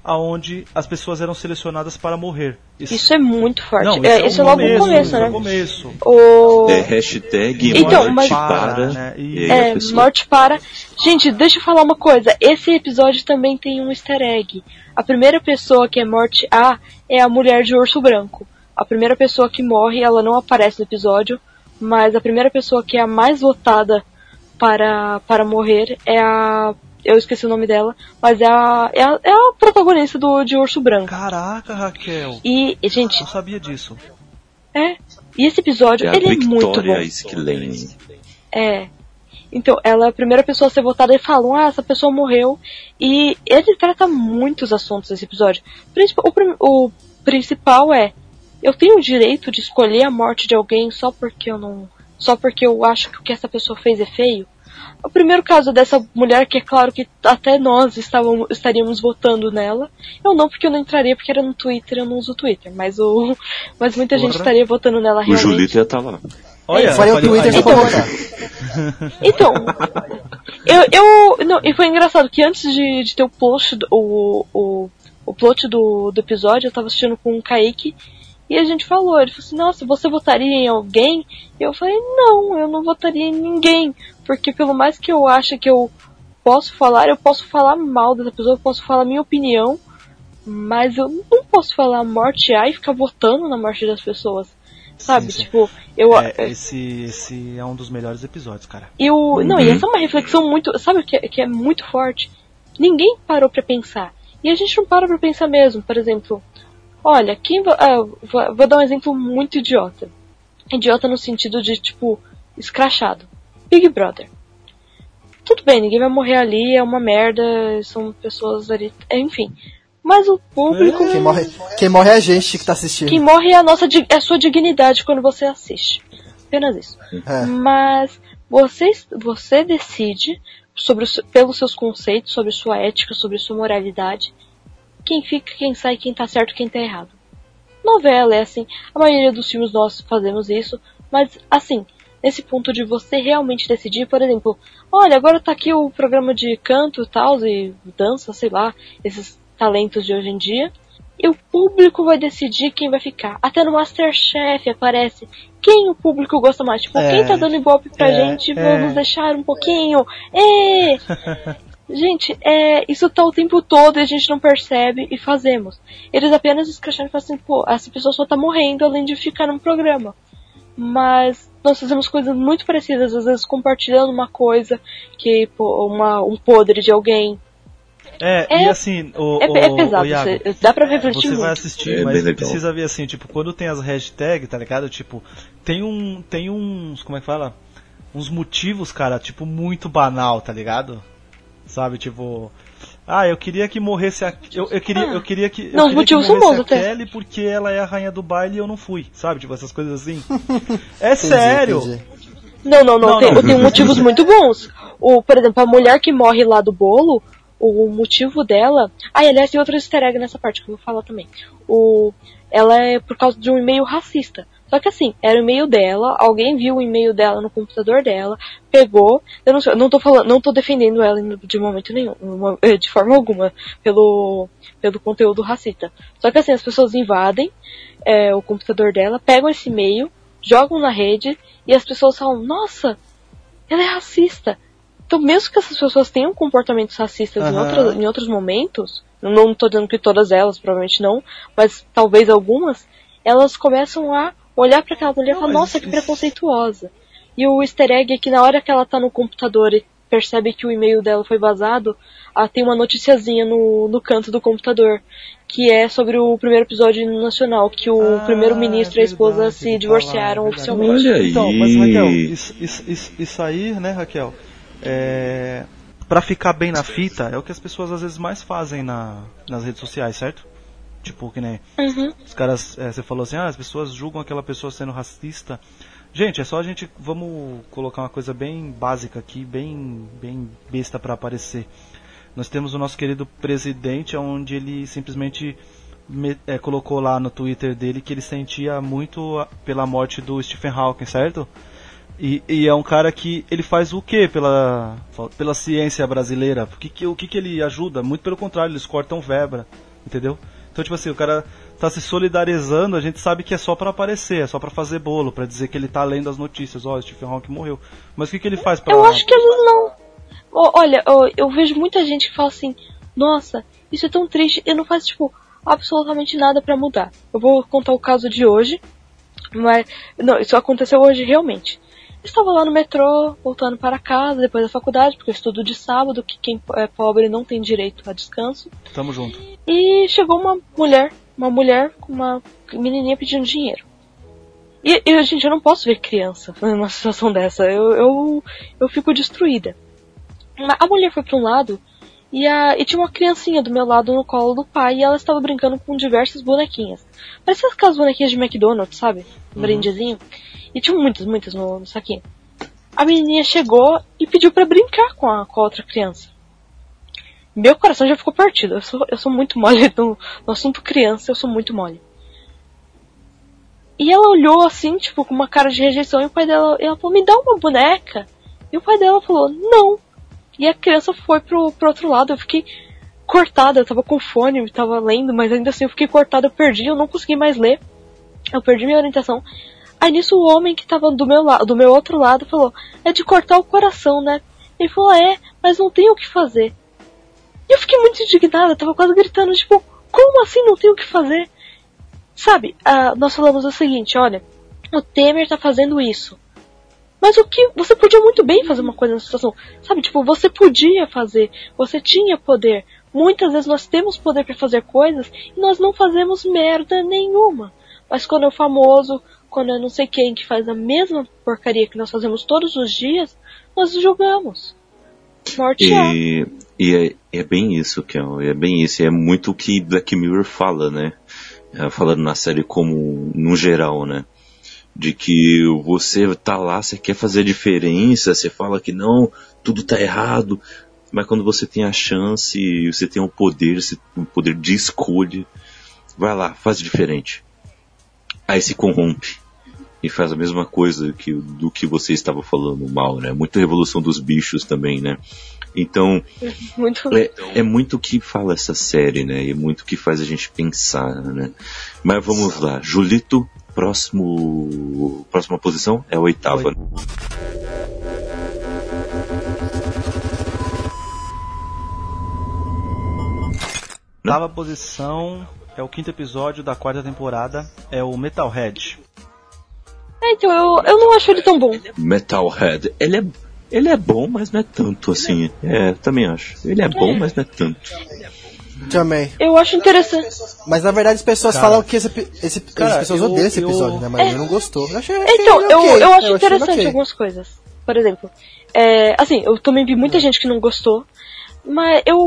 aonde as pessoas eram selecionadas para morrer.
Isso é muito forte.
Não,
é,
isso
isso
é
é logo no
começo,
começo,
isso é
né?
o começo.
O...
É hashtag
Então,
morte
mas-
para.
né? E-
É,
pessoa-
morte para. Gente, deixa eu falar uma coisa. Esse episódio também tem um easter egg. A primeira pessoa que é morte A é a mulher de urso branco. A primeira pessoa que morre, ela não aparece no episódio, mas a primeira pessoa que é a mais votada para, para morrer é a. Eu esqueci o nome dela, mas é a, é a, é a protagonista do de Urso Branco.
Caraca, Raquel.
E, gente,
Não sabia disso.
é. E esse episódio,
É a
ele é muito bom.
Victoria Skillane.
É. Então, ela é a primeira pessoa a ser votada e falam, ah, essa pessoa morreu. E ele trata muitos assuntos nesse episódio. O, prim- o principal é, eu tenho o direito de escolher a morte de alguém só porque eu não. Só porque eu acho que o que essa pessoa fez é feio. O primeiro caso dessa mulher, que é claro que até nós estávamos, estaríamos votando nela. Eu não, porque eu não entraria, porque era no Twitter, eu não uso o Twitter. Mas, o, mas muita gente
Porra.
estaria votando nela
O
realmente.
Julito já tá lá.
Olha,
Eu faria o
falei-
Twitter
Então-. Então, eu, eu não, e foi engraçado que antes de, de ter o post, do- o, o, o plot do, do episódio, eu tava assistindo com o Kaique e a gente falou, ele falou assim, nossa, você votaria em alguém? E eu falei, não, eu não votaria em ninguém, porque pelo mais que eu ache que eu posso falar, eu posso falar mal dessa pessoa, eu posso falar minha opinião, mas eu não posso falar morte A e ficar votando na morte das pessoas. Sabe,
Sim, sim.
tipo, eu,
É, esse, esse é um dos melhores episódios, cara.
e o, não, e essa é uma reflexão muito, sabe o que, é- que é muito forte? Ninguém parou pra pensar. E a gente não para pra pensar mesmo. Por exemplo, olha, quem ah, vou, dar um exemplo muito idiota. Idiota no sentido de, tipo, escrachado. Big Brother. Tudo bem, ninguém vai morrer ali, é uma merda, são pessoas ali, é, enfim. Mas o público,
Quem morre, quem morre é a gente que tá assistindo.
quem morre é a nossa, é a sua dignidade quando você assiste. Apenas isso.
É.
Mas você, você decide sobre os, pelos seus conceitos, sobre sua ética, sobre sua moralidade, quem fica, quem sai, quem tá certo, quem tá errado. Novela é assim, a maioria dos filmes nós fazemos isso, mas assim, nesse ponto de você realmente decidir, por exemplo, olha, agora tá aqui o programa de canto e tal, e dança, sei lá, esses talentos de hoje em dia, e o público vai decidir quem vai ficar. Até no Masterchef aparece quem o público gosta mais. Tipo,
É,
quem tá dando ibope pra
é,
gente,
é.
vamos deixar um pouquinho. É! gente, é, isso tá o tempo todo e a gente não percebe e fazemos. Eles apenas escracham e falam assim, pô, essa pessoa só tá morrendo além de ficar no programa. Mas nós fazemos coisas muito parecidas, às vezes compartilhando uma coisa, que pô, uma, um podre de alguém.
É,
É-
e assim, o,
É,
o,
é pesado,
o Iago,
você- dá pra refletir
você
muito.
vai assistir,
É
mas precisa ver assim, tipo, quando tem as hashtags, tá ligado? Tipo, tem um. Tem uns. Como é que fala? Uns motivos, cara, tipo, muito banal, tá ligado? Sabe, tipo. Ah, eu queria que morresse a. Eu, eu queria,
Ah.
eu queria que. eu
Não, os
queria
motivos são bons até.
Kelly porque ela é a rainha do baile e eu não fui, sabe? Tipo, essas coisas assim. É sério!
entendi.
Não, não, não,
Não,
tem,
não.
tem motivos muito bons. O, por exemplo, a mulher que morre lá do bolo, o motivo dela. Ah, e aliás, tem outro easter egg nessa parte que eu vou falar também. O, ela é por causa de um e-mail racista. Só que assim, era o e-mail dela, alguém viu o e-mail dela no computador dela, pegou, eu não, não tô falando, não tô defendendo ela de momento nenhum, eh, de forma alguma, pelo, pelo conteúdo racista. Só que assim, as pessoas invadem eh, o computador dela, pegam esse e-mail, jogam na rede, e as pessoas falam, nossa, ela é racista. Então, mesmo que essas pessoas tenham comportamentos racistas em,
Aham.
outros, em outros momentos, não estou dizendo que todas elas, provavelmente não, mas talvez algumas, elas começam a olhar para aquela mulher e falar, nossa, que preconceituosa. E o easter egg é que na hora que ela tá no computador e percebe que o e-mail dela foi vazado, ah, tem uma noticiazinha no, no canto do computador, que é sobre o primeiro episódio nacional, que o
Ah,
primeiro-ministro e a esposa
verdade,
se divorciaram
fala, verdade.
oficialmente.
Olha aí.
Então, mas Raquel, isso, isso, isso, isso aí, né, Raquel? É, pra ficar bem na fita, é o que as pessoas às vezes mais fazem na, nas redes sociais, certo? Tipo, que nem
Uhum.
os caras, é, você falou assim, ah, as pessoas julgam aquela pessoa sendo racista. Gente, é só a gente, vamos colocar uma coisa bem básica aqui, bem, bem besta pra aparecer. Nós temos o nosso querido presidente, onde ele simplesmente me- é, colocou lá no Twitter dele que ele sentia muito pela morte do Stephen Hawking, certo? E, e é um cara que ele faz o que pela, pela ciência brasileira? O que, que, o que, que ele ajuda? Muito pelo contrário, eles cortam verba, entendeu? Então, tipo assim, o cara tá se solidarizando, a gente sabe que é só pra aparecer, é só pra fazer bolo, pra dizer que ele tá lendo as notícias, ó, Stephen Hawking morreu. Mas o que, que ele faz pra...
Eu acho que vezes não. Olha, eu vejo muita gente que fala assim, nossa, isso é tão triste, e não faz, tipo, absolutamente nada pra mudar. Eu vou contar o caso de hoje, mas, não, isso aconteceu hoje realmente. Estava lá no metrô, voltando para casa, depois da faculdade, porque eu estudo de sábado, que quem é pobre não tem direito a descanso.
Tamo junto.
E chegou uma mulher, uma mulher com uma menininha pedindo dinheiro. E, e gente, eu não posso ver criança numa situação dessa. Eu, eu, eu fico destruída. A mulher foi para um lado e, a, e tinha uma criancinha do meu lado no colo do pai e ela estava brincando com diversas bonequinhas. Parecia aquelas bonequinhas de McDonald's, sabe? Um brindezinho. E tinha muitas, muitas no, no saquinho. A menininha chegou e pediu para brincar com a, com a outra criança. Meu coração já ficou partido. Eu sou, eu sou muito mole no, no assunto criança, eu sou muito mole. E ela olhou assim, tipo, com uma cara de rejeição, e o pai dela, ela falou, me dá uma boneca. E o pai dela falou, não. E a criança foi pro, pro outro lado, eu fiquei cortada, eu tava com fone, eu tava lendo, mas ainda assim eu fiquei cortada, eu perdi, eu não consegui mais ler. Eu perdi minha orientação. Aí nisso o homem que tava do meu lado, do meu outro lado, falou, é de cortar o coração, né? Ele falou, é, mas não tem o que fazer. E eu fiquei muito indignada, tava quase gritando, tipo, como assim não tem o que fazer? Sabe, nós falamos o seguinte, olha, o Temer tá fazendo isso. Mas o que. Você podia muito bem fazer uma coisa nessa situação. Sabe, tipo, você podia fazer, você tinha poder. Muitas vezes nós temos poder para fazer coisas e nós não fazemos merda nenhuma. Mas quando é o famoso, quando é não sei quem que faz a mesma porcaria que nós fazemos todos os dias, nós julgamos. Morte é.
E, e é, é bem isso, Kel, é bem isso. É muito o que Black Mirror fala, né? É, falando na série como no geral, né? De que você tá lá, você quer fazer a diferença, você fala que não, tudo tá errado, mas quando você tem a chance, você tem o poder, o poder de escolha, vai lá, faz diferente. Aí se corrompe e faz a mesma coisa que, do que você estava falando mal, né? Muita revolução dos bichos também, né? Então,
Muito.
é, é muito o que fala essa série, né? E é muito o que faz a gente pensar, né? Mas vamos lá, Julito, próximo, próxima posição é a oitava.
Oitava posição é o quinto episódio da quarta temporada, é o Metalhead.
É, então, eu, eu não acho ele tão bom.
Metalhead, ele é, ele é bom, mas não é tanto assim. É, também acho. Ele é bom, mas não é tanto.
Também.
Eu acho interessante.
Mas na verdade as pessoas
Cara.
falam que esse, esse,
Cara,
as pessoas
eu-
odeiam esse
eu-
episódio, né? Mas
É.
eu não gostou. Eu achei, achei
Então,
ele
eu, eu acho
ele
interessante
ok.
algumas coisas. Por exemplo, é, assim, eu também vi muita gente que não gostou, mas eu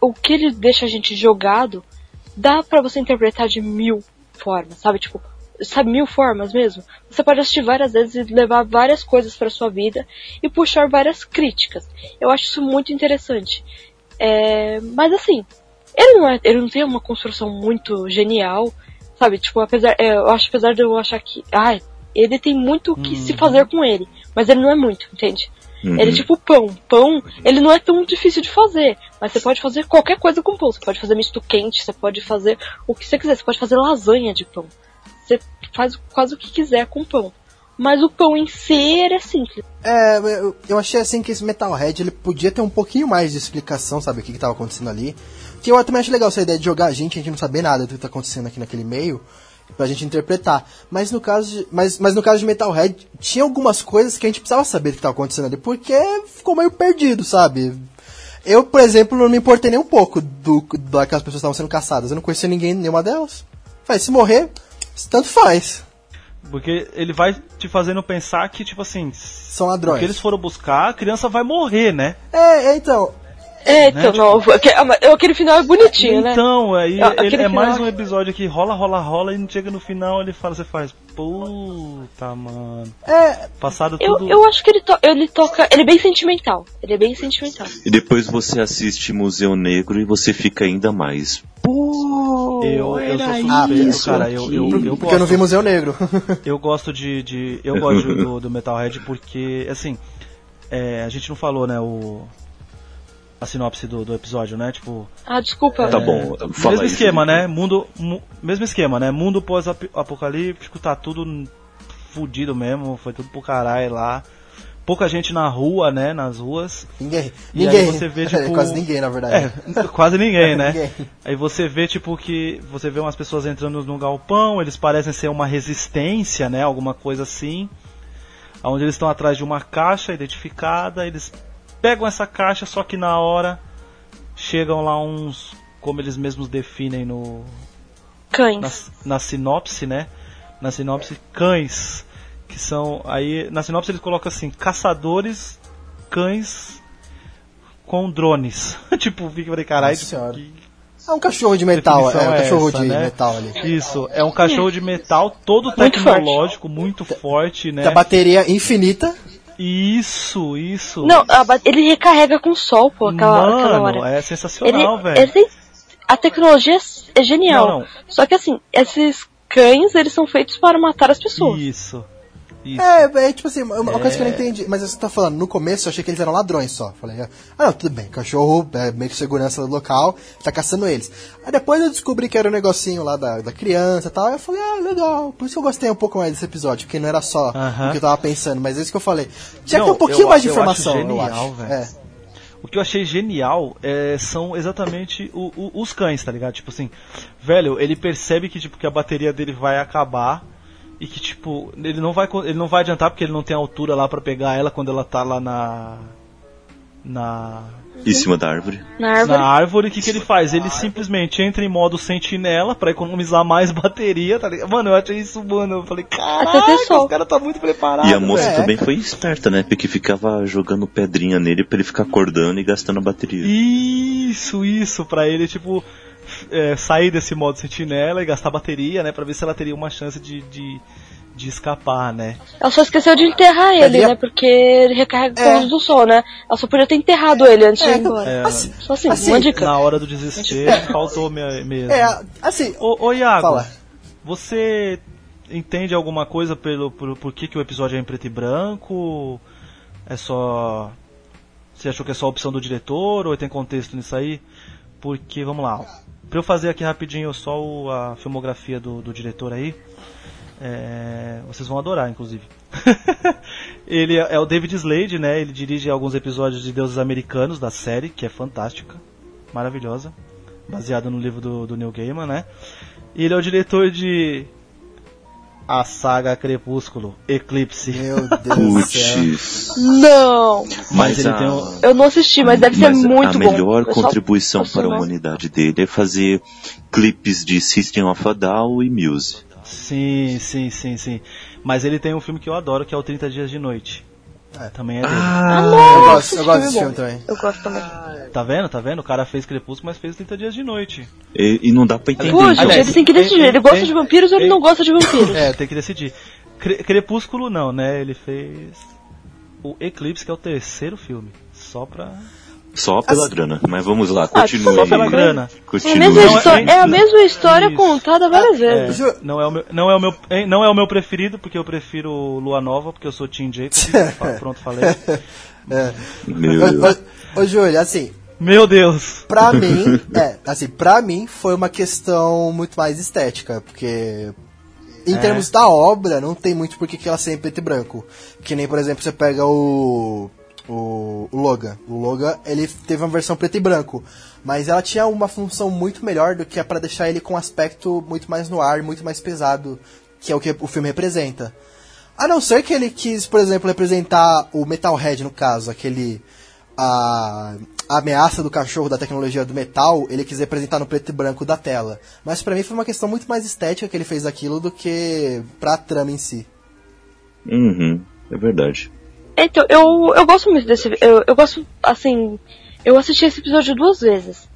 o que ele deixa a gente jogado dá pra você interpretar de mil formas, sabe? Tipo, sabe, mil formas mesmo. Você pode assistir várias vezes e levar várias coisas pra sua vida e puxar várias críticas. Eu acho isso muito interessante. É, mas assim, ele não, é, ele não tem uma construção muito genial, sabe? Tipo, apesar, é, eu acho, apesar de eu achar que, ai, ele tem muito o que se fazer com ele, mas ele não é muito, entende?
Uhum.
Ele é tipo pão. Pão, ele não é tão difícil de fazer, mas você pode fazer qualquer coisa com pão. Você pode fazer misto quente, você pode fazer o que você quiser, você pode fazer lasanha de pão. Você faz quase o que quiser com pão. Mas o pão em si, ele é simples.
É, eu, achei assim que esse Metalhead ele podia ter um pouquinho mais de explicação, sabe, o que, que tava acontecendo ali. Que eu também acho legal essa ideia de jogar a gente, a gente não saber nada do que tá acontecendo aqui naquele meio. pra gente interpretar. Mas no caso de, mas, mas no caso de Metalhead, tinha algumas coisas que a gente precisava saber o que estava acontecendo ali, porque ficou meio perdido, sabe? Eu, por exemplo, não me importei nem um pouco do daquelas pessoas que estavam sendo caçadas. Eu não conhecia ninguém, nenhuma delas. Falei, se morrer, tanto faz.
Porque ele vai te fazendo pensar que, tipo assim,
São ladrões.
que eles foram buscar, a criança vai morrer, né?
É, é, então.
É, então,
Né, tipo-
não, aque- ah, aquele final é bonitinho, né?
Então, aí
Ah,
ele, é mais
final-
um episódio que rola, rola, rola e chega no final ele fala, você faz, puta, mano.
É,
Passado
Eu,
tudo.
eu acho que ele, to- ele toca. Ele é bem sentimental. Ele é bem sentimental.
E depois você assiste Museu Negro e você fica ainda mais. Pô,
Eu, eu sou suspeito,
isso
cara. Eu, eu,
aqui.
eu
porque eu não vi Museu Negro.
eu gosto de, de- Eu gosto do, do Metalhead porque, assim, é, a gente não falou, né, o. A sinopse do, do episódio, né? Tipo.
Ah, desculpa.
Tá bom, fala
mesmo
aí,
esquema,
Felipe.
né? Mundo, mu- mesmo esquema, né? Mundo pós-apocalíptico, tá tudo fudido mesmo, foi tudo pro caralho lá. Pouca gente na rua, né? Nas ruas.
ninguém.
E
Ninguém.
aí você vê, tipo,
Quase ninguém, na verdade.
É, quase ninguém, né?
Ninguém.
Aí você vê, tipo, que. Você vê umas pessoas entrando no galpão, eles parecem ser uma resistência, né? Alguma coisa assim. Onde eles estão atrás de uma caixa identificada, eles pegam essa caixa, só que na hora chegam lá uns. Como eles mesmos definem no,
Cães.
na, na sinopse, né? Na sinopse, cães. Que são. Aí, na sinopse eles colocam assim: caçadores, cães com drones. tipo, fica falei, caralho.
É um cachorro de metal, é um
é
cachorro
essa,
de
né?
metal ali.
Isso, é um cachorro de metal todo
Muito
tecnológico, muito forte, né?
Tem a bateria infinita.
Isso, isso.
Não, a ba- ele recarrega com sol, pô, aquela,
Mano,
aquela hora.
é sensacional, velho.
ele tem- a tecnologia é- é genial.
Não, não.
Só que assim, esses cães, eles são feitos para matar as pessoas.
Isso. Isso.
É, é tipo assim, uma uma coisa que eu não
É.
entendi. Mas você tá falando, no começo eu achei que eles eram ladrões só. Falei, ah, não, tudo bem, cachorro, é, meio que segurança do local, tá caçando eles. Aí depois eu descobri que era um negocinho lá da, da criança e tal. Eu falei, ah, legal. Por isso que eu gostei um pouco mais desse episódio, porque não era só
Aham.
o que eu tava pensando, mas é isso que eu falei. Tinha que ter um pouquinho
eu-
mais de
eu acho
informação, eu
genial,
acho.
velho.
É.
O que eu achei genial é, são exatamente o- o- os cães, tá ligado? Tipo assim, velho, ele percebe que, tipo, que a bateria dele vai acabar e que, tipo, ele não vai, ele não vai adiantar porque ele não tem altura lá pra pegar ela quando ela tá lá na. Na.
Em cima da árvore.
Na árvore.
Na árvore, o que, que ele faz? Ele simplesmente entra em modo sentinela pra economizar mais bateria, tá ligado? Mano, eu achei isso, mano. Eu falei, caraca,
sol.
os caras tá muito preparado.
E a moça
É.
também foi esperta, né? Porque ficava jogando pedrinha nele pra ele ficar acordando e gastando a bateria.
Isso, isso, pra ele, tipo, é, sair desse modo sentinela e gastar bateria, né? Pra ver se ela teria uma chance de, de, de escapar, né?
Ela só esqueceu de enterrar ele,
Havia-
né? Porque ele recarrega com
É.
a luz do sol, né? Ela só podia ter enterrado ele antes de
É,
ir embora.
É,
assim,
Só assim,
assim,
uma dica.
Na hora do desespero, faltou me- mesmo.
é, assim,
Ô, ô Iago,
Fala.
você entende alguma coisa pelo por, por que, que o episódio é em preto e branco? É só. Você achou que é só a opção do diretor ou tem contexto nisso aí? Porque, vamos lá. Pra eu fazer aqui rapidinho só o- a filmografia do, do diretor aí. é, vocês vão adorar, inclusive. ele é, é o David Slade, né? Ele dirige alguns episódios de Deuses Americanos da série, que é fantástica, maravilhosa, baseada no livro do, do Neil Gaiman, né? E ele é o diretor de a saga Crepúsculo, Eclipse.
meu Deus do céu.
Não!
Mas
ele
a,
tem um-
Eu não assisti, mas deve ser
mas
muito
a
bom.
melhor
Eu só-
contribuição
só
para a humanidade dele é fazer clipes de System of a Down e Muse.
Sim, sim, sim, sim. Mas ele tem um filme que eu adoro, que é o 30 Dias de Noite.
É.
Também é dele.
Ah,
Eu
nossa,
gosto, eu gosto desse
é
filme também.
Eu gosto também.
Tá vendo? Tá vendo? O cara fez Crepúsculo, mas fez 30 Dias de Noite.
E, e não dá pra entender.
Pô, gente.
Aliás,
ele tem que decidir. Ele gosta de vampiros ou ele
tem-
não gosta de vampiros?
É, tem que decidir. Cre- Crepúsculo não, né? Ele fez o Eclipse, que é o terceiro filme. Só pra.
Só pela
Assim-
grana. Mas vamos lá,
Ah,
continue.
só pela grana.
É a
Continue.
mesma,
Não,
histó-
é-
é a mesma história
Isso.
contada várias
É,
vezes.
Ju-
não, é o meu, não, é o meu, não é o meu preferido, porque eu prefiro Lua Nova, porque eu sou Team Jacob. Pronto, falei.
Meu
Ô,
Deus.
ô, ô, Júlio, assim,
Meu Deus!
pra mim, é, assim, pra mim foi uma questão muito mais estética, porque em
É.
termos da obra, não tem muito por que que ela ser em preto e branco. Que nem, por exemplo, você pega o o, o Logan. O Logan, ele teve uma versão preto e branco, mas ela tinha uma função muito melhor do que é para deixar ele com um aspecto muito mais no ar, muito mais pesado, que é o que o filme representa. A não ser que ele quis, por exemplo, representar o Metalhead, no caso, aquele. A, a ameaça do cachorro da tecnologia do metal, ele quis representar no preto e branco da tela. Mas para mim foi uma questão muito mais estética que ele fez aquilo do que pra trama em si.
Uhum, é verdade.
Então, eu, eu gosto muito desse. Eu, eu gosto, assim. Eu assisti esse episódio duas vezes.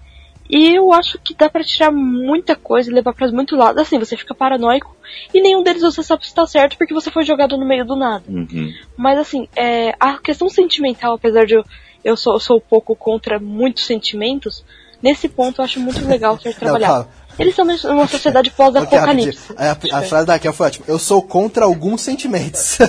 E eu acho que dá pra tirar muita coisa e levar pra muito lado. Assim, você fica paranoico e nenhum deles você sabe se tá certo porque você foi jogado no meio do nada.
Uhum.
Mas assim, é, a questão sentimental, apesar de eu, eu sou, sou um pouco contra muitos sentimentos, nesse ponto eu acho muito legal ser trabalhado. Eles são uma sociedade pós-apocalipse.
rapidinho. a, a frase da Raquel foi ótima. Eu sou contra alguns sentimentos.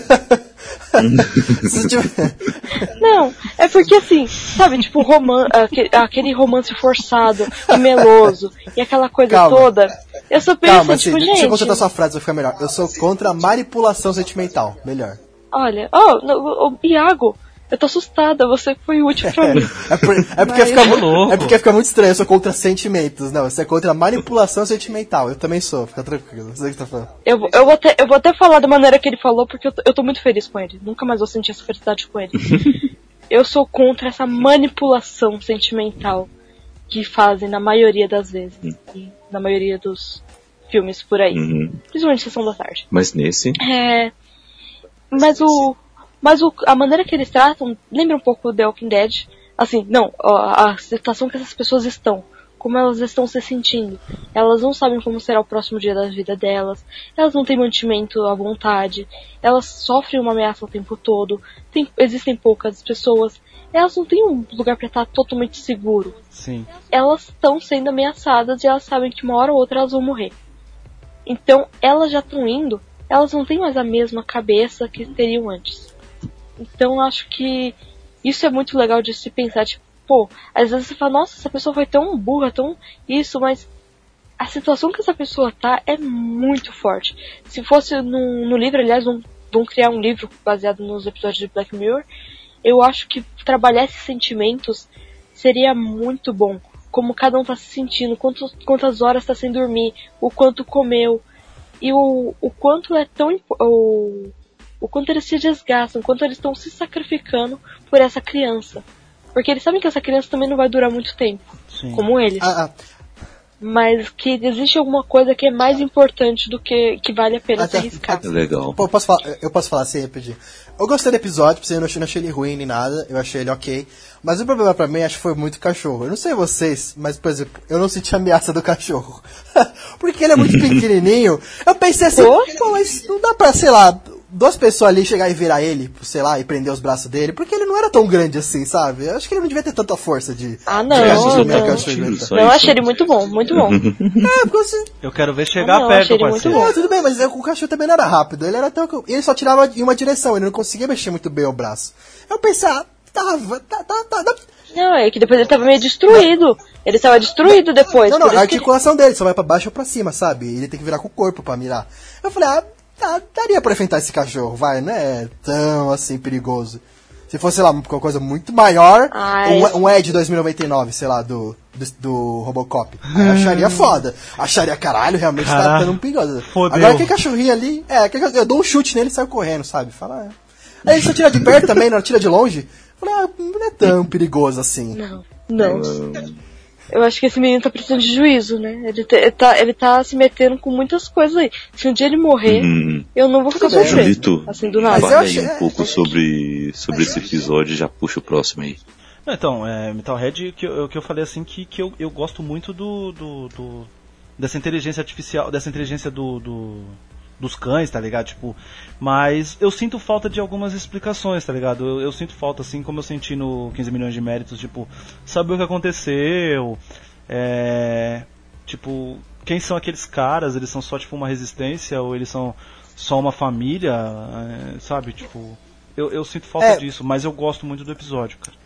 Não, é porque assim, sabe, tipo, roman aquele, aquele romance forçado meloso e aquela coisa
Calma.
toda. Eu só penso
Calma,
assim,
assim,
tipo,
deixa eu
gente.
consertar sua frase, vai ficar melhor. Eu sou contra a manipulação sentimental. Melhor.
Olha, oh, no, oh, Iago, eu tô assustada, você foi útil pra mim.
É, por- é porque
Mas-
fica, mu-
louco.
é porque fica muito estranho, eu sou contra sentimentos. Não, você é contra manipulação sentimental. Eu também sou, fica tranquilo. Não sei o que tá falando.
Eu, vou- eu, vou até, eu vou até falar da maneira que ele falou, porque eu tô, eu tô muito feliz com ele. Nunca mais vou sentir essa felicidade com ele. eu sou contra essa manipulação sentimental que fazem na maioria das vezes. E na maioria dos filmes por aí.
Uhum.
Principalmente Sessão da Tarde.
Mas nesse.
É. Mas o. Mas o, a maneira que eles tratam lembra um pouco o The Walking Dead. Assim, não, ó, a situação que essas pessoas estão. Como elas estão se sentindo. Elas não sabem como será o próximo dia da vida delas. Elas não têm mantimento à vontade. Elas sofrem uma ameaça o tempo todo. Tem, existem poucas pessoas. Elas não têm um lugar para estar totalmente seguro.
Sim.
Elas estão sendo ameaçadas e elas sabem que uma hora ou outra elas vão morrer. Então, elas já estão indo, elas não têm mais a mesma cabeça que teriam antes. Então, acho que isso é muito legal de se pensar, tipo, pô, às vezes você fala, nossa, essa pessoa foi tão burra, tão isso, mas a situação que essa pessoa tá é muito forte. Se fosse no, no livro, aliás, vão, vão criar um livro baseado nos episódios de Black Mirror, eu acho que trabalhar esses sentimentos seria muito bom. Como cada um tá se sentindo, quantos, quantas horas tá sem dormir, o quanto comeu, e o, o quanto é tão. O quanto eles se desgastam, o quanto eles estão se sacrificando por essa criança. Porque eles sabem que essa criança também não vai durar muito tempo,
Sim.
como eles.
Ah, ah,
Mas que existe alguma coisa que é mais importante do que que vale a pena se
Até-
arriscar.
É legal.
Pô, posso falar, eu posso falar assim, rapidinho. Eu gostei do episódio, eu não achei, não achei ele ruim nem nada, eu achei ele ok. Mas o problema pra mim, acho que foi muito cachorro. Eu não sei vocês, mas, por exemplo, eu não senti a ameaça do cachorro. Porque ele é muito pequenininho. Eu pensei assim,
pô,
mas não dá pra, sei lá, duas pessoas ali chegar e virar ele, sei lá, e prender os braços dele, porque ele não era tão grande assim, sabe? Eu acho que ele não devia ter tanta força de...
Ah,
de
não,
a
não. Não, eu
isso.
achei ele muito bom, muito bom.
É, porque assim,
Eu quero ver chegar
Ah, não,
perto,
ele muito bom.
Ah, tudo bem, mas o cachorro também não era rápido. Ele era até. o- Ele só tirava em uma direção, ele não conseguia mexer muito bem o braço. Eu pensei, ah, tava, tá, tá, tá. tá.
Não, é que depois ele tava meio destruído. Ele tava destruído depois.
Não, não, a articulação dele só vai pra baixo ou pra cima, sabe? Ele tem que virar com o corpo pra mirar. Eu falei, ah, tá, daria pra enfrentar esse cachorro, vai, não é tão assim perigoso. Se fosse, sei lá, uma coisa muito maior,
Ai.
um, um Ed 2099, sei lá, do, do, do Robocop. Aí eu acharia foda. Acharia, caralho, realmente tá
Caralho,
dando um perigoso.
fodeu.
Agora aquele cachorrinho ali, é, eu dou um chute nele e saio correndo, sabe? Fala, é. Aí ele só tira de perto também, não tira de longe. Eu Falei, ah, não é tão perigoso assim.
Não, não. Eu acho que esse menino tá precisando de juízo, né? Ele, te- ele tá, ele tá se metendo com muitas coisas aí. Se um dia ele morrer,
Hum.
eu não vou ficar surpreso. Assim, do
Mas
nada.
aí
achei-
um pouco sobre, sobre esse episódio e já puxa o próximo aí.
Não, Então, é, Metalhead, que eu, que eu falei assim, que, que eu, eu gosto muito do, do, do- dessa inteligência artificial, dessa inteligência do, do- dos cães, tá ligado? Tipo, mas eu sinto falta de algumas explicações, tá ligado? Eu, eu sinto falta, assim, como eu senti no 15 milhões de méritos, tipo, saber o que aconteceu, é, tipo, quem são aqueles caras? Eles são só, tipo, uma resistência ou eles são só uma família, é, sabe? Tipo, eu, eu sinto falta
É.
disso, mas eu gosto muito do episódio, cara.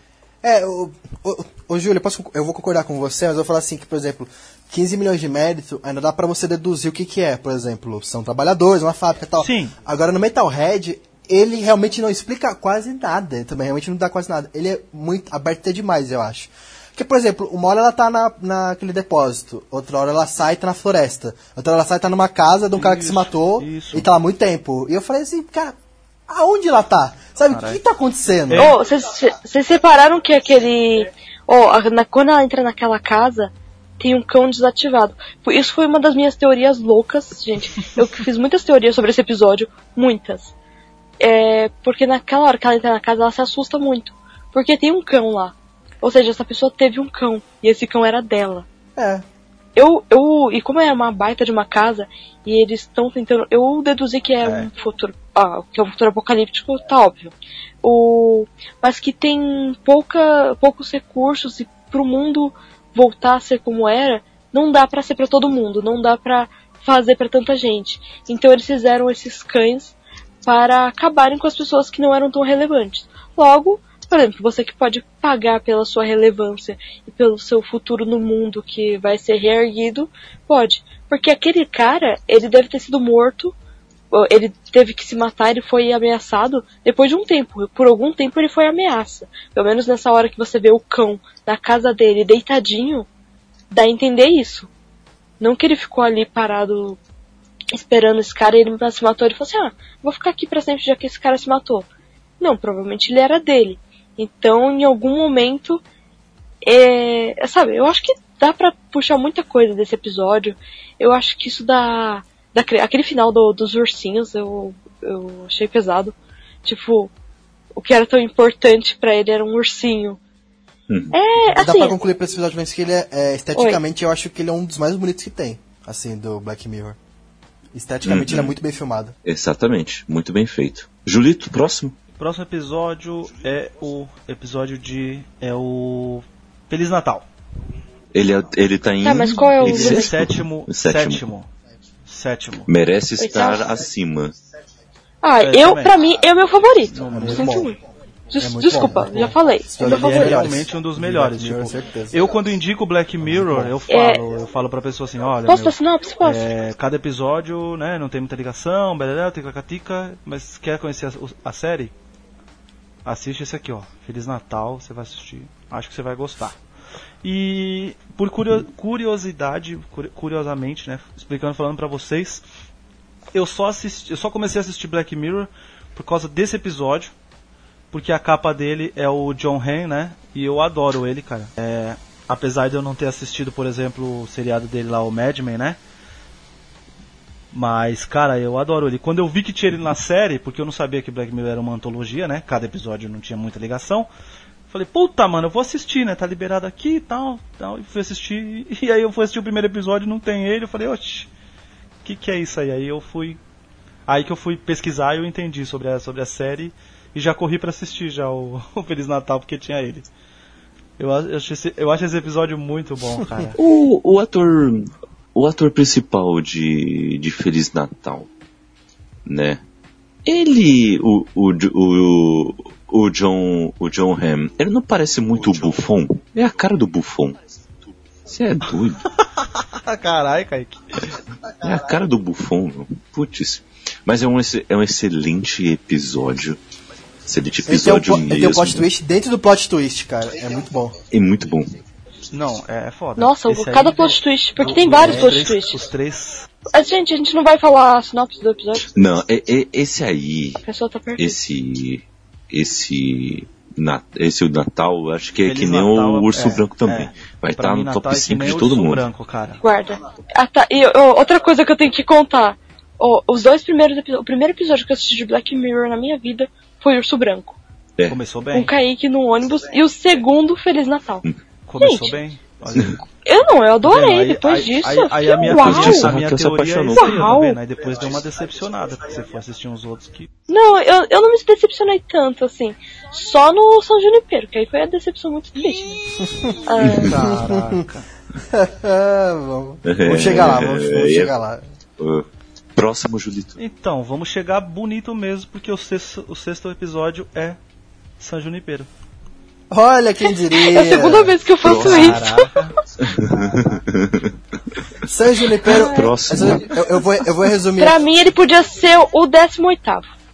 É, o, o, o Júlio, eu, posso, eu vou concordar com você, mas eu vou falar assim que, por exemplo, 15 milhões de mérito, ainda dá pra você deduzir o que que é, por exemplo, são trabalhadores, uma fábrica e tal.
Sim.
Agora no Metalhead, ele realmente não explica quase nada. Ele também realmente não dá quase nada. Ele é muito aberto demais, eu acho. Porque, por exemplo, uma hora ela tá na, naquele depósito, outra hora ela sai e tá na floresta. Outra hora ela sai e tá numa casa de um cara que se matou
isso.
e tá lá há muito tempo. E eu falei assim, cara, aonde ela tá? Sabe, o que, que tá acontecendo?
É.
Ô, vocês separaram que aquele. A- na- quando ela entra naquela casa, tem um cão desativado. Isso foi uma das minhas teorias loucas, gente. Eu fiz muitas teorias sobre esse episódio, muitas. É, porque naquela hora que ela entra na casa, ela se assusta muito. Porque tem um cão lá. Ou seja, essa pessoa teve um cão. E esse cão era dela.
É.
Eu, eu, e como é uma baita de uma casa, e eles estão tentando, eu deduzi que é,
É.
um futuro, ah, que é um futuro apocalíptico, tá óbvio. O, mas que tem pouca, poucos recursos e pro mundo voltar a ser como era, não dá pra ser pra todo mundo, não dá pra fazer pra tanta gente. Então eles fizeram esses cães para acabarem com as pessoas que não eram tão relevantes. Logo, por exemplo, você que pode pagar pela sua relevância e pelo seu futuro no mundo que vai ser reerguido, pode. Porque aquele cara, ele deve ter sido morto, ele teve que se matar, ele foi ameaçado depois de um tempo. Por algum tempo ele foi ameaça. Pelo menos nessa hora que você vê o cão na casa dele deitadinho, dá a entender isso. Não que ele ficou ali parado esperando esse cara e ele se matou. Ele falou assim: ah, vou ficar aqui pra sempre já que esse cara se matou. Não, provavelmente ele era dele. Então, em algum momento, é, sabe, eu acho que dá pra puxar muita coisa desse episódio. Eu acho que isso dá, dá cre- aquele final do- dos ursinhos, eu, eu achei pesado. Tipo, o que era tão importante pra ele era um ursinho.
Uhum.
É,
Dá
assim,
pra concluir pra esse episódio, mas que ele é, é, esteticamente eu acho que ele é um dos mais bonitos que tem, assim, do Black Mirror. Esteticamente
Uhum.
ele é muito bem filmado.
Exatamente, muito bem feito. Julito, próximo.
Próximo episódio é o episódio de. É o. Feliz Natal.
Ele, é- ele tá em.
Tá, mas qual é o?
Sétimo.
Sétimo.
Sétimo. Sétimo.
Merece estar acima.
ah,
É,
eu,
também.
pra mim, é o meu favorito.
É muito
Sinto
bom.
muito. Des-
É
desculpa,
bom,
já
bom.
falei. É meu favorito.
Realmente um dos melhores. Tipo,
certeza.
eu quando indico Black Mirror, eu
É.
falo, eu falo pra pessoa assim, olha,
Posso
meu,
sinopse? Posso?
é, cada episódio, né, não tem muita ligação, beleza, cacatica, mas quer conhecer a, a série? Assiste esse aqui, ó. Feliz Natal, você vai assistir. Acho que você vai gostar. E por curio- curiosidade, curi- curiosamente, né, explicando, falando pra vocês, eu só assisti, eu só comecei a assistir Black Mirror por causa desse episódio, porque a capa dele é o John Hamm, né? E eu adoro ele, cara. É, apesar de eu não ter assistido, por exemplo, o seriado dele lá, o Mad Men, né? Mas, cara, eu adoro ele. Quando eu vi que tinha ele na série, porque eu não sabia que Black Mirror era uma antologia, né? Cada episódio não tinha muita ligação. Falei, puta, mano, eu vou assistir, né? Tá liberado aqui e tal, tal. E fui assistir. E aí eu fui assistir o primeiro episódio, não tem ele. Eu falei, oxi, o que, que é isso aí? Aí eu fui. Aí que eu fui pesquisar e eu entendi sobre a, sobre a série. E já corri pra assistir já o, o Feliz Natal porque tinha ele. Eu, acho esse, eu acho esse episódio muito bom, cara.
O, o ator. O ator principal de, de Feliz Natal, né? Ele. O, o, o, o John. O John Hamm, ele não parece muito o Buffon? É a cara do Buffon. Você é doido.
Caralho, Kaique.
É a cara do Buffon, meu. Putz. Mas é um, é um excelente episódio. Excelente
Ele tem,
episódio
plo- ele tem um
mesmo.
plot twist dentro do plot twist, cara. É muito bom.
E muito bom.
Não, é, é foda.
Nossa,
Esse
cada plot twist, porque
do-
tem vários
os
plot
três-
twists.
Os três.
A gente, a gente não vai falar a sinopse do episódio,
Não, é, é- esse aí.
a pessoa tá perdida.
Esse. Esse. Esse o Natal, eu acho que é
Feliz
que nem
Natal,
o Urso
é,
Branco também.
é.
Vai estar
mim,
no
Natal
top
é que
5
nem
de
o
todo
urso
mundo.
branco, cara.
Guarda. Ah, tá. E ó, outra coisa que eu tenho que contar. Ó, os dois primeiros. O primeiro episódio que eu assisti de Black Mirror na minha vida foi Urso Branco.
É.
Começou
Com
bem.
Kaique no ônibus. E o segundo, Feliz Natal.
Começou
Gente.
bem. Olha.
Eu não, eu adorei.
Aí-
Depois
aí-
disso,
aí,
eu
aí
fiquei,
a minha,
uau.
Disso,
a minha
se
teoria é aí, tá
Uau.
vendo? Aí depois deu uma decepcionada, porque você for assistir uns outros que.
Não, eu, eu não me decepcionei tanto, assim. Só no São Junipero, que aí foi a decepção muito triste. Né? Ah,
Caraca.
vamos, vamos chegar lá, vamos, vamos
É,
chegar lá.
Uh, próximo, Julito.
Então, vamos chegar bonito mesmo, porque o sexto, o sexto episódio é San Junipero.
Olha quem diria.
é a segunda vez que eu faço
Nossa.
isso.
Caraca.
San Junipero.
Próximo.
Eu, eu vou, eu vou resumir.
Pra mim, ele podia ser o 18.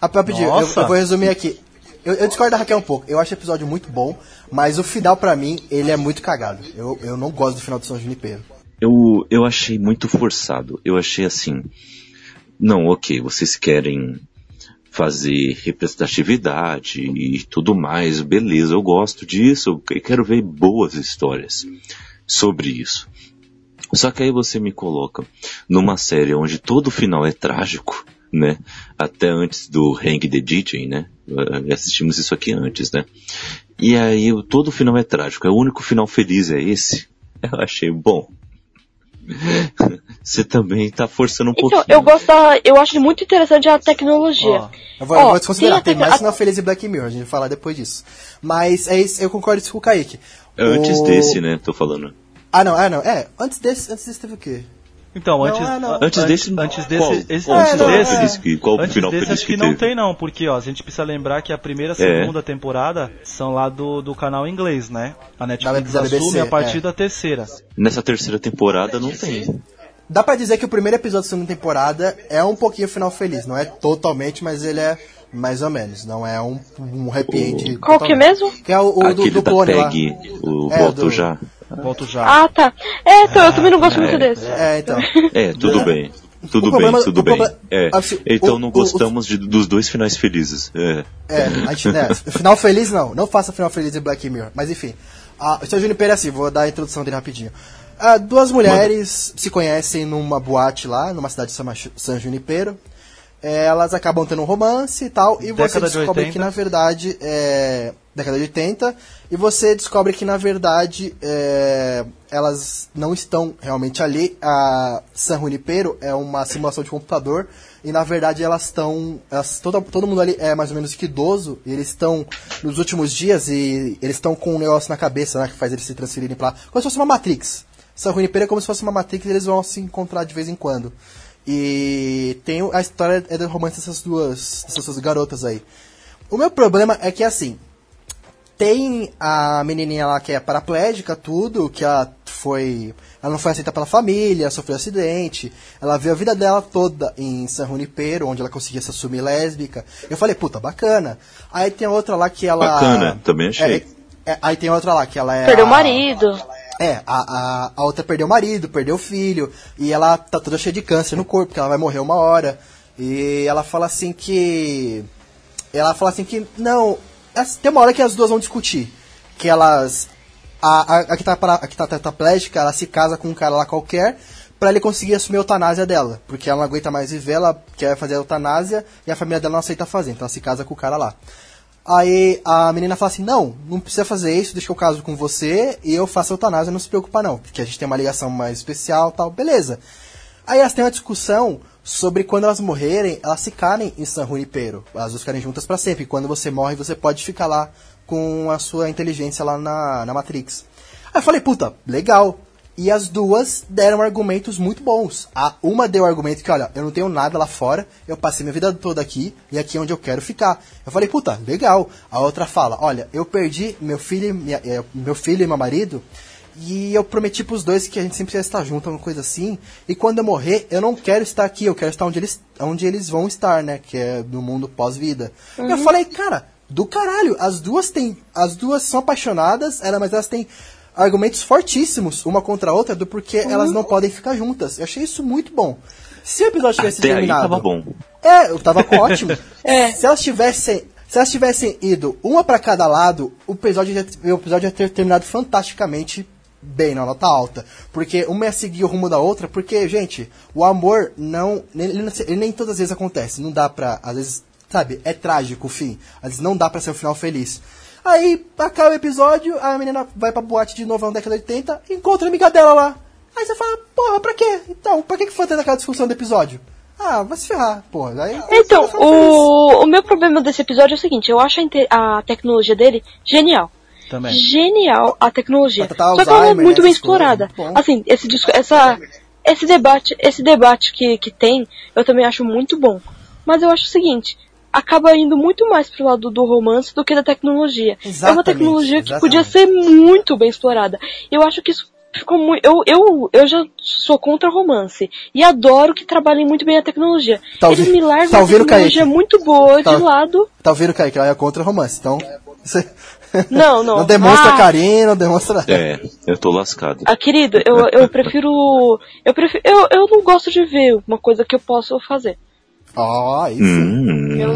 Ah, rapidinho, eu, eu vou resumir aqui. Eu, eu discordo da Raquel um pouco. Eu acho o episódio muito bom, mas o final, pra mim, ele é muito cagado. Eu, eu não gosto do final do São Junipero.
Eu, eu achei muito forçado. Eu achei assim. Não, ok, vocês querem fazer representatividade e tudo mais, beleza, eu gosto disso, eu quero ver boas histórias sobre isso. Só que aí você me coloca numa série onde todo final é trágico, né? Até antes do Hang the DJ, né? Eh, Assistimos isso aqui antes, né? E aí todo final é trágico, é o único final feliz é esse. Eu achei bom. Você também tá forçando um
Então,
pouquinho.
eu gosto da, Eu acho muito interessante a tecnologia.
Ó,
Eu vou, eu
Ó,
vou desconsiderar,
tem
tem
a-
mais
a-
final feliz e Black Mirror, a gente vai falar depois disso. Mas é isso, eu concordo isso com o Kaique.
Antes
O-
desse, né? Tô falando.
Ah, não, ah, não, é, antes desse, antes desse teve o quê?
Então,
Não,
antes,
é, não.
Antes desse,
antes
qual?
desse, esse-
Qual
antes
final
desse,
feliz que- qual
antes
final
desse acho que,
que
não tem não, porque ó, a gente precisa lembrar que a primeira e a
É.
segunda temporada são lá do, do canal inglês, né? A Netflix
Da BBC,
assume a partir
é.
da terceira.
Nessa terceira temporada não tem.
Dá pra dizer que o primeiro episódio da segunda temporada é um pouquinho final feliz, não é totalmente, mas ele é mais ou menos, não é um, um happy end.
Qual que é
totalmente.
mesmo?
Que é o, o do,
Aquele
do
da
clone lá.
o
É,
voto
do-
já.
Volto já.
Ah, tá. É, então, eu também não gosto muito desse.
É, então.
É, tudo bem. Tudo
O
bem,
problema-
tudo
o
bem.
proble-
É,
assim,
então
o-
não
o-
gostamos de- dos dois finais felizes. É.
É, a gente, né, final feliz não, não faça final feliz em Black Mirror. Mas enfim, a, o Sr. Juniper é assim, vou dar a introdução dele rapidinho. Ah, duas mulheres se conhecem numa boate lá, numa cidade de San, San Junipero. É, elas acabam tendo um romance e tal, e você
Década de
descobre
80.
que na verdade é. Década de 80, e você descobre que na verdade é, elas não estão realmente ali. A San Junipero é uma simulação de computador, e na verdade elas estão. Todo, todo mundo ali é mais ou menos que idoso, e eles estão nos últimos dias e eles estão com um negócio na cabeça, né, que faz eles se transferirem pra lá. Como se fosse uma Matrix. San Junipero é como se fosse uma Matrix e eles vão se encontrar de vez em quando. E tem a história é do romance dessas duas, dessas duas garotas aí. O meu problema é que assim, tem a menininha lá que é paraplégica, tudo, que ela foi. Ela não foi aceita pela família, sofreu acidente. Ela viu a vida dela toda em San Junipero, onde ela conseguia se assumir lésbica. Eu falei, puta, bacana. Aí tem outra lá que ela.
Bacana, também achei.
É, é, aí tem outra lá que ela é.
Perdeu o marido.
é, a, a, a outra perdeu o marido, perdeu o filho, e ela tá toda cheia de câncer no corpo, porque ela vai morrer uma hora. E ela fala assim que. Ela fala assim que. Não. Tem uma hora que as duas vão discutir. Que elas. A, a, a que tá, para- a que tá tetraplégica, ela se casa com um cara lá qualquer pra ele conseguir assumir a eutanásia dela. Porque ela não aguenta mais viver, ela quer fazer a eutanásia e a família dela não aceita fazer. Então ela se casa com o cara lá. Aí a menina fala assim: Não, não precisa fazer isso, deixa que eu caso com você e eu faço a eutanásia, não se preocupa não, porque a gente tem uma ligação mais especial tal, beleza. Aí elas têm uma discussão sobre quando elas morrerem, elas ficarem em San Junipero, elas duas ficarem juntas pra sempre. Quando você morre, você pode ficar lá com a sua inteligência lá na, na Matrix. Aí eu falei, puta, legal. E as duas deram argumentos muito bons. A uma deu argumento que, olha, eu não tenho nada lá fora, eu passei minha vida toda aqui e aqui é onde eu quero ficar. Eu falei, puta, legal. A outra fala, olha, eu perdi meu filho, minha- eh, meu filho e meu marido e eu prometi pros dois que a gente sempre ia estar junto, uma coisa assim. E quando eu morrer, eu não quero estar aqui, eu quero estar onde eles, onde eles vão estar, né? Que é no mundo pós-vida. Eu falei, cara, do caralho, as duas têm. As duas são apaixonadas, ela, mas elas têm argumentos fortíssimos, uma contra a outra, do porquê elas não podem ficar juntas. Eu achei isso muito bom. Se o episódio tivesse
Até aí
terminado.
tava bom.
É, eu tava com ótimo.
É.
Se elas tivessem. Se elas tivessem ido uma pra cada lado, o episódio, ia, o episódio ia ter terminado fantasticamente bem, na nota alta. Porque uma ia seguir o rumo da outra, porque, gente, o amor não. Ele, ele nem todas as vezes acontece. Não dá pra. Às vezes, sabe, é trágico o fim. Às vezes não dá pra ser um final feliz. Aí acaba o episódio, a menina vai pra boate de novo na década de 80, encontra a amiga dela lá. Aí você fala, porra, pra quê? Então, pra que foi ter aquela discussão do episódio? Ah, vai se ferrar, porra. Aí,
Então,
feliz.
o, o meu problema desse episódio é o seguinte, eu acho a, a tecnologia dele genial.
Também.
Genial a tecnologia. Só que ela é muito
né,
bem
coisas,
explorada.
bom.
Assim, esse, disco- essa, esse debate, esse debate que, que tem, eu também acho muito bom. Mas eu acho o seguinte, acaba indo muito mais pro lado do romance do que da tecnologia. é uma
Exatamente,
tecnologia que
exatamente.
podia ser muito bem explorada. Eu acho que isso ficou muito. Eu, eu, eu já sou contra romance. E adoro que trabalhem muito bem a tecnologia.
Tá
Eles me largam
tá
a
ouvindo,
tecnologia
Kaique?
muito boa
Tá-
de lado.
Tá ouvindo, Kaique? Ela é contra romance, então. Você...
Não, não.
não demonstra
Ah.
carinho, não demonstra.
É, eu tô lascado.
Ah, querido, eu, eu prefiro. Eu prefiro. Eu, eu não gosto de ver uma coisa que eu posso fazer.
Ó, isso.
Hum,
Eu,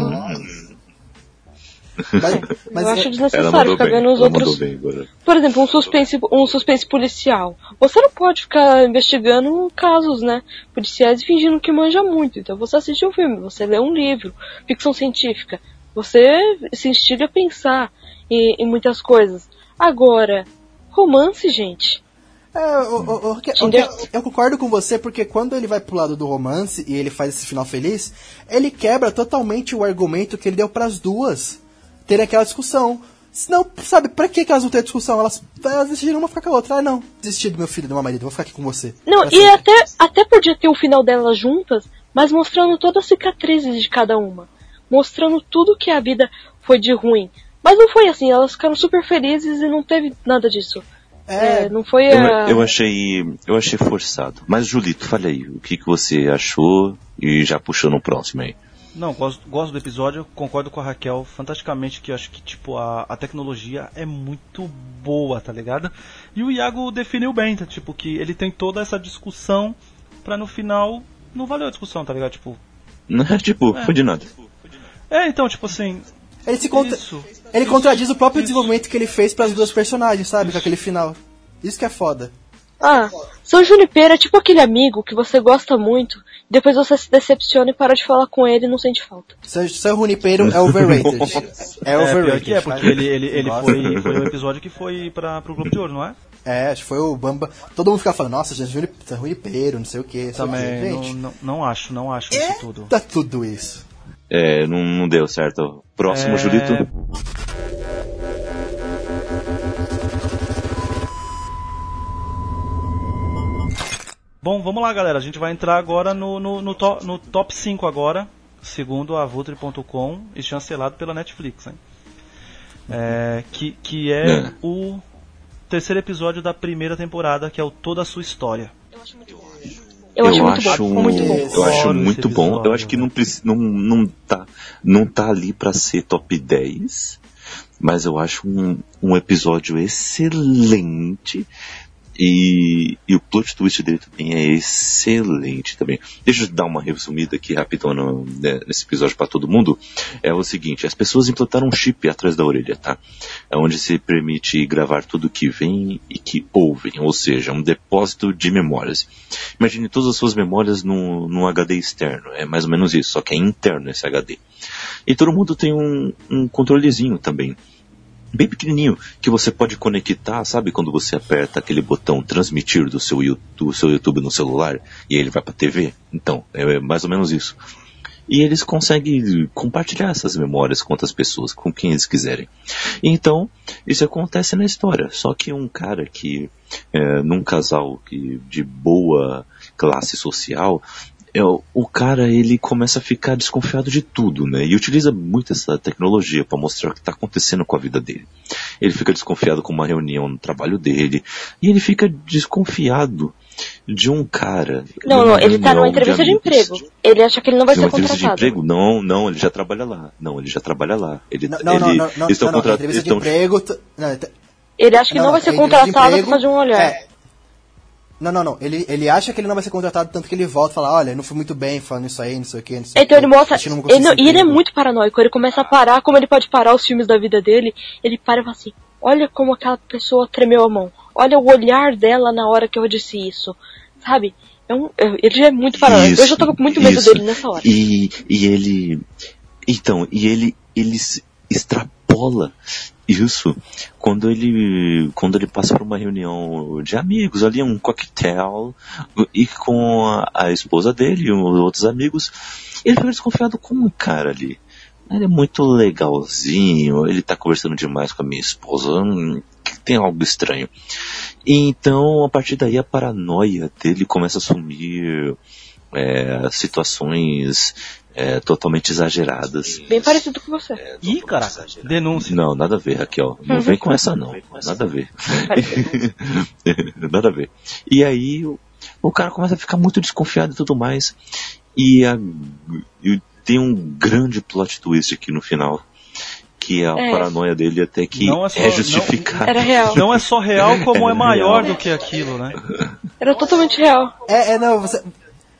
Mas, mas
eu acho
é-
desnecessário ficar vendo os outros.
bem.
Por exemplo, um suspense, um suspense policial. Você não pode ficar investigando casos, né? Policiais e fingindo que manja muito. Então você assiste um filme, você lê um livro, ficção científica. Você se instiga a pensar em, em muitas coisas. Agora, romance, gente.
É, o- o- o-
Entendeu?
eu concordo com você, porque quando ele vai pro lado do romance e ele faz esse final feliz, ele quebra totalmente o argumento que ele deu pras duas terem aquela discussão. Senão, sabe, pra que que elas vão ter discussão? Elas, elas decidiram uma ficar com a outra. Ah, não, desisti do meu filho, do meu marido, vou ficar aqui com você.
Não, e
sempre.
até, até podia ter o final delas juntas, mas mostrando todas as cicatrizes de cada uma. Mostrando tudo que a vida foi de ruim. Mas não foi assim, elas ficaram super felizes e não teve nada disso.
É,
É, não foi
Eu,
a...
eu achei. Eu achei forçado. Mas, Julito, fale aí, o que, que você achou e já puxou no próximo aí.
Não, gosto, gosto do episódio, concordo com a Raquel fantasticamente que eu acho que tipo a, a tecnologia é muito boa, tá ligado? E o Iago definiu bem, tá? tipo que ele tem toda essa discussão pra no final não valeu a discussão, tá ligado? Tipo,
tipo,
É.
foi de nada.
é, então, tipo assim,
Ele se. Ele contradiz o próprio desenvolvimento que ele fez pras duas personagens, sabe? Com aquele final. Isso que é foda.
Ah, São Junipero é tipo aquele amigo que você gosta muito, depois você se decepciona e para de falar com ele e não sente falta.
Seu, seu Runipeiro é overrated. é
É,
overrated.
pior que é, porque ele, ele, ele
Nossa.
foi, foi o episódio que foi pra, pro Globo de Ouro, não é?
É, acho que foi o Bamba. Todo mundo ficava falando, nossa, gente, Juni- Runipeiro, não sei o que.
Também não,
Gente,
não, não acho, não acho isso tudo.
tá tudo isso.
É, não, não deu certo. Próximo,
É,
Julito.
Bom, vamos lá, galera. A gente vai entrar agora no, no, no, to- no top 5 agora, segundo a Vulture.com e chancelado pela Netflix, hein? É, que, que é,
É.
o terceiro episódio da primeira temporada, que é o Toda a Sua História.
Eu, acho muito bom, muito bom.
Eu acho muito bom. Eu acho que não, não, não, tá, não tá ali pra ser top 10, mas eu acho um, um episódio excelente. E, e o plot twist dele também é excelente também. Deixa eu dar uma resumida aqui rapidão né, nesse episódio para todo mundo. É o seguinte, as pessoas implantaram um chip atrás da orelha, tá? É onde se permite gravar tudo que vem e que ouvem, ou seja, um depósito de memórias. Imagine todas as suas memórias num, num HD externo, é mais ou menos isso, só que é interno esse HD. E todo mundo tem um, um controlezinho também bem pequenininho que você pode conectar, sabe quando você aperta aquele botão transmitir do seu YouTube, seu YouTube no celular e ele vai para TV? Então, é mais ou menos isso. E eles conseguem compartilhar essas memórias com outras pessoas, com quem eles quiserem. Então, isso acontece na história. Só que um cara que, é, num casal que, de boa classe social, é, o cara ele começa a ficar desconfiado de tudo, né? E utiliza muito essa tecnologia para mostrar o que está acontecendo com a vida dele. Ele fica desconfiado com uma reunião no trabalho dele e ele fica desconfiado de um cara.
Não, ele tá numa entrevista de, emprego. Ele acha que ele não vai ser
entrevista de
contratado.
emprego? Não, não, ele já trabalha lá. Não, ele já trabalha lá. Ele,
Não, não, não,
ele,
não, não, não, não,
contra-
entrevista de emprego. t- Não, t-
Ele acha que não, vai ser contratado por causa de um olhar.
é. Não, não, não. Ele, ele acha que ele não vai ser contratado, tanto que ele volta e fala, olha, eu não fui muito bem falando isso aí, não sei o que, não sei
Então
o
ele mostra.
Que não
ele não- e ele é
emprego."
muito paranoico. Ele começa a parar, como ele pode parar os filmes da vida dele. Ele para e fala assim: Olha como aquela pessoa tremeu a mão. Olha o olhar dela na hora que eu disse isso. Sabe? É um, é- ele já é muito paranoico. eu
Isso,
já tava com muito medo
isso.
dele nessa hora.
E, e ele. Então, e ele, ele se extrapola isso. Quando ele quando ele passa por uma reunião de amigos ali um coquetel e com a, a esposa dele e os outros amigos ele fica desconfiado com um cara ali. Ele é muito legalzinho ele tá conversando demais com a minha esposa hum, tem algo estranho. E então a partir daí a paranoia dele começa a assumir é, situações é, totalmente exageradas.
Bem parecido com você.
Ih, caraca, denúncia.
Não, nada a ver, Raquel. Não vem com essa não. Nada a ver. nada a ver. E aí o, o cara começa a ficar muito desconfiado e tudo mais. E, a, e tem um grande plot twist aqui no final. Que a
É.
paranoia dele até que
Não é só-
é justificada.
Era real.
Não é só real, como é,
É
maior
real.
do que aquilo, né?
Era totalmente real.
É, é, não, você,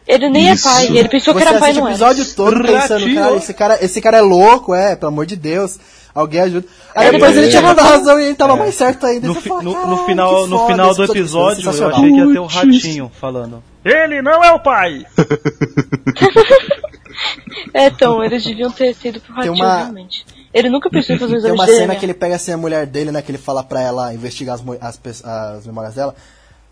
Ele nem
Isso.
é pai, ele pensou que
você
era pai,
o
não é.
episódio todo pensando,
Ratinho.
cara, esse cara, esse cara é louco, é, pelo amor de Deus. Alguém ajuda. Aí
É,
depois ele
é.
tinha dado razão e ele tava mais certo ainda.
No, fi-
fala,
no- no
"Caralho,
final,
que
no final do episódio, eu
sensacional."
achei que ia ter o
Putz.
ratinho falando. Ele não é o pai!
É.
É, então, eles deviam ter sido pro
Tem
ratinho,
uma-
realmente. Ele nunca pensou em fazer um
Tem
exame
uma
de
cena
DNA.
que ele pega assim a mulher dele, né? Que ele fala pra ela investigar as, as, as memórias dela.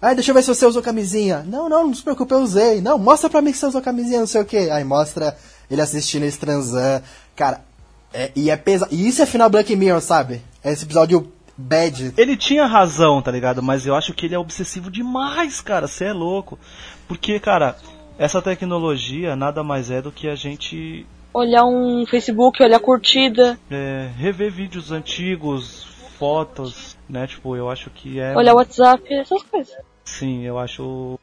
Ai, deixa eu ver se você usou camisinha. Não, não, não se preocupe, eu usei. Não, mostra pra mim que você usou camisinha, não sei o que. Aí mostra ele assistindo eles transando. Cara, é- e é pesado. E isso é final Black Mirror, sabe? É esse episódio bad.
Ele tinha razão, tá ligado? Mas eu acho que ele é obsessivo demais, cara. Você é louco. Porque, cara, essa tecnologia nada mais é do que a gente
Olhar um Facebook, olhar curtida,
é, rever vídeos antigos, fotos, né? Tipo, eu acho que é.
olhar o WhatsApp, essas coisas.
Sim, eu acho.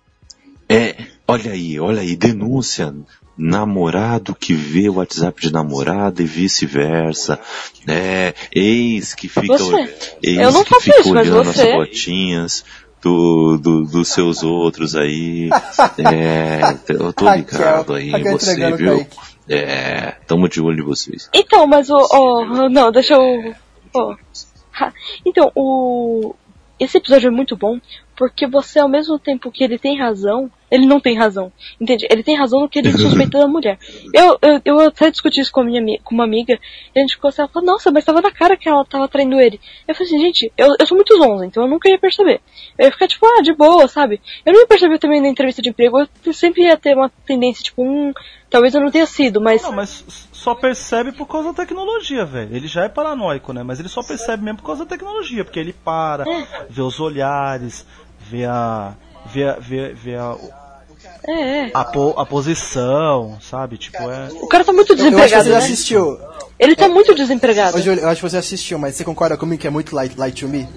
É, olha aí, olha aí, denúncia. Namorado que vê o WhatsApp de namorada e vice-versa. É, ex que fica,
Você.
ex
Eu não
que fica
isso,
olhando as
você.
fotinhas do, do, dos seus outros aí. É, eu tô ligado aí em você, viu? É, tamo de olho em vocês.
Então, mas o. o- não, deixa eu. Então, o. Esse episódio é muito bom porque você, ao mesmo tempo que ele tem razão, ele não tem razão. Entende? Ele tem razão no que ele suspeita da mulher. Eu, eu, eu até discuti isso com, a minha, com uma amiga e a gente ficou assim, ela falou, nossa, mas tava na cara que ela tava traindo ele. Eu falei assim, gente, eu, eu sou muito zonza, então eu nunca ia perceber. Eu ia ficar tipo, ah, de boa, sabe? Eu não ia perceber também na entrevista de emprego, eu sempre ia ter uma tendência, tipo, hum, talvez eu não tenha sido, mas.
Não, mas só percebe por causa da tecnologia, velho. Ele já é paranoico, né? Mas ele só percebe mesmo por causa da tecnologia, porque ele para, vê os olhares, vê a. vê a. vê, vê a,
É, é.
a, po- a posição, sabe? Tipo, é.
O cara tá muito
Eu acho que
desempregado,
você já
né?
assistiu.
Ele tá muito desempregado.
Eu acho que você assistiu, mas você concorda comigo que é muito light, light to me?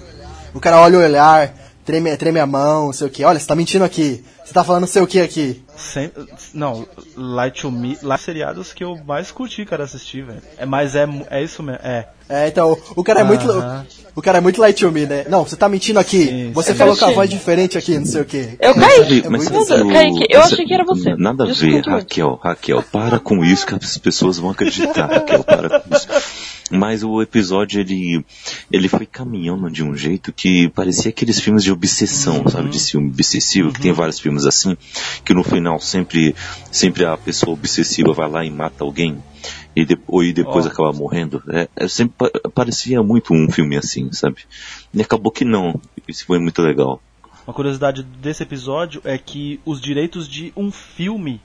O cara olha o olhar, treme, treme a mão, não sei o que. Olha, você tá mentindo aqui. Você tá falando sei o que aqui.
Sem, não, Light to Me, lá seriados que eu mais curti, cara, assistir, velho. É, mas é, é isso mesmo, é.
É, então, o cara é muito.
Aham.
O cara é muito light to me, né? Não, você tá mentindo aqui.
Sim,
você
sim.
falou com a voz diferente aqui, não sei o que.
Eu caí.
É
mas
muito
o-
Kaique, eu achei que era você.
Nada a ver. Raquel. Raquel, para com isso que as pessoas vão acreditar. Raquel, para com isso. Mas o episódio, ele, ele foi caminhando de um jeito que parecia aqueles filmes de obsessão, sabe? De filme obsessivo, que tem vários filmes assim, que no final sempre, sempre a pessoa obsessiva vai lá e mata alguém. E, de, ou, e depois
Ó.
acaba morrendo. É, é sempre pa- parecia muito um filme assim, sabe? E acabou que não. Isso foi muito legal.
Uma curiosidade desse episódio é que os direitos de um filme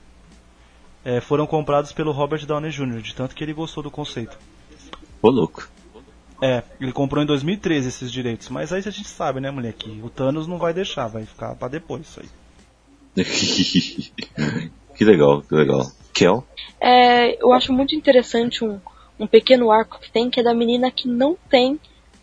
é, foram comprados pelo Robert Downey Jr., de tanto que ele gostou do conceito.
Ô louco.
É, ele comprou em 2013 esses direitos, mas aí a gente sabe, né, mulher, que o Thanos não vai deixar, vai ficar pra depois isso aí.
que legal, que legal. Kel?
É, eu acho muito interessante um, um pequeno arco que tem, que é da menina que não tem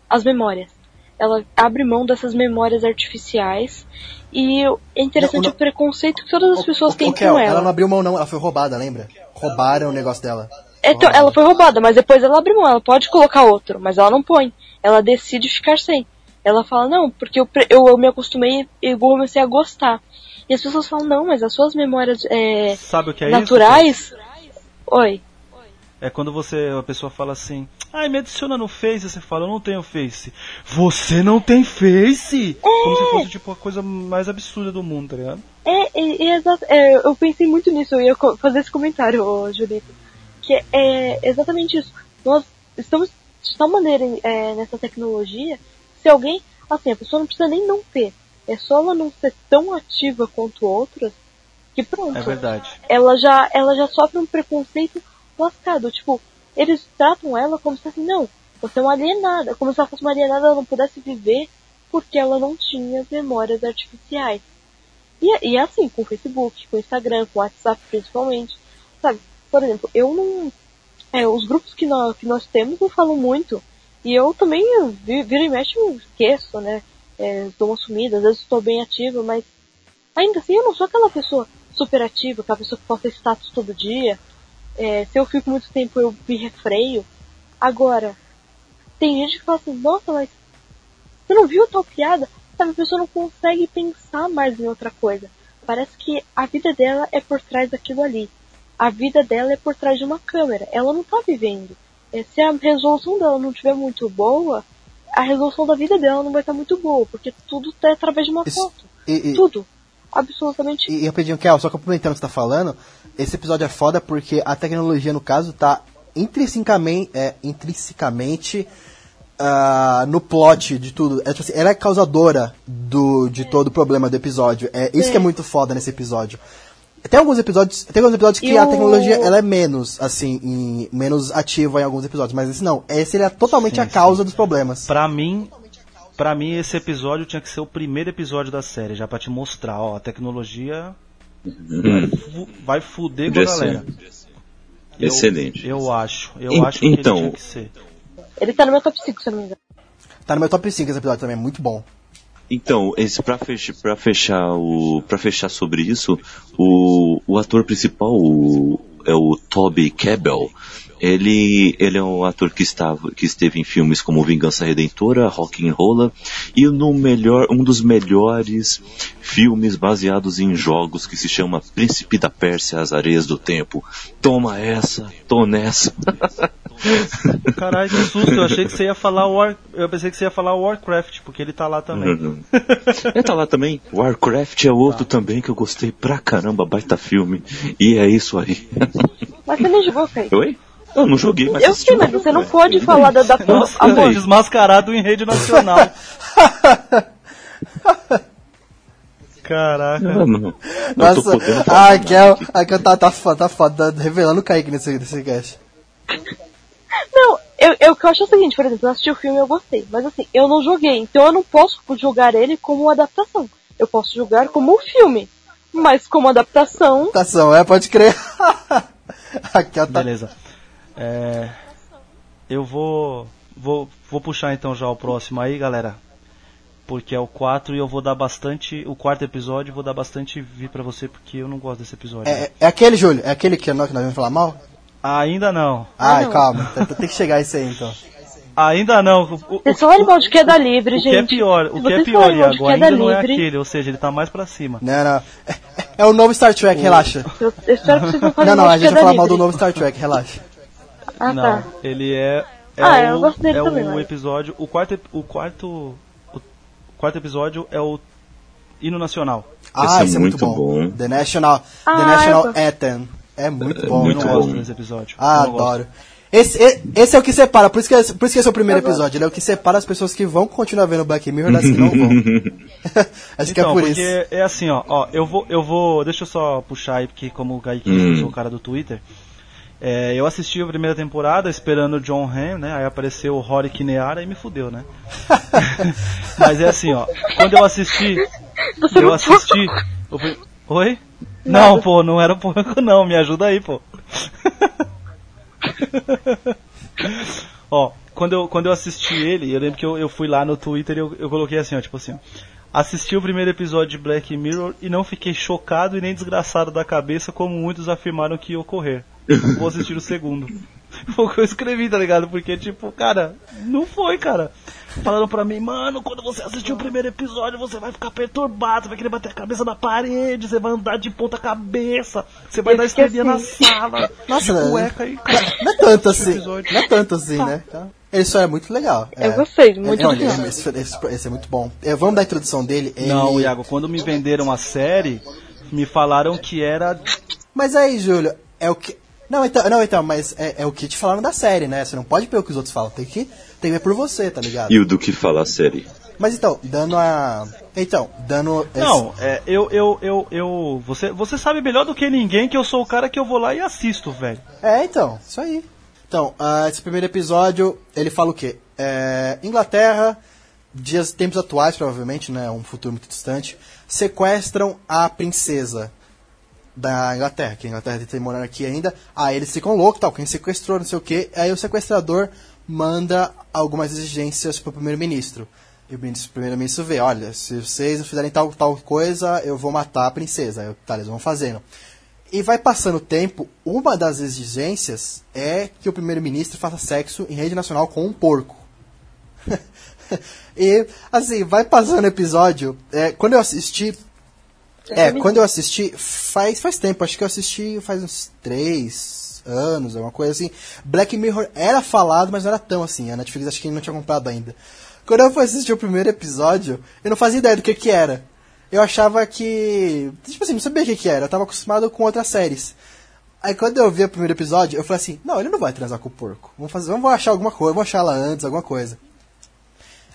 as memórias. Ela abre mão dessas memórias artificiais e é interessante
Não, não-
o preconceito que todas as pessoas
Ô,
têm
ô, Kel,
com
ela
ela.
não abriu mão não, ela foi roubada, lembra? Roubaram o negócio dela.
Então, ela foi roubada, mas depois ela abre mão. Ela pode colocar outro, mas ela não põe. Ela decide ficar sem. Ela fala, não, porque eu, eu, eu me acostumei e comecei a gostar. E as pessoas falam, não, mas as suas memórias é,
Sabe o que é
naturais. Oi.
isso? É quando você, a pessoa fala assim, ai, me adiciona no Face, você fala, eu não tenho Face. Você não tem Face? Como se fosse, tipo, a coisa mais absurda do mundo, tá ligado?
É, é, é é, eu pensei muito nisso, eu ia fazer esse comentário, ô, Julito. Que é exatamente isso. Nós estamos de tal maneira é, nessa tecnologia, se alguém, assim, a pessoa não precisa nem não ter. É só ela não ser tão ativa quanto outras, que pronto.
É verdade.
Ela já, ela já sofre um preconceito lascado. Tipo, eles tratam ela como se assim, não, você é uma alienada. Como se ela fosse uma alienada, ela não pudesse viver porque ela não tinha as memórias artificiais. E, e é assim, com o Facebook, com o Instagram, com o WhatsApp principalmente. Sabe? Por exemplo, eu não. É, os grupos que nós, que nós temos não falam muito. E eu também, vira e mexe, eu esqueço, né? É, dou uma sumida, às vezes estou bem ativa, mas ainda assim eu não sou aquela pessoa super ativa, aquela pessoa que posta status todo dia. É, se eu fico muito tempo eu me refreio. Agora, tem gente que fala assim, nossa, mas você não viu tal piada? Sabe, a pessoa não consegue pensar mais em outra coisa. Parece que a vida dela é por trás daquilo ali. A vida dela é por trás de uma câmera. Ela não tá vivendo. É, se a resolução dela não estiver muito boa, a resolução da vida dela não vai estar muito boa, porque tudo tá através de uma
Isso-
foto.
e- e-
Tudo. Absolutamente.
E, e rapidinho, Kel, só complementando o que você tá falando, esse episódio é foda porque a tecnologia, no caso, tá intrinsecamente, é, intrinsecamente ah, no plot de tudo. É, tipo assim, ela é causadora do, de todo o problema do episódio. É isso que é muito foda nesse episódio. Tem alguns episódios, tem alguns episódios que
E
a
o-
tecnologia ela é menos, assim, em- menos ativa em alguns episódios, mas esse não. Esse ele é totalmente
Sim,
a causa dos problemas.
Pra mim, pra mim esse episódio tinha que ser o primeiro episódio da série, já pra te mostrar, ó, a tecnologia
Hum,
fu- vai fuder com a galera. Eu-
Excelente.
Eu acho, eu
En-
acho que
então-
ele tinha que ser.
Ele tá no meu top 5, se eu não me engano.
Tá no meu top 5 esse episódio também, é muito bom.
Então, esse para fechar, pra fechar o para fechar sobre isso, o, o ator principal o, é o Toby Kebbell. Ele ele é um ator que estava que esteve em filmes como Vingança Redentora, Rock and Rolla e no melhor um dos melhores filmes baseados em jogos que se chama Príncipe da Pérsia, as Areias do Tempo. Toma essa, tô nessa.
Caralho, que susto, eu achei que você ia falar War... Eu pensei que você ia falar Warcraft, porque ele tá lá também.
Uhum. Ele tá lá também. Warcraft é outro também que eu gostei pra caramba, baita filme. E é isso aí.
Mas você nem jogou.
Oi? Eu não joguei, mas
Eu
assisti
sei, mas
jogo,
você não pode falar da adaptação.
Nossa,
Amor.
desmascarado em rede nacional. Caraca.
Não, não.
Nossa, a
aqui.
a Raquel tá, tá, foda, tá foda, tá revelando o Kaique nesse, nesse cast.
Não, eu, eu, eu acho é o seguinte, por exemplo, eu assisti o filme e eu gostei. Mas assim, eu não joguei, então eu não posso julgar ele como uma adaptação. Eu posso julgar como um filme. Mas como adaptação,
Adaptação, é, pode crer. a Raquel tá...
Beleza. É, eu vou, vou vou puxar então já o próximo aí, galera. Porque é o 4 e eu vou dar bastante. O quarto episódio vou dar bastante vi pra você porque eu não gosto desse episódio.
É, é aquele, Júlio? É aquele que nós, que nós vamos falar mal?
Ainda não.
Ai,
não.
calma, tem, tem que chegar esse aí então.
Ainda não. O, o,
é só um animal de queda livre,
o que
gente.
é pior, o que é pior, Iago,
queda
ainda não é
livre,
aquele, ou seja, ele tá mais pra cima.
Não, não. É, é o novo Star Trek, relaxa.
Eu, eu espero que vocês não falem
Não, não,
mal
a gente vai falar mal
livre.
do novo Star Trek, relaxa.
Ah,
não,
tá.
ele é. é
Ah,
o,
eu gosto dele
é
também,
o
mas-
episódio. O quarto, o quarto. O quarto episódio é o hino nacional.
Ah,
é
esse é muito
muito
bom.
bom.
The National, The
Ah,
National
eu tô-
Anthem. É muito
É
bom.
eu
muito
não
né?
gosto
bom.
desse episódio.
Ah,
Eu
adoro. Esse, esse é o que separa, por isso que, é- por isso que esse é o primeiro episódio, ele é o que separa as pessoas que vão continuar vendo Black Mirror das que não vão. Acho que é
Então,
por isso.
é assim, ó, ó, eu vou, eu vou, deixa eu só puxar aí, porque como o Kaique
Hum.
eu sou o cara do Twitter, é, eu assisti a primeira temporada esperando o John Hamm, né, aí apareceu o Rory Kineara e me fudeu, né. Mas é assim, ó, quando eu assisti,
Você
eu assisti, o pri- oi?
Nada.
Não, pô, não era porco não, me ajuda aí, pô. ó, quando eu, quando eu assisti ele, eu lembro que eu, eu fui lá no Twitter e eu, eu coloquei assim, ó, tipo assim, ó, assisti o primeiro episódio de Black Mirror e não fiquei chocado e nem desgraçado da cabeça como muitos afirmaram que ia ocorrer. Vou assistir o segundo. Foi o que eu escrevi, tá ligado? Porque, tipo, cara, não foi, cara. Falaram pra mim, mano, quando você assistir o primeiro episódio, você vai ficar perturbado, você vai querer bater a cabeça na parede, você vai andar de ponta cabeça, você vai
Eu
dar
assim.
na sala,
Nossa,
de
né?
cueca e, cara,
Não é tanto assim, não é tanto assim, né? Ele só é muito legal.
Eu
é.
gostei, muito
Não,
legal.
esse, esse- esse é muito bom. É, vamos dar a introdução dele. Ele...
Não, Iago, quando me venderam a série, me falaram que era
Mas aí, Júlio, é o que. Não, então, não, então mas é, é o que te falaram da série, né? Você não pode ver o que os outros falam, tem que, tem que ver por você, tá ligado?
E o do que fala a série?
Mas então, dando a. Então, dando. esse-
Não, é, eu, eu, eu, eu. Você, você sabe melhor do que ninguém que eu sou o cara que eu vou lá e assisto, velho.
É, então, isso aí. Então, ah, esse primeiro episódio, ele fala o quê? É, Inglaterra dias, tempos atuais, provavelmente, né? Um futuro muito distante, sequestram a princesa da Inglaterra, que a Inglaterra tem morando aqui ainda. Aí eles ficam loucos, tal, quem sequestrou, não sei o que. Aí o sequestrador manda algumas exigências pro primeiro-ministro. E o primeiro-ministro vê, olha, se vocês não fizerem tal, tal coisa, eu vou matar a princesa. Aí, tá, eles vão fazendo. E vai passando o tempo, uma das exigências é que o primeiro-ministro faça sexo em rede nacional com um porco. e, assim, vai passando o episódio. É, quando eu assisti. É, quando eu assisti, faz, faz tempo, acho que eu assisti faz uns três anos, alguma coisa assim. Black Mirror era falado, mas não era tão assim. A Netflix acho que não tinha comprado ainda. Quando eu fui assistir o primeiro episódio, eu não fazia ideia do que que era. Eu achava que. Tipo assim, não sabia o que que era. Eu tava acostumado com outras séries. Aí quando eu vi o primeiro episódio, eu falei assim, não, ele não vai transar com o porco. Vamos fazer, vamos achar alguma coisa, vamos achar ela antes, alguma coisa.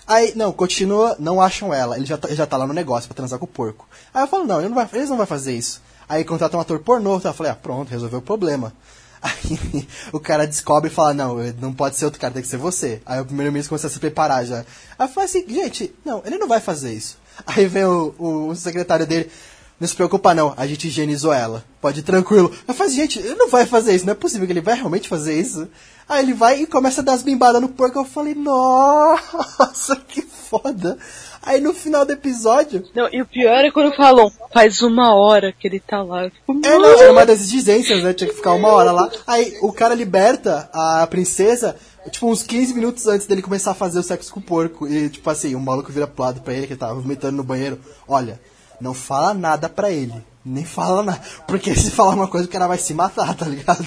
Aí, não, continua, não acham ela. Ele já tá, já tá lá no negócio pra transar com o porco. Aí eu falo, não, ele não vai, eles não vão fazer isso. Aí contratam um ator pornô, então eu falei, ah, pronto, resolveu o problema. Aí o cara descobre e fala, não, não pode ser outro cara, tem que ser você. Aí o primeiro-ministro começa a se preparar já. Aí eu falei assim, gente, não, ele não vai fazer isso. Aí vem o, o, o secretário dele, não se preocupa não, a gente higienizou ela. Pode ir tranquilo. Eu falei, gente, ele não vai fazer isso, não é possível que ele vai realmente fazer isso. Aí ele vai e começa a dar as bimbadas no porco. Eu falei, nossa, que foda. Aí no final do episódio.
Não, e o pior é quando falam, faz uma hora que ele tá lá. Fico,
é, não, era uma das exigências, né? Tinha que ficar uma hora lá. Aí o cara liberta a princesa, tipo, uns 15 minutos antes dele começar a fazer o sexo com o porco. E, tipo assim, o maluco vira pro lado pra ele, que ele tava vomitando no banheiro. Olha, não fala nada pra ele. Nem fala nada. Porque se falar uma coisa, o cara vai se matar, tá ligado?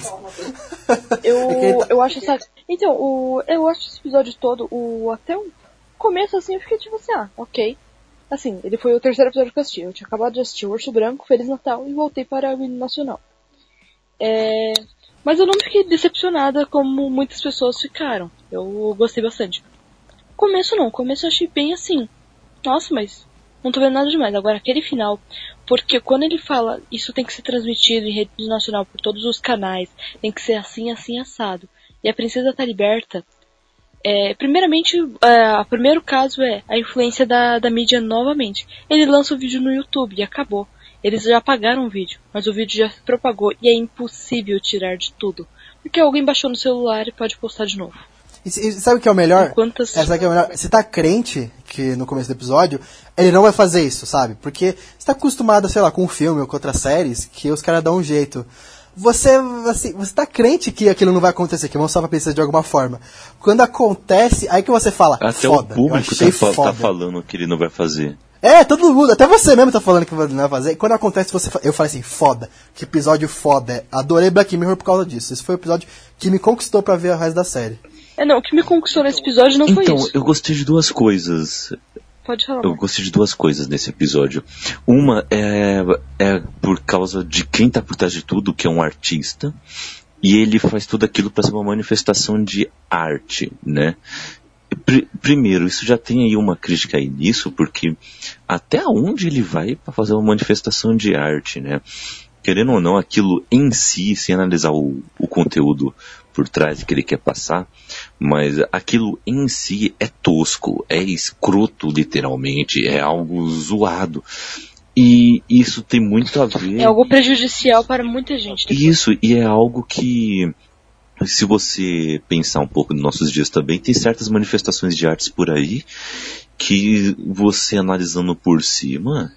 Eu, é tá... eu acho essa. Então, o, eu acho esse episódio todo, o, até o começo assim, eu fiquei tipo assim, ah, ok. Assim, ele foi o terceiro episódio que eu assisti. Eu tinha acabado de assistir o Urso Branco, Feliz Natal e voltei para o hino nacional. É... Mas eu não fiquei decepcionada como muitas pessoas ficaram. Eu gostei bastante. Começo não, começo eu achei bem assim. Nossa, mas não tô vendo nada demais. Agora, aquele final, porque quando ele fala isso tem que ser transmitido em rede nacional por todos os canais, tem que ser assim, assim, assado, e a princesa tá liberta, é, primeiramente, é, o primeiro caso é a influência da, da mídia novamente. Ele lança o vídeo no YouTube e acabou. Eles já apagaram o vídeo, mas o vídeo já se propagou e é impossível tirar de tudo. Porque alguém baixou no celular e pode postar de novo.
E, sabe o que é o melhor?
Quantas...
É, sabe o que é o melhor? Você tá crente que no começo do episódio ele não vai fazer isso, sabe? Porque você tá acostumado, sei lá, com um filme ou com outras séries que os caras dão um jeito. Você, assim, você tá crente que aquilo não vai acontecer, que vão salvar a princesa de alguma forma. Quando acontece, aí que você fala,
Até
foda,
o público
tá,
tá, falando que ele não vai fazer.
É, todo mundo, até você mesmo tá falando que não vai fazer. E quando acontece, você eu falei assim, foda, que episódio foda. Adorei Black Mirror por causa disso. Esse foi o episódio que me conquistou para ver o resto da série.
É, não, o que me conquistou nesse episódio não
então,
foi isso.
Então, eu gostei de duas coisas.
Pode falar.
Eu gostei de duas coisas nesse episódio. Uma é, é por causa de quem tá por trás de tudo, que é um artista. E ele faz tudo aquilo para ser uma manifestação de arte, né? Pr primeiro, isso já tem aí uma crítica aí nisso, porque até onde ele vai para fazer uma manifestação de arte, né? Querendo ou não, aquilo em si, sem analisar o, o conteúdo por trás que ele quer passar, mas aquilo em si é tosco, é escroto literalmente, é algo zoado. E isso tem muito a ver.
É algo prejudicial para muita gente.
Depois. Isso, e é algo que, se você pensar um pouco nos nossos dias também, tem certas manifestações de artes por aí que você analisando por cima,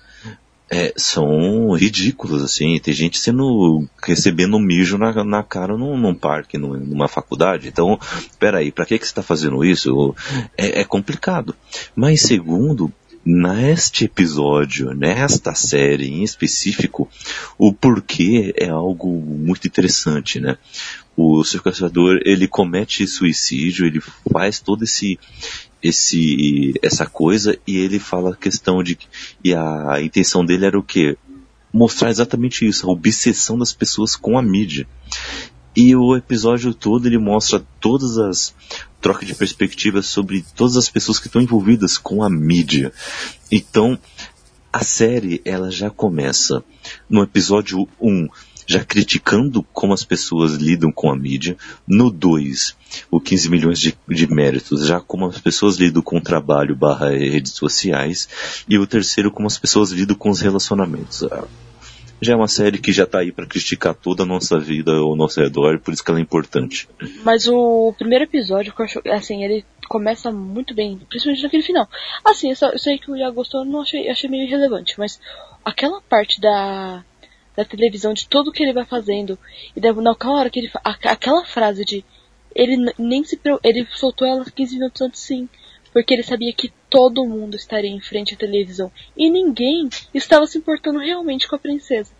é, são ridículos, assim. Tem gente sendo recebendo mijo na, na cara num, num parque, num, numa faculdade. Então, peraí, para que, que você está fazendo isso? É, é complicado. Mas segundo, neste episódio, nesta série em específico, o porquê é algo muito interessante, né? O sequestrador, ele comete suicídio, ele faz todo esse esse essa coisa e ele fala a questão de e a intenção dele era o quê? Mostrar exatamente isso, a obsessão das pessoas com a mídia. E o episódio todo ele mostra todas as trocas de perspectivas sobre todas as pessoas que estão envolvidas com a mídia. Então, a série ela já começa no episódio 1 já criticando como as pessoas lidam com a mídia. No 2, o 15 milhões de, de méritos, já como as pessoas lidam com o trabalho barra redes sociais. E o terceiro, como as pessoas lidam com os relacionamentos. Ah, já é uma série que já tá aí para criticar toda a nossa vida ao nosso redor, por isso que ela é importante.
Mas o primeiro episódio, assim, ele começa muito bem, principalmente naquele final. Assim, eu, só, eu sei que o Iago gostou, não achei, achei meio irrelevante, mas aquela parte da, da televisão, de tudo que ele vai fazendo, e da, naquela hora que ele aquela frase de ele nem se ele soltou ela 15 minutos antes sim, porque ele sabia que todo mundo estaria em frente à televisão e ninguém estava se importando realmente com a princesa.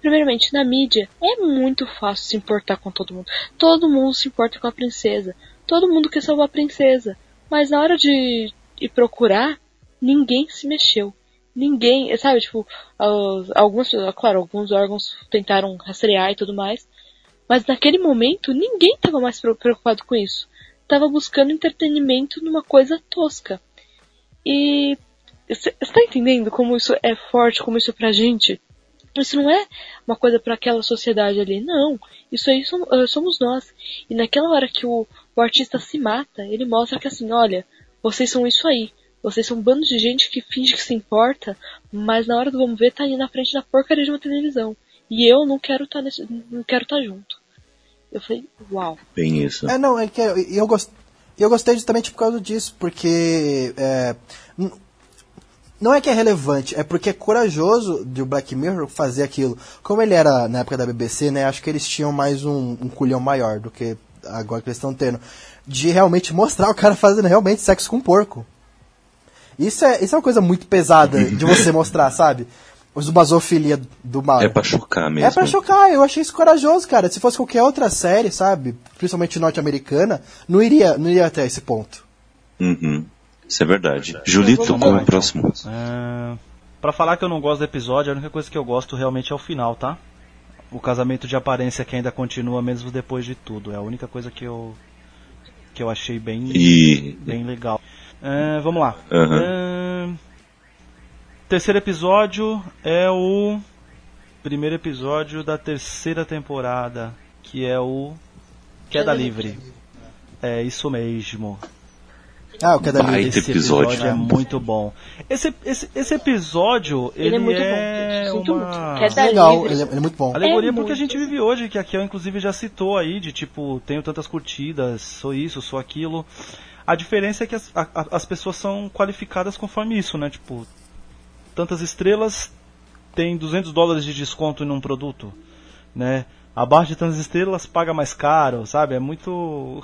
Primeiramente, na mídia é muito fácil se importar com todo mundo. Todo mundo se importa com a princesa. Todo mundo quer salvar a princesa. Mas na hora de ir procurar, ninguém se mexeu. Ninguém, sabe, tipo, alguns, claro, alguns órgãos tentaram rastrear e tudo mais. Mas naquele momento, ninguém estava mais preocupado com isso. Tava buscando entretenimento numa coisa tosca. E você está entendendo como isso é forte, como isso é pra gente? Isso não é uma coisa para aquela sociedade ali, não. Isso aí eh, somos nós. E naquela hora que o, o artista se mata, ele mostra que assim, olha, vocês são isso aí. Vocês são um bando de gente que finge que se importa, mas na hora do vamos ver tá ali na frente da porcaria de uma televisão. E eu não quero estar tá não quero estar tá junto. Eu falei, uau.
Bem isso.
É, não, é que eu, eu gosto eu gostei justamente por causa disso, porque. É, não é que é relevante, é porque é corajoso de o Black Mirror fazer aquilo. Como ele era na época da BBC, né? Acho que eles tinham mais um, um culhão maior do que agora que eles estão tendo. De realmente mostrar o cara fazendo realmente sexo com um porco. Isso é, isso é uma coisa muito pesada de você mostrar, sabe? zoofilia do mal.
É pra chocar mesmo.
É pra chocar, eu achei isso corajoso, cara. Se fosse qualquer outra série, sabe, principalmente norte-americana, não iria, não iria até esse ponto.
Uhum. Isso é verdade. Julito, qual é o próximo?
É... Pra falar que eu não gosto do episódio, a única coisa que eu gosto realmente é o final, tá? O casamento de aparência que ainda continua mesmo depois de tudo. É a única coisa que eu que eu achei bem,
e...
bem legal. É, vamos lá.
Uhum.
É terceiro episódio é o primeiro episódio da terceira temporada, que é o Queda Livre. É isso mesmo.
Ah, o Queda
Livre.
Esse
episódio.
episódio é muito bom. Esse, esse, esse episódio, ele,
ele é muito
é
bom.
uma...
Queda
Legal,
Livre.
ele é, ele é muito bom.
Alegoria
É
porque a
muito.
gente vive hoje, que aqui eu inclusive já citou aí, de tipo, tenho tantas curtidas, sou isso, sou aquilo. A diferença é que as, a- as pessoas são qualificadas conforme isso, né? Tipo, tantas estrelas tem 200 dólares de desconto em um produto, né? Abaixo de tantas estrelas paga mais caro, sabe? É muito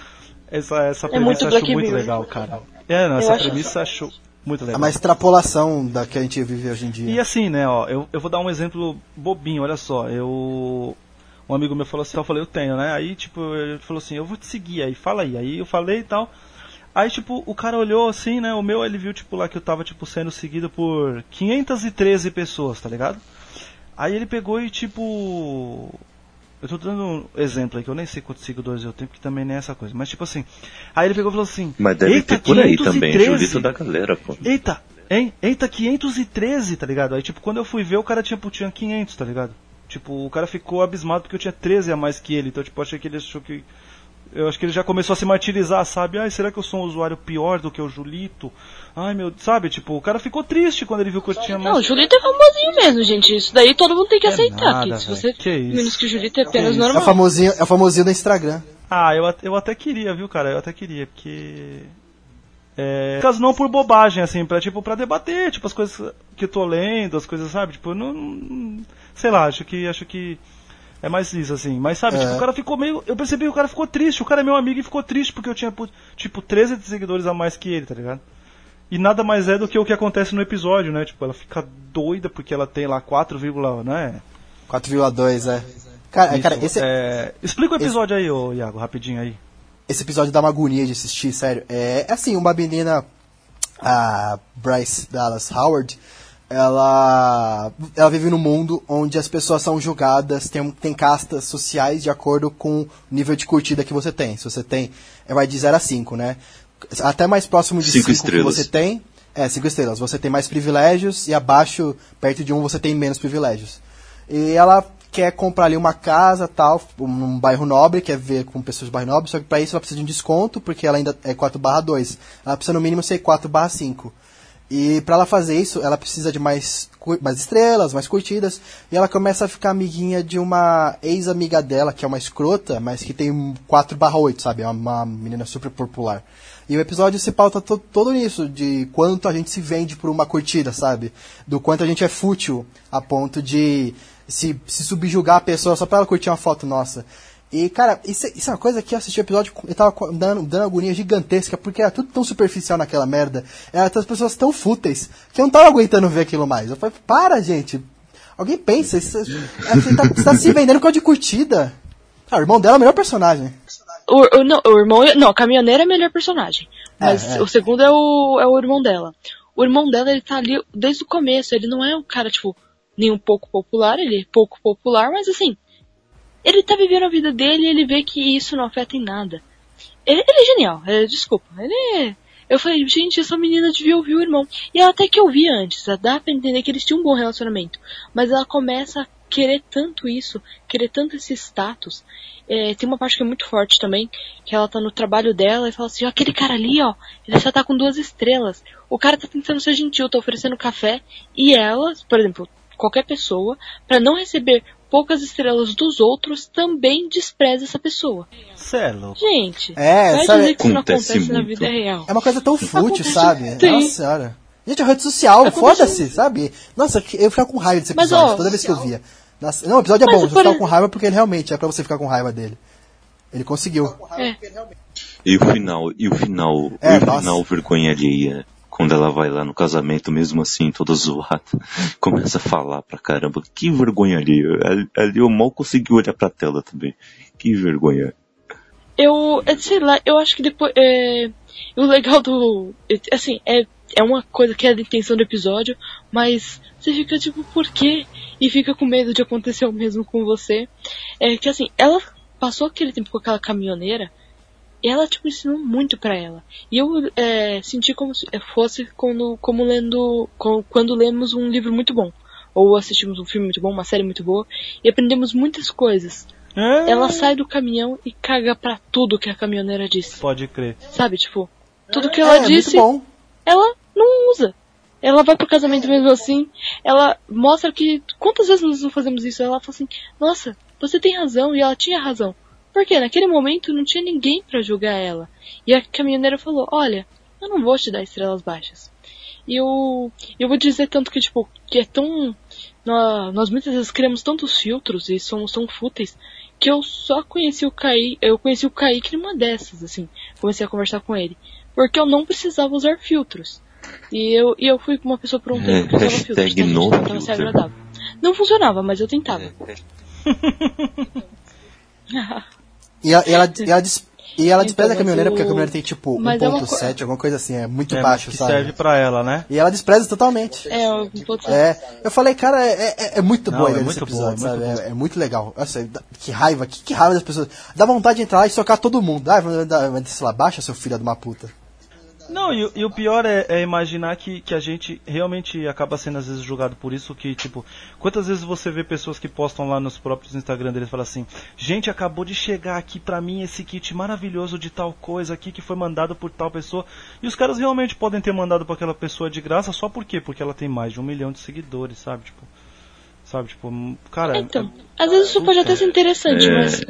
essa essa
É
premissa
muito
eu acho muito legal, cara. É, não,
Eu
essa
acho
premissa acho muito
É
legal.
uma extrapolação da que a gente vive hoje em dia.
E assim, né, ó, eu, eu vou dar um exemplo bobinho, olha só, eu. Um amigo meu falou assim, eu falei, eu tenho, né? Aí, tipo, ele falou assim, eu vou te seguir aí, fala aí. Aí eu falei e tal. Aí, tipo, o cara olhou assim, né? O meu, ele viu, tipo, lá que eu tava, tipo, sendo seguido por 513 pessoas, tá ligado? Aí ele pegou e, tipo. Eu tô dando um exemplo aí, que eu nem sei quantos seguidores eu tenho, porque também nem é essa coisa. Mas, tipo assim. Aí ele pegou e falou assim:
Mas deve ter por aí também,
513.
Julito da galera, pô.
Eita, hein? Eita, 513, tá ligado? Aí, tipo, quando eu fui ver, o cara tinha, tinha 500, tá ligado? Tipo, o cara ficou abismado porque eu tinha 13 a mais que ele. Então, tipo, achei que ele achou que. Eu acho que ele já começou a se martirizar, sabe? Ai, será que eu sou um usuário pior do que o Julito? Ai, meu. Sabe? Tipo, o cara ficou triste quando ele viu que eu tinha mais.
Não, o Julito é famosinho mesmo, gente. Isso daí todo mundo tem que
É
aceitar.
nada,
que se você
Que isso?
menos que o Julito é apenas?
É o
normal.
famosinho, é o famosinho do Instagram.
Ah, eu, eu até queria, viu, cara? Eu até queria, porque. É. Caso não por bobagem, assim, pra, tipo, pra debater, tipo, as coisas que eu tô lendo, as coisas, sabe? Tipo, eu não. Sei lá, acho que. Acho que. É mais isso, assim. Mas sabe,
É.
tipo, o cara ficou meio. Eu percebi que o cara ficou triste. O cara é meu amigo e ficou triste porque eu tinha, tipo, 13 seguidores a mais que ele, tá ligado? E nada mais é do que o que acontece no episódio, né? Tipo, ela fica doida porque ela tem lá 4, né?
4,2, é. Cara, cara
Isso,
esse,
é, Explica o episódio aí, ô Iago, rapidinho aí.
esse episódio dá uma agonia de assistir, sério. É assim, uma menina, a Bryce Dallas Howard, ela, ela vive num mundo onde as pessoas são julgadas, tem, tem castas sociais de acordo com o nível de curtida que você tem. Se você tem, é, vai de 0 a 5, né? Até mais próximo de
Cinco
5 que você tem, é, 5 estrelas, você tem mais privilégios e abaixo, perto de 1, um, você tem menos privilégios. E ela quer comprar ali uma casa, tal, num bairro nobre, quer ver com pessoas do bairro nobre, só que pra isso ela precisa de um desconto, porque ela ainda é 4 barra 2. Ela precisa no mínimo ser 4 barra 5. E pra ela fazer isso, ela precisa de mais, mais estrelas, mais curtidas, e ela começa a ficar amiguinha de uma ex-amiga dela, que é uma escrota, mas que tem 4 barra 8, sabe? É uma, menina super popular. E o episódio se pauta to- todo nisso, de quanto a gente se vende por uma curtida, sabe? Do quanto a gente é fútil a ponto de se, se subjugar a pessoa só pra ela curtir uma foto nossa. E, cara, isso, é- isso é uma coisa que eu assisti o episódio eu tava dando, dando agonia gigantesca, porque era tudo tão superficial naquela merda. Era as pessoas tão fúteis que eu não tava aguentando ver aquilo mais. Eu falei, para, gente. Alguém pensa, isso, é- você, tá, você tá se vendendo com a de curtida. Ah, o irmão dela é o melhor personagem.
O, o- não, o irmão. Não, a caminhoneira é a melhor personagem. Mas
É, é.
o segundo é o, é o irmão dela. O irmão dela, ele tá ali desde o começo. Ele não é um cara, tipo, nem um pouco popular, ele é pouco popular, mas assim. Ele tá vivendo a vida dele e ele vê que isso não afeta em nada. Ele, ele é genial, é, desculpa. Ele é. Eu falei, gente, essa menina devia ouvir o irmão. E ela até que ouvia antes, dá pra entender que eles tinham um bom relacionamento. Mas ela começa a querer tanto isso, querer tanto esse status. É, tem uma parte que é muito forte também, que ela tá no trabalho dela e fala assim, ó, aquele cara ali, ó, ele já tá com duas estrelas. O cara tá tentando ser gentil, tá oferecendo café, e ela, por exemplo, qualquer pessoa, pra não receber poucas estrelas dos outros, também despreza essa pessoa.
Cê é louco.
Gente,
É,
vai
sabe-
dizer que isso não
Acontece
acontece na
muito.
vida real.
É uma coisa tão fútil,
Acontece-
sabe?
Sim.
Nossa senhora. Gente, é rede social,
Acontece-
foda-se, sabe? Nossa, eu ficava com raiva desse
Mas,
episódio,
ó,
toda vez que eu via. Nossa, não, o episódio é
Mas,
bom, você
por
ficava
ex-
com raiva porque ele realmente é pra você ficar com raiva dele. Ele conseguiu.
É.
E o final, e o final,
É,
e o
nossa.
final vergonha alheia. Quando ela vai lá no casamento, mesmo assim, toda zoada, começa a falar pra caramba. Que vergonha. Ali- Ali eu mal consegui olhar pra tela também. Que vergonha.
Eu, é, sei lá, eu acho que depois. É, o legal do. é, Assim, é, é uma coisa que é da intenção do episódio, mas você fica tipo, por quê? E fica com medo de acontecer o mesmo com você. É que assim, ela passou aquele tempo com aquela caminhoneira ela, tipo, ensinou muito pra ela. E eu é, senti como se fosse quando, como lendo. Quando lemos um livro muito bom. Ou assistimos um filme muito bom, uma série muito boa, e aprendemos muitas coisas.
É,
Ela sai do caminhão e caga pra tudo que a caminhoneira disse.
Pode crer.
Sabe, tipo, tudo que ela
é,
disse, ela não usa. Ela vai pro casamento mesmo assim, ela mostra que. Quantas vezes nós não fazemos isso? Ela fala assim, nossa, você tem razão, e ela tinha razão. Porque naquele momento não tinha ninguém pra julgar ela. E a caminhoneira falou, olha, eu não vou te dar estrelas baixas. E eu, eu vou dizer tanto que, tipo, que é tão. Nós, nós muitas vezes criamos tantos filtros e somos tão fúteis que eu só conheci o Kaique, eu conheci o Kaique numa dessas, assim. Comecei a conversar com ele. Porque eu não precisava usar filtros. E eu, e eu fui com uma pessoa por um
É,
tempo que usava filtros,
no
Tentava ser
filter.
agradável. Não funcionava, mas eu tentava.
E ela, e ela, e ela, des- e ela
Então,
despreza a
mas
caminhoneira porque a caminhoneira tem tipo
mas é uma
1.7, alguma coisa assim, é muito
É,
baixo,
que
sabe?
serve pra ela, né?
E ela despreza totalmente.
É, eu
É, eu falei, cara, é, é, é muito
Não,
boa a
é muito boa,
episódio,
é muito
sabe? É, é muito legal. Nossa, que raiva, que, que raiva das pessoas. Dá vontade de entrar lá e socar todo mundo. Ah, vai, sei lá, baixa seu filho de uma puta.
Não, e, o- e o pior é, é imaginar que, que a gente realmente acaba sendo às vezes julgado por isso, que tipo, quantas vezes você vê pessoas que postam lá nos próprios Instagram deles e falam assim, gente, acabou de chegar aqui pra mim esse kit maravilhoso de tal coisa aqui que foi mandado por tal pessoa, e os caras realmente podem ter mandado pra aquela pessoa de graça só por quê? Porque ela tem mais de um milhão de seguidores, sabe? Tipo, sabe, tipo, hum, cara,
Então, às vezes isso pode até ser interessante, mas.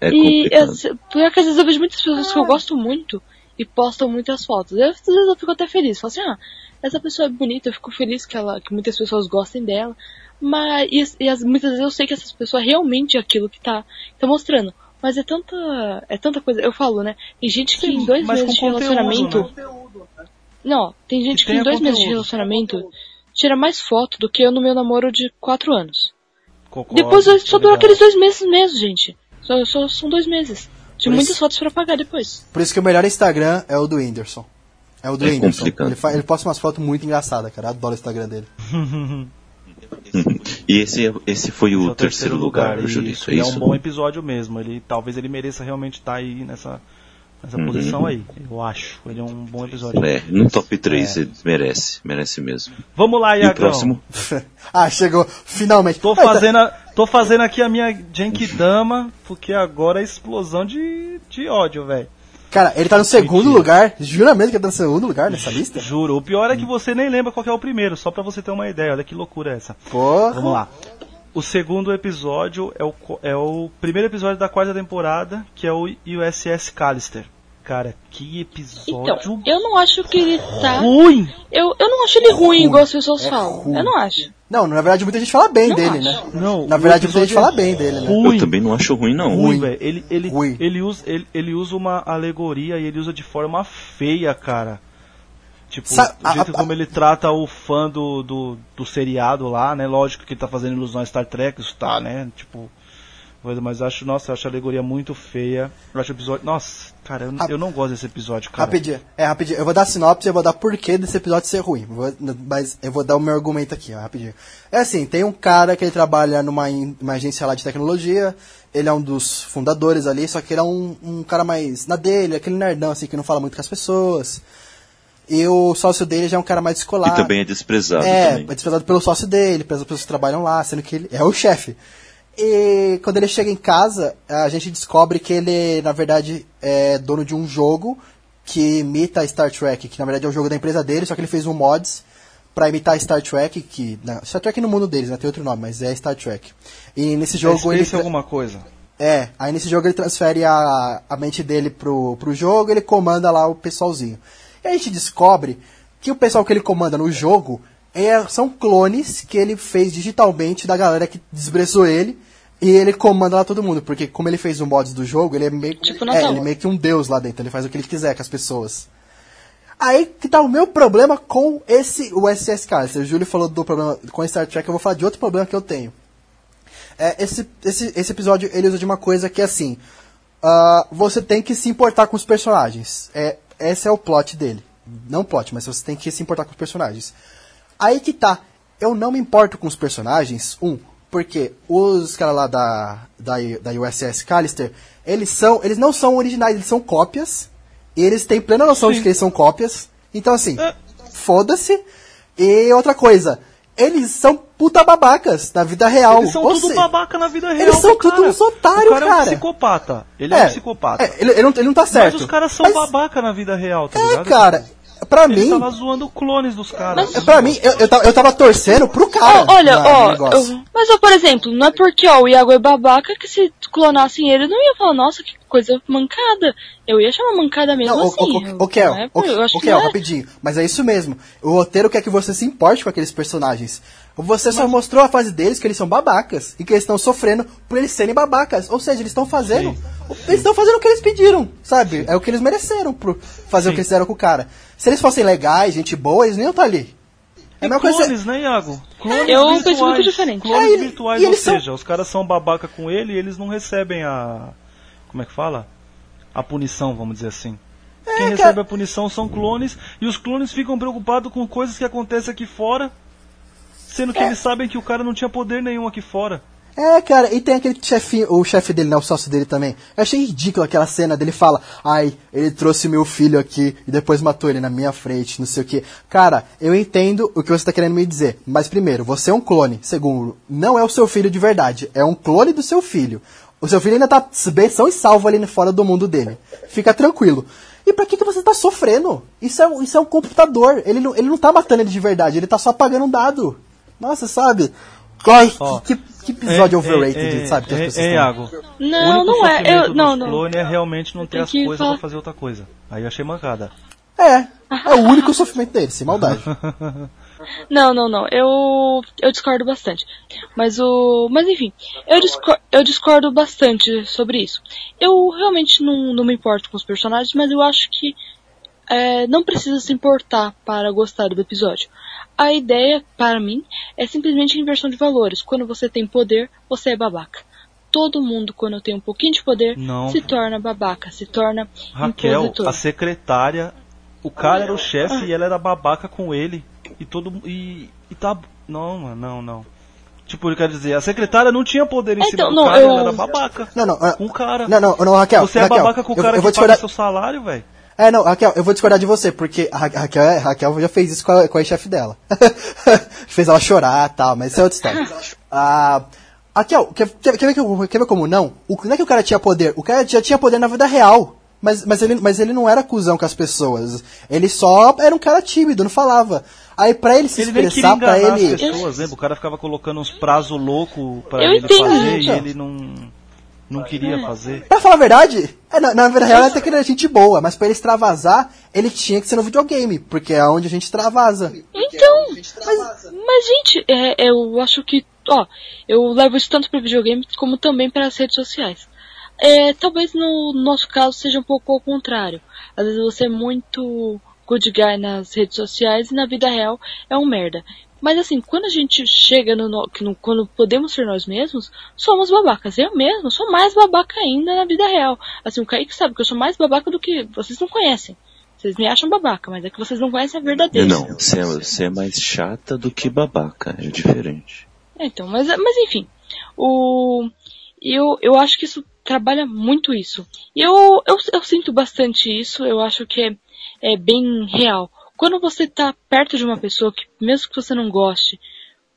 É
e
complicado.
eu, pior que às vezes eu vejo muitas pessoas que eu gosto muito e postam muitas fotos. Eu, às vezes eu fico até feliz. Falo assim, ah, essa pessoa é bonita, eu fico feliz que, ela, que muitas pessoas gostem dela. Mas e, as- e as- muitas vezes eu sei que essas pessoas realmente é aquilo que tá, tá mostrando. Mas é tanta. É tanta coisa. Eu falo, né? Tem gente que
Sim,
em dois meses de
conteúdo,
relacionamento.
né?
Não, tem gente
Que
que, em dois meses de
conteúdo.
relacionamento tira mais foto do que eu no meu namoro de quatro anos.
concordo,
Depois
tá
só durou aqueles dois meses mesmo, gente. Só, só são dois meses. Tinha
Por
muitas
isso-
fotos pra pagar depois.
Por isso que o melhor Instagram é o do Whindersson. É o do
É
Whindersson. Ele, fa- ele posta umas fotos muito engraçadas, cara. Eu adoro o Instagram dele.
E esse, esse foi o,
Esse é
terceiro, lugar,
e
Julito, é
ele
isso?
um bom episódio mesmo. Ele talvez ele mereça realmente estar aí nessa, nessa
Uhum.
posição aí. Eu acho. Ele é um bom episódio.
É, no top 3 ele merece, merece mesmo.
Vamos lá,
E o
Iagão.
próximo?
ah, chegou, finalmente.
Tô fazendo a, Tô fazendo aqui a minha Genkidama, porque agora é explosão de, de ódio, velho.
Cara, ele tá no segundo
Mentira.
lugar. Jura mesmo que ele tá no segundo lugar nessa lista?
Juro. O pior é que você nem lembra qual que é o primeiro, só pra você ter uma ideia. Olha que loucura essa.
Porra.
Vamos lá. O segundo episódio é o, é o primeiro episódio da quarta temporada, que é o USS Callister. Cara, que episódio
Então, eu não acho que ele tá.
ruim!
Eu, eu não acho ele ruim, igual as pessoas
É
falam.
ruim.
Eu não acho.
Não, na verdade muita gente fala bem
Não
dele,
acho.
né?
Não,
Na verdade muita gente fala
é
bem dele, né?
Ruim.
Eu também não acho ruim, não.
Ruim.
ruim, velho. Ele, ele,
Ruim.
ele, usa, ele, ele usa uma alegoria e ele usa de forma feia, cara. Tipo,
Sa-
o jeito
a- a-
como ele trata o fã do, do, do seriado lá, né? Lógico que ele tá fazendo ilusão a Star Trek, isso tá, né? Tipo. Mas acho, nossa, acho a alegoria muito feia. Eu acho o episódio. Nossa, cara, eu, eu não gosto desse episódio, cara.
Rapidinho, é rapidinho. Eu vou dar sinopse e eu vou dar porquê desse episódio ser ruim. Vou- mas eu vou dar o meu argumento aqui, ó, rapidinho. É assim, tem um cara que ele trabalha numa uma agência lá de tecnologia. Ele é um dos fundadores ali, só que ele é um, um cara mais na dele, aquele nerdão assim que não fala muito com as pessoas. E o sócio dele já é um cara mais
E
descolado.
também é desprezado.
É,
também.
é desprezado pelo sócio dele, pelas pessoas que trabalham lá, sendo que ele é o chefe. E quando ele chega em casa, a gente descobre que ele, na verdade, é dono de um jogo que imita Star Trek, que na verdade é o jogo da empresa dele, só que ele fez um mods pra imitar Star Trek, que. Não, Star Trek no mundo deles, né? Tem outro nome, mas é Star Trek. E nesse
É
jogo ele.
Space alguma coisa.
É, aí nesse jogo ele transfere a, a mente dele pro, pro jogo ele comanda lá o pessoalzinho. E a gente descobre que o pessoal que ele comanda no jogo é, são clones que ele fez digitalmente da galera que desbreçou ele. E ele comanda lá todo mundo, porque como ele fez o mods do jogo, ele é meio,
Tipo
é, ele é meio que um deus lá dentro, ele faz o que ele quiser com as pessoas. Aí que tá o meu problema com esse o SS Callister. O Júlio falou do problema com Star Trek, eu vou falar de outro problema que eu tenho. É, esse, esse, esse episódio ele usa de uma coisa que é assim: ah, você tem que se importar com os personagens. É, esse é o plot dele. Não plot, mas você tem que se importar com os personagens. Aí que tá. Eu não me importo com os personagens. Um, porque os caras lá da, da, da USS Callister, eles são. Eles não são originais, eles são cópias. E eles têm plena noção de que eles são cópias. Então assim,
É.
foda-se. E outra coisa, eles são puta babacas na vida real.
Eles são
Ou
tudo
se-
babaca na vida real.
Eles são
cara.
tudo uns otários,
O cara. é um
cara.
psicopata. Ele é, um psicopata.
é, ele, ele não, ele não tá certo.
Mas os caras são
Mas-
babaca na vida real, tá
É,
ligado?
cara, pra
Ele
mim,
tava zoando clones dos caras.
é, pra mim, eu, eu, tava, eu tava torcendo pro cara.
Ó, olha, ó,
negócio.
eu- mas ó, por exemplo, não é porque ó, o Iago é babaca que se clonassem ele, eu não ia falar, nossa, que coisa mancada. Eu ia chamar mancada mesmo
Não, o,
assim.
o, o, Kel,
é
o, Kel,
não é.
rapidinho. Mas é isso mesmo. O roteiro quer que você se importe com aqueles personagens. Você só mostrou a fase deles que eles são babacas e que eles estão sofrendo por eles serem babacas. Ou seja, eles estão fazendo. Eles estão fazendo o que eles pediram, sabe? É o que eles mereceram por fazer o que eles fizeram com o cara. Se eles fossem legais, gente boa, eles nem iam estar ali. É a mesma coisa.
clones, né, Iago? Clones
Eu penso
virtuais.
muito diferente.
Clones
É, e-
virtuais,
e
ou
eles são-
seja, os caras são babaca com ele e eles não recebem a. Como é que fala? A punição, vamos dizer assim. Quem
cara.
recebe a punição são clones e os clones ficam preocupados com coisas que acontecem aqui fora, sendo que
É.
eles sabem que o cara não tinha poder nenhum aqui fora.
É, cara, e tem aquele chefinho, o chefe dele, né, o sócio dele também. Eu achei ridículo aquela cena dele fala, ai, ele trouxe meu filho aqui e depois matou ele na minha frente, não sei o que. Cara, eu entendo o que você tá querendo me dizer, mas primeiro, você é um clone. Segundo, não é o seu filho de verdade, é um clone do seu filho. O seu filho ainda tá bem são e salvo ali fora do mundo dele. Fica tranquilo. E pra que, que você tá sofrendo? Isso é, um- isso é um computador. Ele não, ele não tá matando ele de verdade, ele tá só pagando um dado. Nossa, sabe? Ai,
Ó,
que, que episódio
É,
overrated,
é,
sabe? Que as
é,
pessoas
é,
tão-
Iago.
Não, não é. Eu, não, não.
clones é realmente não ter
Tem
as coisas pra fazer outra coisa. Aí eu achei mancada.
É, é o único sofrimento dele, sem maldade.
Não, não, não. Eu eu discordo bastante. Mas o, mas enfim, eu discordo, eu discordo bastante sobre isso. Eu realmente não, não me importo com os personagens, mas eu acho que é, não precisa se importar para gostar do episódio. A ideia, para mim, é simplesmente inversão de valores. Quando você tem poder, você é babaca. Todo mundo, quando tem um pouquinho de poder,
Não.
se torna babaca, se torna
Raquel,
impositor.
a secretária, o cara era o chefe e ela era babaca com ele. E todo e, e tá. Não, mano, não, não. Tipo, eu quero dizer, a secretária não tinha poder em cima
Então,
do
não,
cara,
eu-
ela era babaca.
Não, não, ah,
Com o cara.
Não, não, não, Raquel.
Você é
Raquel,
babaca com o
eu-
cara
eu, vou
que paga
discordar.
seu salário, velho.
É, não, Raquel, eu vou discordar de você, porque a Ra- a Raquel, é- a Raquel já fez isso com a, com a chefe dela. fez ela chorar e tal, mas isso é outra história. Ah, Aqui, ó, quer, quer, quer, ver, que- quer ver como não? O, não é que o cara tinha poder, o cara já tinha poder na vida real. Mas, mas, ele, mas ele não era cuzão com as pessoas. Ele só era um cara tímido, não falava. Aí pra ele se
Ele
expressar, pra ele.
as pessoas, lembra? O cara ficava colocando uns prazos loucos pra
Eu
ele
entendo,
fazer e ele não, não queria fazer.
Pra falar a verdade, é, na, na vida real ele até que ele era gente boa, mas pra ele extravasar, ele tinha que ser no videogame, porque é onde a gente extravasa.
Então, mas, mas gente, é, eu acho que, ó, eu levo isso tanto para videogame como também para as redes sociais. É, talvez no nosso caso seja um pouco ao contrário. Às vezes você é muito good guy nas redes sociais e na vida real é um merda. Mas assim, quando a gente chega no, no, quando podemos ser nós mesmos, somos babacas. Eu mesmo sou mais babaca ainda na vida real. Assim, o Kaique sabe que eu sou mais babaca do que vocês não conhecem. Vocês me acham babaca, mas é que vocês não conhecem a verdadeira.
Não, você é, você é mais chata do que babaca, é diferente.
É, então, mas, mas enfim, o, eu, eu acho que isso trabalha muito isso. E eu, eu, eu sinto bastante isso, eu acho que é, é bem real. Quando você tá perto de uma pessoa que, mesmo que você não goste,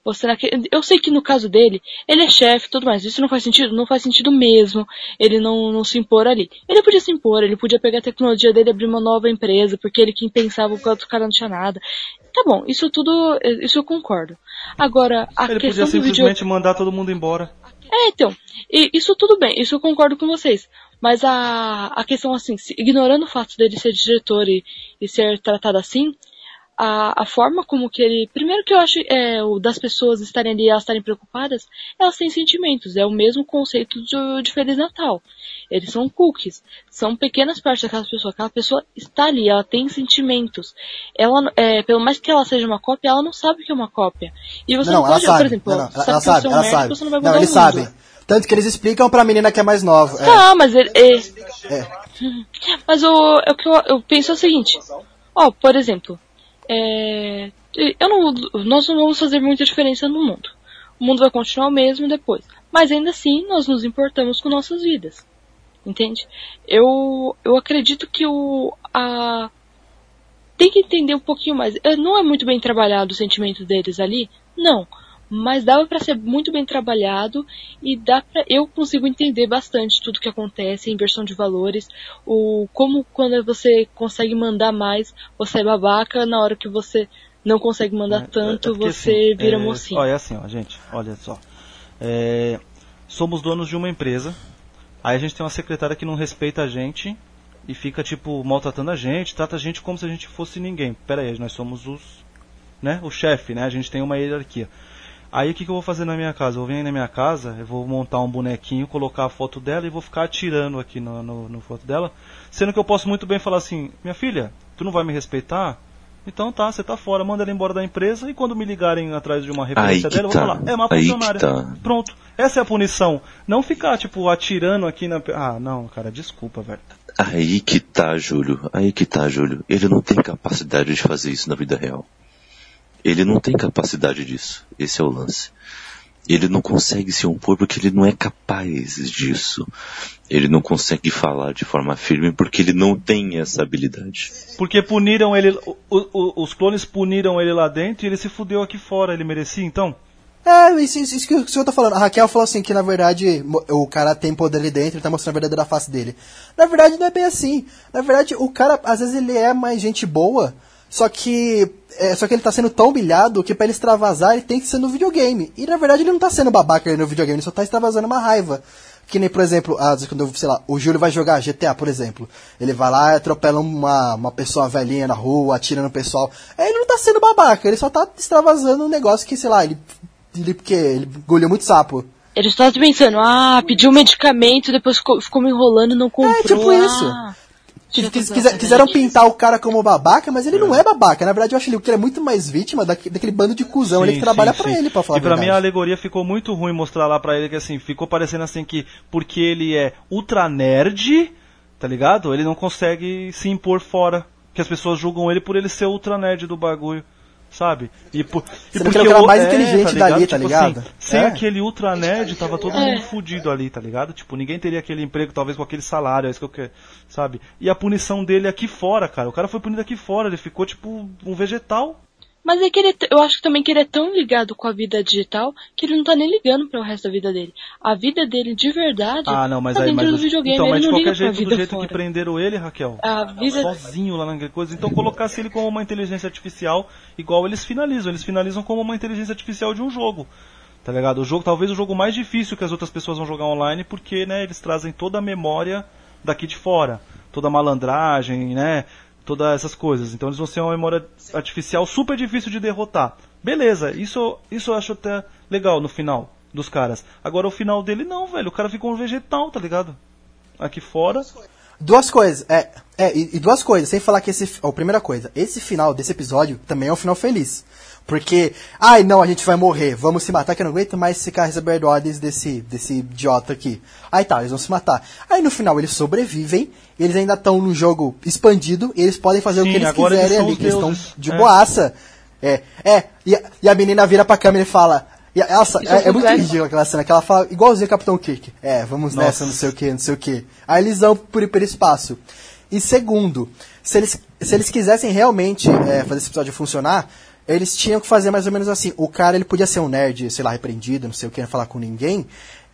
você naquele, eu sei que no caso dele, ele é chefe e tudo mais, isso não faz sentido? Não faz sentido mesmo, ele não, não se impor ali. Ele podia se impor, ele podia pegar a tecnologia dele e abrir uma nova empresa, porque ele quem pensava que o outro cara não tinha nada. Tá bom, isso tudo, isso eu concordo. Agora, a
Ele
questão
podia
vídeo...
simplesmente mandar todo mundo embora.
É, então, isso tudo bem, isso eu concordo com vocês. Mas a, a questão assim, se- ignorando o fato dele ser diretor e, e ser tratado assim, a, a forma como que ele. Primeiro que eu acho é, o das pessoas estarem ali, elas estarem preocupadas, elas têm sentimentos. É o mesmo conceito de, de Feliz Natal. Eles são cookies. São pequenas partes daquela pessoa. Aquela pessoa está ali, ela tem sentimentos. Ela, é, pelo mais que ela seja uma cópia, ela não sabe que é uma cópia. E você
Não,
não, pode,
sabe.
por exemplo,
não, não,
sabe
ela
que
sabe,
você é um
ela sabe.
você não vai
Não,
mudar
eles
o
sabem. Tanto que eles explicam pra menina que é mais nova. É,
Tá, mas ele. é-
é.
Mas o, é o que eu, eu penso é o seguinte. Ó, por exemplo, é, eu não, nós não vamos fazer muita diferença no mundo. O mundo vai continuar o mesmo depois. Mas ainda assim, nós nos importamos com nossas vidas. Entende? Eu, eu acredito que o, a, tem que entender um pouquinho mais. É, Não é muito bem trabalhado o sentimento deles ali? Não. Mas dava pra ser muito bem trabalhado e dá pra, eu consigo entender bastante tudo que acontece, inversão de valores, o como quando você consegue mandar mais, você é babaca, na hora que você não consegue mandar
É,
tanto,
é porque,
você
assim,
vira
é,
mocinho.
Olha, é assim, ó, gente, olha só. É, somos donos de uma empresa, aí a gente tem uma secretária que não respeita a gente e fica, tipo, maltratando a gente, trata a gente como se a gente fosse ninguém. Pera aí, nós somos os, né, o chefe, né, a gente tem uma hierarquia. Aí o que, que eu vou fazer na minha casa? Eu vou vir aí na minha casa, eu vou montar um bonequinho, colocar a foto dela e vou ficar atirando aqui no, no, no foto dela. Sendo que eu posso muito bem falar assim, minha filha, tu não vai me respeitar? Então tá, você tá fora, manda ela embora da empresa e quando me ligarem atrás de uma referência dela, eu
tá,
vou falar, é
que
funcionária.
tá.
Pronto, essa é a punição. Não ficar, tipo, atirando aqui na. Ah, não, cara, desculpa, velho.
Aí que tá, Júlio. Aí que tá, Júlio. Ele não tem capacidade de fazer isso na vida real. Ele não tem capacidade disso. Esse é o lance. Ele não consegue se impor porque ele não é capaz disso. Ele não consegue falar de forma firme porque ele não tem essa habilidade.
Porque puniram ele. o- o- os clones puniram ele lá dentro e ele se fudeu aqui fora. Ele merecia então?
É, isso, isso, isso que que eu tô falando. A Raquel falou assim que na verdade o cara tem poder ali dentro e tá mostrando a verdadeira face dele. Na verdade não é bem assim. Na verdade o cara, às vezes ele é mais gente boa, só que é, só que ele tá sendo tão humilhado que pra ele extravasar ele tem que ser no videogame. E na verdade ele não tá sendo babaca no videogame, ele só tá extravasando uma raiva. Que nem, por exemplo, às vezes quando, eu, sei lá, o Júlio vai jogar GTA, por exemplo. Ele vai lá atropela uma, uma pessoa velhinha na rua, atira no pessoal. Aí ele não tá sendo babaca, ele só tá extravasando um negócio que, sei lá, ele ele, porque ele engoliu muito sapo.
Ele estava pensando, ah, pediu um medicamento, depois ficou, me enrolando e não comprou.
tipo isso. Quis- quis-
uma
quiseram pintar o cara como babaca, mas ele não é babaca. Na verdade, eu acho que ele é muito mais vítima daque- daquele bando de cuzão ali
Sim,
que trabalha
sim,
pra
sim.
ele, pra falar
E pra
a
mim a alegoria ficou muito ruim mostrar lá pra ele que assim, ficou parecendo assim que porque ele é ultra nerd, tá ligado? Ele não consegue se impor fora. Que as pessoas julgam ele por ele ser ultra nerd do bagulho. Sabe? E, por, e
Sendo que ele é o cara mais inteligente
ligado?
dali, tá
Tipo
ligado?
assim, sem
É.
aquele ultra nerd, tava todo
É.
mundo fudido ali, tá ligado? Tipo, ninguém teria aquele emprego, talvez com aquele salário, é isso que eu quero, sabe? E a punição dele aqui fora, cara. O cara foi punido aqui fora, ele ficou tipo um vegetal.
Mas é que ele, eu acho também que ele é tão ligado com a vida digital que ele não tá nem ligando para o resto da vida dele. A vida dele de verdade
Ah, não, mas
tá
aí,
dentro
mas,
do videogame.
então, mas de qualquer jeito, do jeito
fora.
que prenderam ele, Raquel,
A vida
sozinho lá naquela coisa, então colocasse ele como uma inteligência artificial, igual eles finalizam, eles finalizam como uma inteligência artificial de um jogo. Tá ligado? O jogo, talvez o jogo mais difícil que as outras pessoas vão jogar online, porque, né, eles trazem toda a memória daqui de fora, toda a malandragem, né, todas essas coisas. Então eles vão ser uma memória artificial super difícil de derrotar. Beleza, isso, isso eu acho até legal no final dos caras. Agora o final dele não, velho, o cara ficou um vegetal, tá ligado? Aqui fora.
Duas coisas, é, é e, e duas coisas, sem falar que esse, ó, primeira coisa, esse final desse episódio também é um final feliz. Porque, ai não, a gente vai morrer, vamos se matar que eu não aguento mais ficar recebendo ordens desse, desse idiota aqui. Aí tá, eles vão se matar. Aí no final eles sobrevivem, eles ainda estão no jogo expandido, e eles podem fazer o
Sim,
que eles quiserem
eles
ali, que eles estão de
é.
boaça. É, é, e a, e a menina vira pra câmera e fala. E essa,
é
é, é muito ridícula aquela cena, que ela fala igualzinho o Capitão Kirk. É, vamos
Nossa.
nessa, não sei o que, não sei o que. Aí eles vão por hiperespaço. E segundo, se eles, se eles quisessem realmente é, fazer esse episódio funcionar, eles tinham que fazer mais ou menos assim. O cara, ele podia ser um nerd, sei lá, repreendido, não sei o que, não falar com ninguém.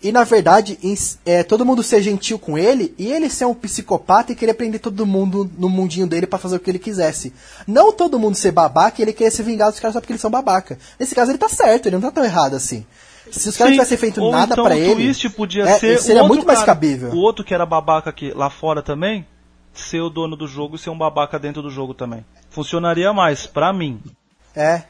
E, na verdade, é, todo mundo ser gentil com ele e ele ser um psicopata e querer prender todo mundo no mundinho dele pra fazer o que ele quisesse. Não todo mundo ser babaca e ele querer se vingar dos caras só porque eles são babaca. Nesse caso, ele tá certo, ele não tá tão errado assim. Se os caras tivessem feito
ou
nada
então
pra
o
ele.
twist podia
é,
ser
seria
o
muito mais
cara,
cabível.
O outro que era babaca aqui lá fora também, ser o dono do jogo e ser um babaca dentro do jogo também. Funcionaria mais, pra mim.
É.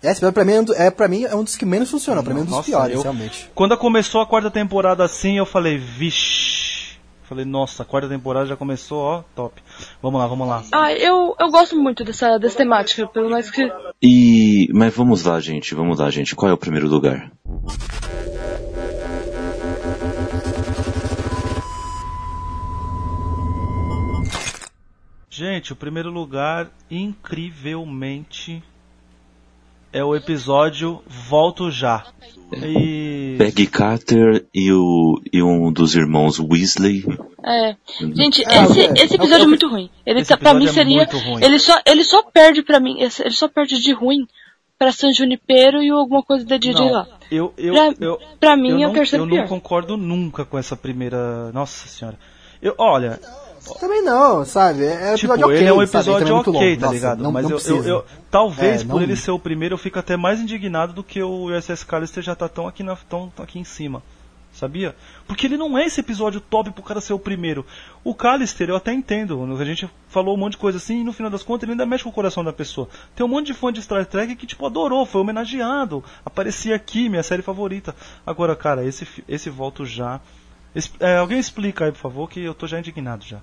Esse episódio pra mim é, um do- é, pra mim é um dos que menos funcionou, pra mim é um dos
Nossa,
piores,
eu-
realmente.
Quando começou a quarta temporada assim, eu falei, vixe. Falei, nossa, a quarta temporada já começou, ó, top. Vamos lá, vamos lá.
Ah, eu, eu gosto muito dessa, dessa temática, pelo mais que.
E. Mas vamos lá, gente, vamos lá, gente. Qual é o primeiro lugar?
Gente, o primeiro lugar, incrivelmente, é o episódio Volto Já. E...
Peggy Carter e, o, e um dos irmãos Weasley.
É. Gente,
É,
esse,
é,
esse
é,
episódio
é,
muito ruim. Ele
esse
tá, pra mim
é
seria.
muito ruim.
Ele só, ele só perde pra mim. Ele só perde de ruim pra San Junipero e alguma coisa da DJ
Não,
lá.
eu, eu,
Pra-
eu,
pra mim
eu
é o
não,
terceiro
Eu não
pior.
concordo nunca com essa primeira... Nossa senhora. Eu, olha,
Também não, sabe? É um
tipo,
episódio ok,
ele é um
sabe? Ele
episódio
é
ok,
longo.
tá
Nossa,
ligado?
não-
Mas
não
eu, eu,
precisa.
eu- talvez
É,
por
não-
ele ser o primeiro, eu fico até mais indignado do que o USS Callister já tá tão aqui, na, tão, tão aqui em cima. Sabia? Porque ele não é esse episódio top pro cara ser o primeiro. O Callister eu até entendo. A gente falou um monte de coisa assim e no final das contas ele ainda mexe com o coração da pessoa. Tem um monte de fã de Star Trek que tipo adorou, foi homenageado. Aparecia aqui, minha série favorita. Agora, cara, esse, esse volto já. É, alguém explica aí, por favor, que eu tô já indignado já.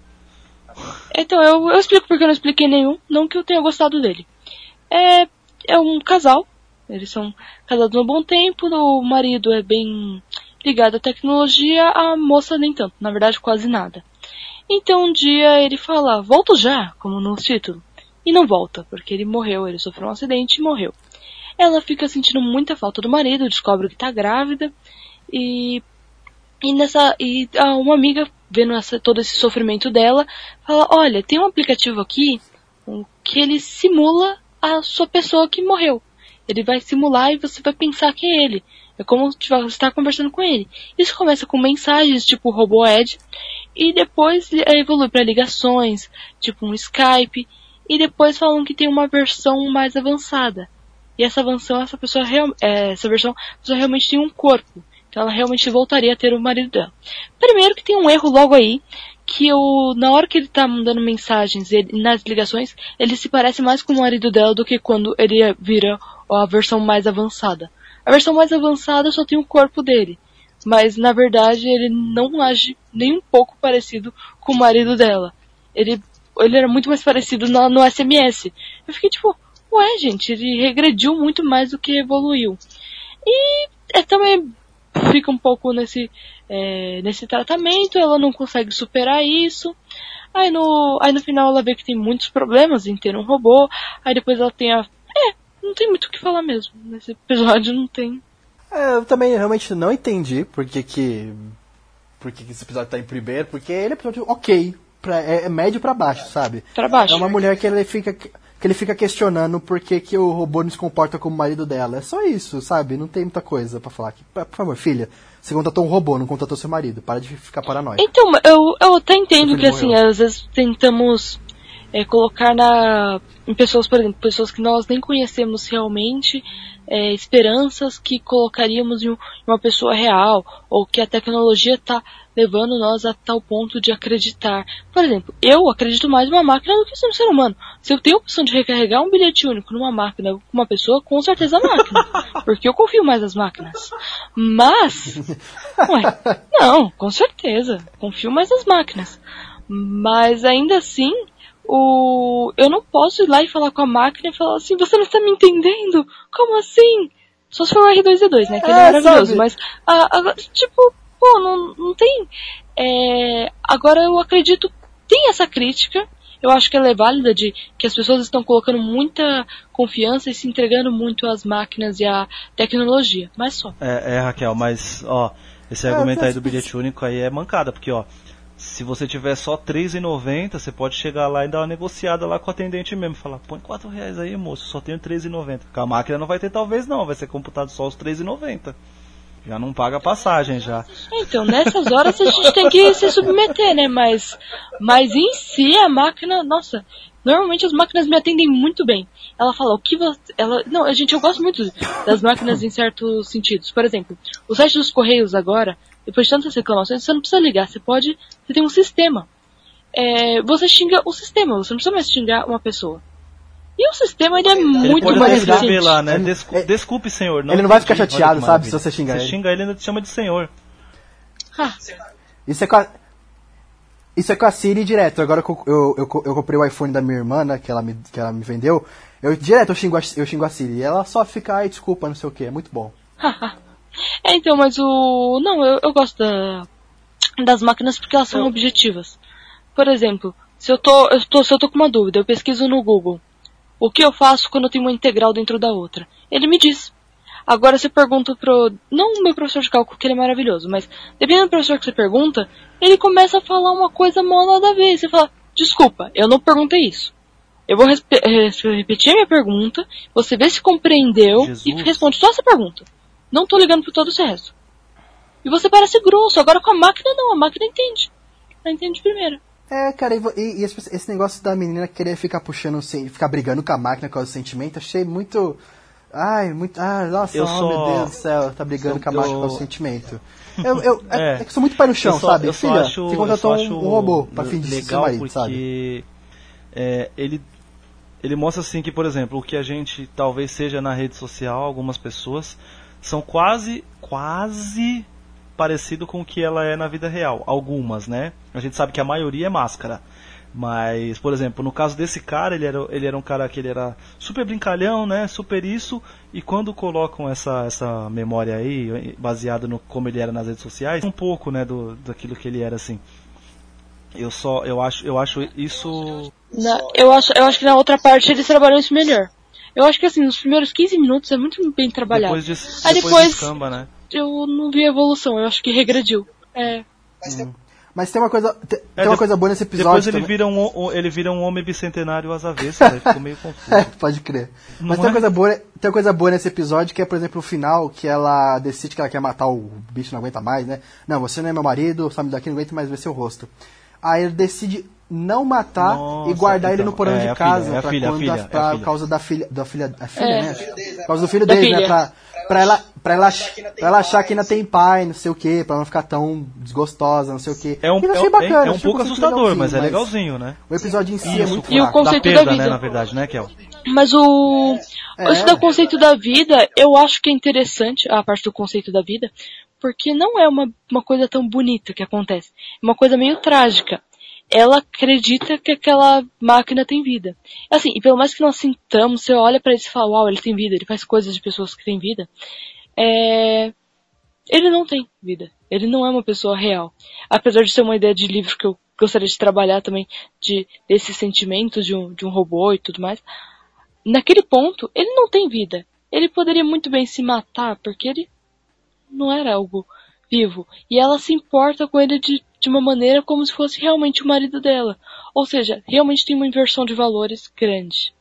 Então, eu, eu explico porque eu não expliquei nenhum, não que eu tenha gostado dele. É, é um casal, eles são casados há um bom tempo, o marido é bem ligado à tecnologia, a moça nem tanto, na verdade quase nada. Então um dia ele fala, volto já, como no título. E não volta, porque ele morreu, ele sofreu um acidente e morreu. Ela fica sentindo muita falta do marido, descobre que tá grávida, e e nessa e ah, uma amiga vendo essa, todo esse sofrimento dela fala, olha, tem um aplicativo aqui que ele simula a sua pessoa que morreu. Ele vai simular e você vai pensar que é ele. É como se você estar conversando com ele. Isso começa com mensagens tipo RoboEd e depois evolui para ligações, tipo um Skype, e depois falam que tem uma versão mais avançada. E essa versão, essa pessoa eh, essa versão, a pessoa realmente tem um corpo. Então ela realmente voltaria a ter o marido dela. Primeiro que tem um erro logo aí, que o, na hora que ele tá mandando mensagens ele, nas ligações, ele se parece mais com o marido dela do que quando ele vira a versão mais avançada. A versão mais avançada só tem o corpo dele. Mas na verdade ele não age nem um pouco parecido com o marido dela. Ele, ele era muito mais parecido no, no SMS. Eu fiquei tipo, ué gente, ele regrediu muito mais do que evoluiu. E é também fica um pouco nesse, é, nesse tratamento, ela não consegue superar isso. Aí no, aí no final ela vê que tem muitos problemas em ter um robô. Aí depois ela tem a. É, não tem muito o que falar mesmo. Nesse episódio não tem.
É, eu também realmente não entendi porque que. Porque que esse episódio tá em primeiro, porque ele é um episódio ok. Pra, é, é médio pra baixo, sabe?
Pra baixo.
É uma mulher que ela fica. Que ele fica questionando por que, que o robô não se comporta como o marido dela. É só isso, sabe? Não tem muita coisa pra falar aqui. Por favor, filha, você contratou um robô, não contratou seu marido. Para de ficar paranoico.
Então, eu, eu até entendo que assim, às vezes tentamos é, colocar na em pessoas, por exemplo, pessoas que nós nem conhecemos realmente, é, esperanças que colocaríamos em, um- uma pessoa real, ou que a tecnologia está levando nós a tal ponto de acreditar. Por exemplo, eu acredito mais numa máquina do que no ser humano. Se eu tenho a opção de recarregar um bilhete único numa máquina com uma pessoa, com certeza a máquina. Porque eu confio mais nas máquinas. Mas, ué, não, com certeza. Confio mais nas máquinas. Mas ainda assim, o eu não posso ir lá e falar com a máquina e falar assim, você não está me entendendo? Como assim? Só se for o R2D2, né? Que ele é
É,
maravilhoso.
sabe?
Mas, ah, agora, tipo, pô, não, não tem. é, agora eu acredito, tem essa crítica. Eu acho que ela é válida de que as pessoas estão colocando muita confiança e se entregando muito às máquinas e à tecnologia. Mas só.
É, é, Raquel, mas, ó, esse
É,
argumento aí do bilhete único aí é mancada, porque, ó, se você tiver só R$3,90, você pode chegar lá e dar uma negociada lá com o atendente mesmo. Falar, põe 4 reais aí, moço, só tenho R$3,90. Com a máquina não vai ter talvez não, vai ser computado só os R$3,90. Já não paga passagem já.
Então, nessas horas a gente tem que se submeter, né? Mas, mas em si a máquina, nossa, normalmente as máquinas me atendem muito bem. Ela fala o que você, ela, não, a gente eu gosto muito das máquinas em certos sentidos. Por exemplo, o site dos correios agora, depois de tantas reclamações, você não precisa ligar, você pode, você tem um sistema. É, você xinga o sistema, você não precisa mais xingar uma pessoa. E o sistema ele é
Ele
muito
pode
mais
eficiente.
lá, né?
Ele-
Descu-
é-
desculpe, senhor.
ele não vai ficar chateado, sabe, se você xingar ele.
xinga ele, ele ainda te chama de senhor.
Ah,
Isso é com a, isso é com a Siri direto. Agora que eu, eu, eu, eu comprei o iPhone da minha irmã, né, que ela me, que ela me vendeu, eu direto eu xingo, a, eu xingo a Siri. E ela só fica, ai, desculpa, não sei o que, é muito bom.
É, então, mas o. Não, eu, eu gosto da, das máquinas porque elas são objetivas. Por exemplo, se eu, tô, eu tô, se eu tô com uma dúvida, eu pesquiso no Google. O que eu faço quando eu tenho uma integral dentro da outra? Ele me diz. Agora você pergunta pro. Não o meu professor de cálculo, que ele é maravilhoso, mas dependendo do professor que você pergunta, ele começa a falar uma coisa mal nada a ver. E você fala, desculpa, eu não perguntei isso. Eu vou eh, repetir a minha pergunta, você vê se compreendeu
Jesus.
e responde só essa pergunta. Não tô ligando pro todo esse resto. E você parece grosso. Agora com a máquina não, a máquina entende. Ela entende primeiro.
É, cara, e, e- esse, negócio da menina querer ficar puxando, ficar brigando com a máquina com o sentimento, achei muito. Ai, muito. Ah, nossa,
Eu
oh,
só-
meu Deus do céu, tá brigando
eu-
com a máquina com o sentimento. Eu, eu, é,
É.
é que eu sou muito pé no chão,
Eu só-
sabe?
eu só
Filha,
acho-
você
eu
contratou
só
um,
acho
um robô pra ser seu
legal
marido,
porque
sabe?
é, ele ele mostra assim que, por exemplo, o que a gente talvez seja na rede social, algumas pessoas são quase quase parecido com o que ela é na vida real. Algumas, né? A gente sabe que a maioria é máscara. Mas, por exemplo, no caso desse cara, ele era, ele era um cara que ele era super brincalhão, né? Super isso. E quando colocam essa, essa memória aí, baseada no como ele era nas redes sociais, um pouco, né, do, daquilo que ele era assim. Eu só, eu acho, eu acho isso
eu, acho, eu acho que na outra parte eles trabalham isso melhor. Eu acho que assim, nos primeiros 15 minutos é muito bem trabalhado.
depois de,
Aí
depois
depois-
descamba, né?
Eu não vi evolução, eu acho que regrediu. É.
Mas tem uma coisa, tem, tem
É,
uma
de-
coisa boa nesse episódio.
Depois ele
também.
vira um, ele vira um homem bicentenário às avessas, aí ficou meio confuso.
É, pode crer.
Não
Mas tem uma,
é?
coisa boa, tem uma coisa boa nesse episódio que é, por exemplo, o final, que ela decide que ela quer matar o bicho, não aguenta mais, né? Não, você não é meu marido, sabe daqui, não aguento mais ver seu rosto. Aí ele decide não matar
Nossa,
e guardar ele
então,
no porão
é,
de
a
casa
é a
pra
filha, a
quando
filha,
a-
é a
pra
filha.
causa da filha, da filha, a filha,
É.
né? Por causa do filho
Da
dele, né? Pra, pra ela, pra ela, pra ela achar que ainda tem pai, não sei o que, pra não ficar tão desgostosa, não sei o que.
É um, é,
achei
um-
bacana,
é um pouco assustador, mas é
legalzinho,
né?
O episódio em si é muito
E o conceito
da
da
perda,
vida.
né, na verdade, né, Kel?
Mas o.
É.
Isso do conceito da vida, eu acho que é interessante, a parte do conceito da vida, porque não é uma, uma coisa tão bonita que acontece. É uma coisa meio trágica. Ela acredita que aquela máquina tem vida. Assim, e pelo mais que nós sintamos, você olha pra ele e fala, uau, ele tem vida, ele faz coisas de pessoas que têm vida. É... Ele não tem vida. Ele não é uma pessoa real. Apesar de ser uma ideia de livro que eu gostaria de trabalhar também, de, desses sentimentos de um, de um robô e tudo mais naquele ponto, ele não tem vida. Ele poderia muito bem se matar, porque ele não era algo vivo. E ela se importa com ele de, de uma maneira como se fosse realmente o marido dela. Ou seja, realmente tem uma inversão de valores grande.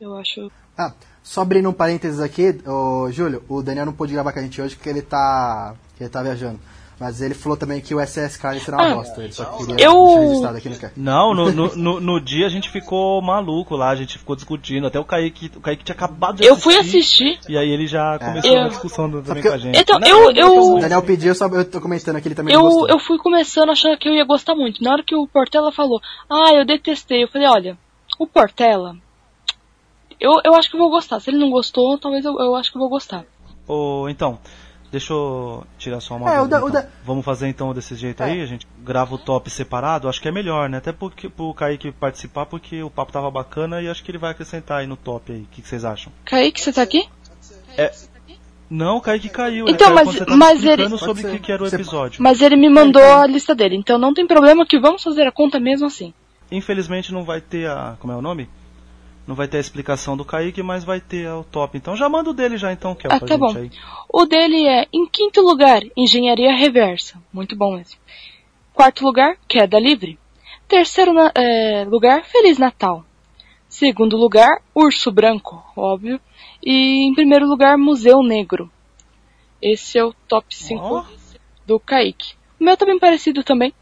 Eu acho.
Ah, só abrindo um parênteses aqui, ô, Júlio, o Daniel não pôde gravar com a gente hoje porque ele tá, ele tá viajando. Mas ele falou também que o SS Cali será uma
Ah,
bosta. Ele só queria
eu-
aqui no.
Não, no, no, no, no dia a gente ficou maluco lá, a gente ficou discutindo. Até o Kaique, o Kaique tinha acabado de
Eu fui assistir.
E aí ele já começou
Eu-
uma discussão do- também com a gente.
Então,
Não,
eu- eu-
O Daniel pediu, só eu tô comentando aqui, ele também não
Eu,
gostou.
eu fui começando achando que eu ia gostar muito. Na hora que o Portela falou, ah, eu detestei, eu falei, olha, o Portela, eu, eu acho que eu vou gostar. Se ele não gostou, talvez eu, eu acho que eu vou gostar.
Ô, então, deixa eu tirar só uma
É, o
dúvida,
da- o
então.
da-
Vamos fazer então desse jeito
É.
aí? A gente grava o top separado? Acho que é melhor, né? Até porque, pro Kaique participar, porque o papo tava bacana e acho que ele vai acrescentar aí no top aí. O que, que vocês acham?
Kaique, você tá aqui?
Não, o Kaique caiu. ele
Então,
caiu
mas-
tava
mas ele-
sobre o que, que era o episódio.
Mas ele me mandou a lista dele, então não tem problema que vamos fazer a conta mesmo assim.
Infelizmente não vai ter a. Como é o nome? Não vai ter a explicação do Kaique, mas vai ter o top. Então já manda o dele já então, Kel,
Ah,
pra
tá
gente
bom.
aí.
O dele é, em quinto lugar, Engenharia Reversa. Muito bom mesmo. Quarto lugar, Queda Livre. Terceiro na- é, lugar, Feliz Natal. Segundo lugar, Urso Branco, óbvio. E em primeiro lugar, Museu Negro. Esse é o top 5
Ó.
do Kaique. O meu tá bem parecido também.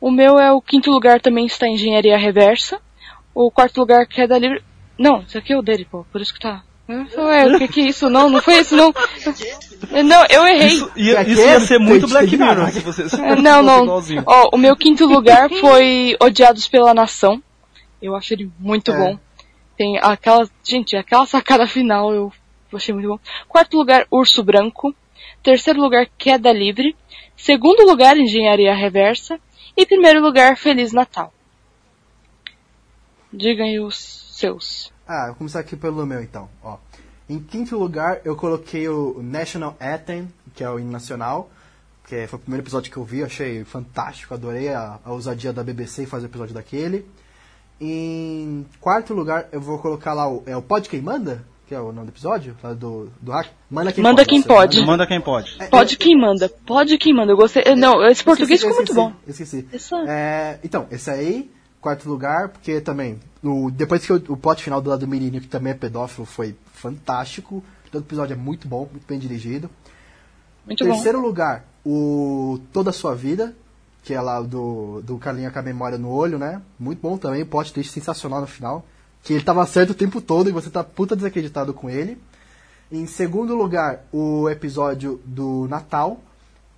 O meu é o quinto lugar também está em Engenharia Reversa. O quarto lugar, Queda Livre. Não, isso aqui é o dele, pô. Por isso que tá. Ué, o que que é isso? Não, não foi isso, não. Não, eu errei.
Isso ia, isso
é
ia ser muito Black. Mirror se você se
É, Não, não. Ó, o meu quinto lugar foi Odiados pela Nação. Eu acho ele muito
É.
bom. Tem aquela, gente, aquela sacada final eu achei muito bom. Quarto lugar, Urso Branco. Terceiro lugar, Queda Livre. Segundo lugar, Engenharia Reversa. E primeiro lugar, Feliz Natal. Digam aí os seus.
Ah, vou começar aqui pelo meu então. Ó. Em quinto lugar, eu coloquei o National Anthem, que é o hino nacional, que foi o primeiro episódio que eu vi, achei fantástico, adorei a, a ousadia da BBC em fazer o episódio daquele. Em quarto lugar, eu vou colocar lá o, é o Pode Quem Manda, que é o nome do episódio, lá do, do hack. Manda quem
Manda
pode.
quem pode.
manda-
Manda quem pode.
É,
Pode quem manda. Pode quem manda. Eu gostei. eh, Não, esse português
Esqueci,
ficou muito
esqueci,
bom.
Esqueci. É, então, esse aí, quarto lugar, porque também, o, depois que o, o plot final do lado do menino, que também é pedófilo, foi fantástico. Todo episódio é muito bom, muito bem dirigido.
Muito bom.
Terceiro lugar, o Toda a Sua Vida, que é lá do, do Carlinha com a memória no olho, né? Muito bom também, o plot twist sensacional no final. Que ele tava certo o tempo todo e você tá puta desacreditado com ele. Em segundo lugar, o episódio do Natal,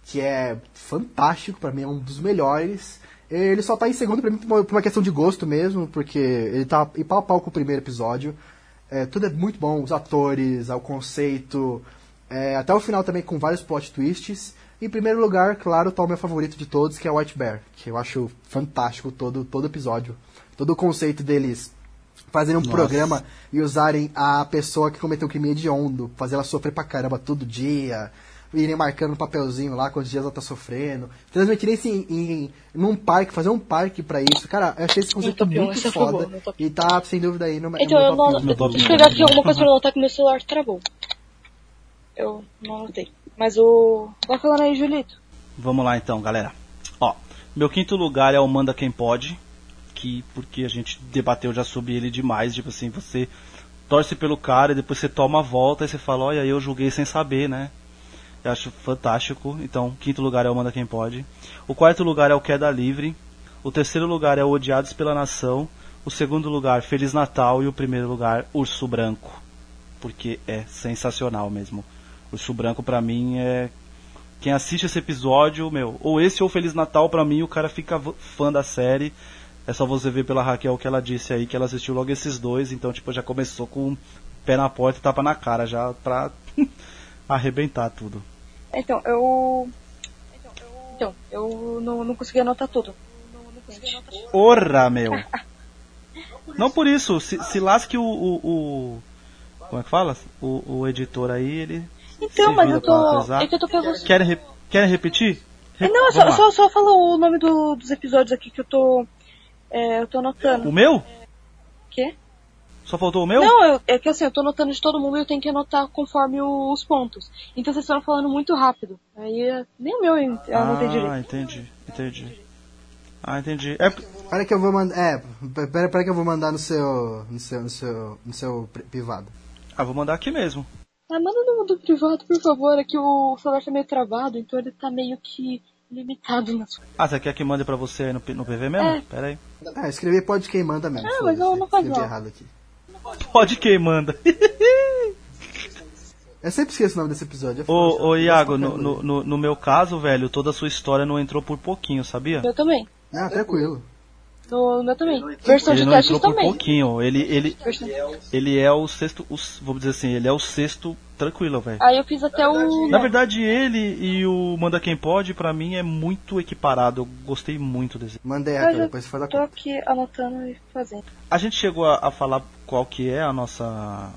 que é fantástico, pra mim é um dos melhores. Ele só tá em segundo pra mim por uma, por uma questão de gosto mesmo, porque ele tá em pau a pau com o primeiro episódio. É, tudo é muito bom, os atores, o conceito, é, até o final também com vários plot twists. Em primeiro lugar, claro, tá o meu favorito de todos, que é White Bear, que eu acho fantástico todo todo episódio. Todo o conceito deles fazerem um
Nossa.
programa e usarem a pessoa que cometeu o crime hediondo, fazer ela sofrer pra caramba todo dia, irem marcando um papelzinho lá quantos dias ela tá sofrendo, transmitirem isso em, em, num parque, fazer um parque pra isso. Cara, eu achei esse conceito muito
foi
foda
top
e tá, sem dúvida, aí no no
Então, eu não.
top
Deixa eu pegar aqui alguma coisa pra anotar que meu celular travou. Eu não anotei. Mas o. Vai falando aí, Julito.
Vamos lá então, galera. Ó, meu quinto lugar é o Manda Quem Pode, que porque a gente debateu já sobre ele demais, tipo assim, você torce pelo cara e depois você toma a volta e você fala, olha, eu julguei sem saber, né? Eu acho fantástico. Então, quinto lugar é o Manda Quem Pode. O quarto lugar é o Queda Livre. O terceiro lugar é o Odiados pela Nação. O segundo lugar, Feliz Natal. E o primeiro lugar, Urso Branco. Porque é sensacional mesmo. Urso Branco pra mim é quem assiste esse episódio, meu, ou esse ou Feliz Natal, pra mim o cara fica fã da série. É só você ver pela Raquel que ela disse aí que ela assistiu logo esses dois, então tipo já começou com o pé na porta e tapa na cara já pra arrebentar tudo.
Então, eu. Então, eu não, não consegui anotar tudo.
Porra, meu. Não por isso, se, se lasque o, o, o- como é que fala? O, o editor aí, ele
Então, mas eu tô. É que eu tô pegando.
Querem, re- querem repetir? Re-
Não, só, só, só fala o nome do- dos episódios aqui que eu tô. É, eu tô anotando.
O meu?
Quê?
Só faltou o meu?
Não, eu- é que assim, eu tô anotando de todo mundo e eu tenho que anotar conforme o- os pontos. Então vocês estão falando muito rápido. Aí é, nem o meu eu eu anotei
ah,
direito.
entendi, entendi. Ah, entendi. É,
Pera que eu vou mandar. É, pera, pera que eu vou mandar no seu. no seu. no seu. no seu pri- privado.
ah, vou mandar aqui mesmo.
Ah, manda no mundo privado, por favor. É que o celular tá meio travado, então ele tá meio que limitado nas
Ah, você quer que mande pra você aí no, no PV mesmo?
É.
Pera aí.
Ah, escrevi pode quem manda mesmo.
Ah, mas
foda-se,
não- não faz
errado aqui.
Pode quem manda.
Eu sempre esqueço o nome desse episódio.
Ô, ô
eu
Iago, no, no, no- no meu caso, velho, toda a sua história não entrou por pouquinho, sabia?
Eu também.
Ah, tranquilo.
No meu também. Versão
Ele
de
não
testes
entrou por
também.
pouquinho. Ele, ele, ele é o sexto, o, vamos dizer assim, ele é o sexto tranquilo, velho.
Aí eu fiz até o.
Na verdade, ele e o Manda Quem Pode, pra mim, é muito equparado. Eu gostei muito desse.
Mandei aqui, depois você faz a
tô
conta.
aqui anotando e fazendo.
A gente chegou a, a falar qual que é a nossa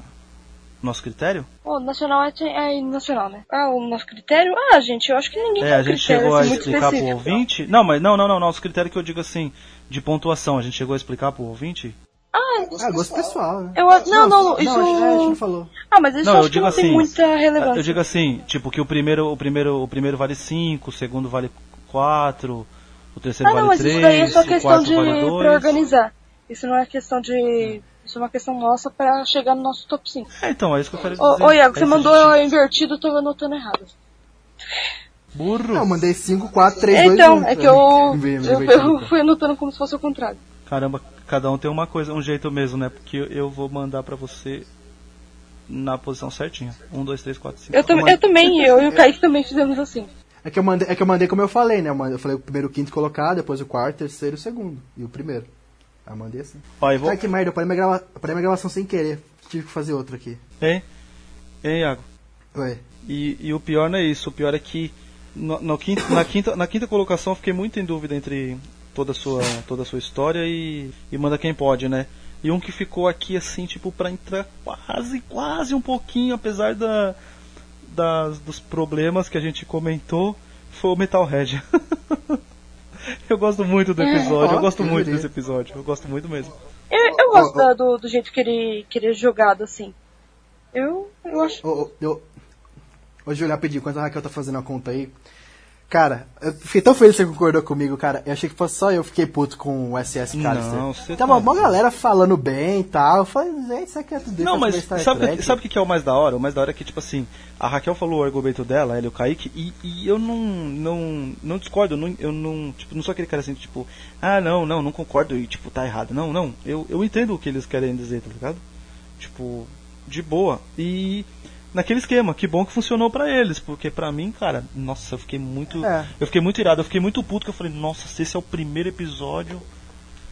nosso critério?
O nacional é, é nacional, né? Ah, o nosso critério? Ah, gente, eu acho que ninguém
É,
tem
a gente chegou a
assim, muito
explicar pro ouvinte. Não, mas não, não, não, nosso critério que eu digo assim, de pontuação, a gente chegou a explicar pro ouvinte?
Ah, gosto pessoal, né?
Eu, não, não, isso.
Não, é, a gente não falou.
Ah, mas isso
Não,
eu
eu
acho que
digo
não tem
assim,
muita relevância.
Eu digo assim, tipo, que o primeiro, o primeiro, o primeiro vale 5, o segundo vale 4, o terceiro
Ah, não,
vale
mas isso daí é
3,
só
o
questão
quarto
de
vale
pra
2.
organizar. Isso não é questão de. Isso é uma questão nossa pra chegar no nosso top 5.
É, então, é isso que eu quero dizer.
Ô, ô Iago, você
É
mandou
isso, gente.
invertido, eu tô anotando errado.
Burro.
Não, eu mandei 5, 4, 3, 2, 1.
então, é que eu, eu, eu fui anotando como se fosse o contrário.
Caramba, cada um tem uma coisa, um jeito mesmo, né? Porque eu- vou mandar pra você na posição certinha. 1, 2, 3, 4, 5.
Eu, tam, eu também, eu e o Kaique também fizemos assim.
É que, eu mandei, é que eu mandei como eu falei, né? Eu, falei o primeiro, o quinto colocado, depois o quarto, o terceiro e o segundo. E o primeiro. Aí eu mandei assim.
Ó, eu vou...
Ai, que merda, eu parei minha, grava... eu parei minha gravação sem querer. Tive que fazer outra aqui.
Hein? Hein, Iago?
Oi.
E, e o pior não é isso, o pior é que no, no quinto- na, quinta, na quinta colocação eu fiquei muito em dúvida entre toda a sua, toda a sua história e, e manda quem pode, né? E um que ficou aqui assim, tipo, pra entrar quase, quase um pouquinho, apesar da, das, dos problemas que a gente comentou, foi o Metalhead. eu gosto muito do episódio, eu gosto muito desse episódio, eu gosto muito mesmo.
Eu, eu gosto da- do, do jeito que ele, que ele é jogado assim. Eu, eu acho.
Ô, ô, eu... Ô, Júlio, rapidinho, enquanto a Raquel tá fazendo a conta aí. Cara, eu fiquei tão feliz que você concordou comigo, cara. Eu achei que fosse só eu fiquei puto com o SS Callister.
Não, você
Tava
tá-
uma galera falando bem e tal. Eu falei, gente, isso aqui é tudo
Não, mas
Star
sabe,
Trek.
que- sabe o que que é o mais da hora? O mais da hora é que, tipo assim, a Raquel falou o argumento dela, ela e o Kaique, e, e eu não, não, não discordo, eu não, eu não, tipo, não sou aquele cara assim, tipo, ah, não, não, não concordo e, tipo, tá errado. Não, não, eu, eu entendo o que eles querem dizer, tá ligado? Tipo, de boa. E naquele esquema, que bom que funcionou pra eles, porque pra mim, cara, nossa, eu fiquei muito,
É.
eu fiquei muito irado, eu fiquei muito puto, que eu falei, nossa, se esse é o primeiro episódio,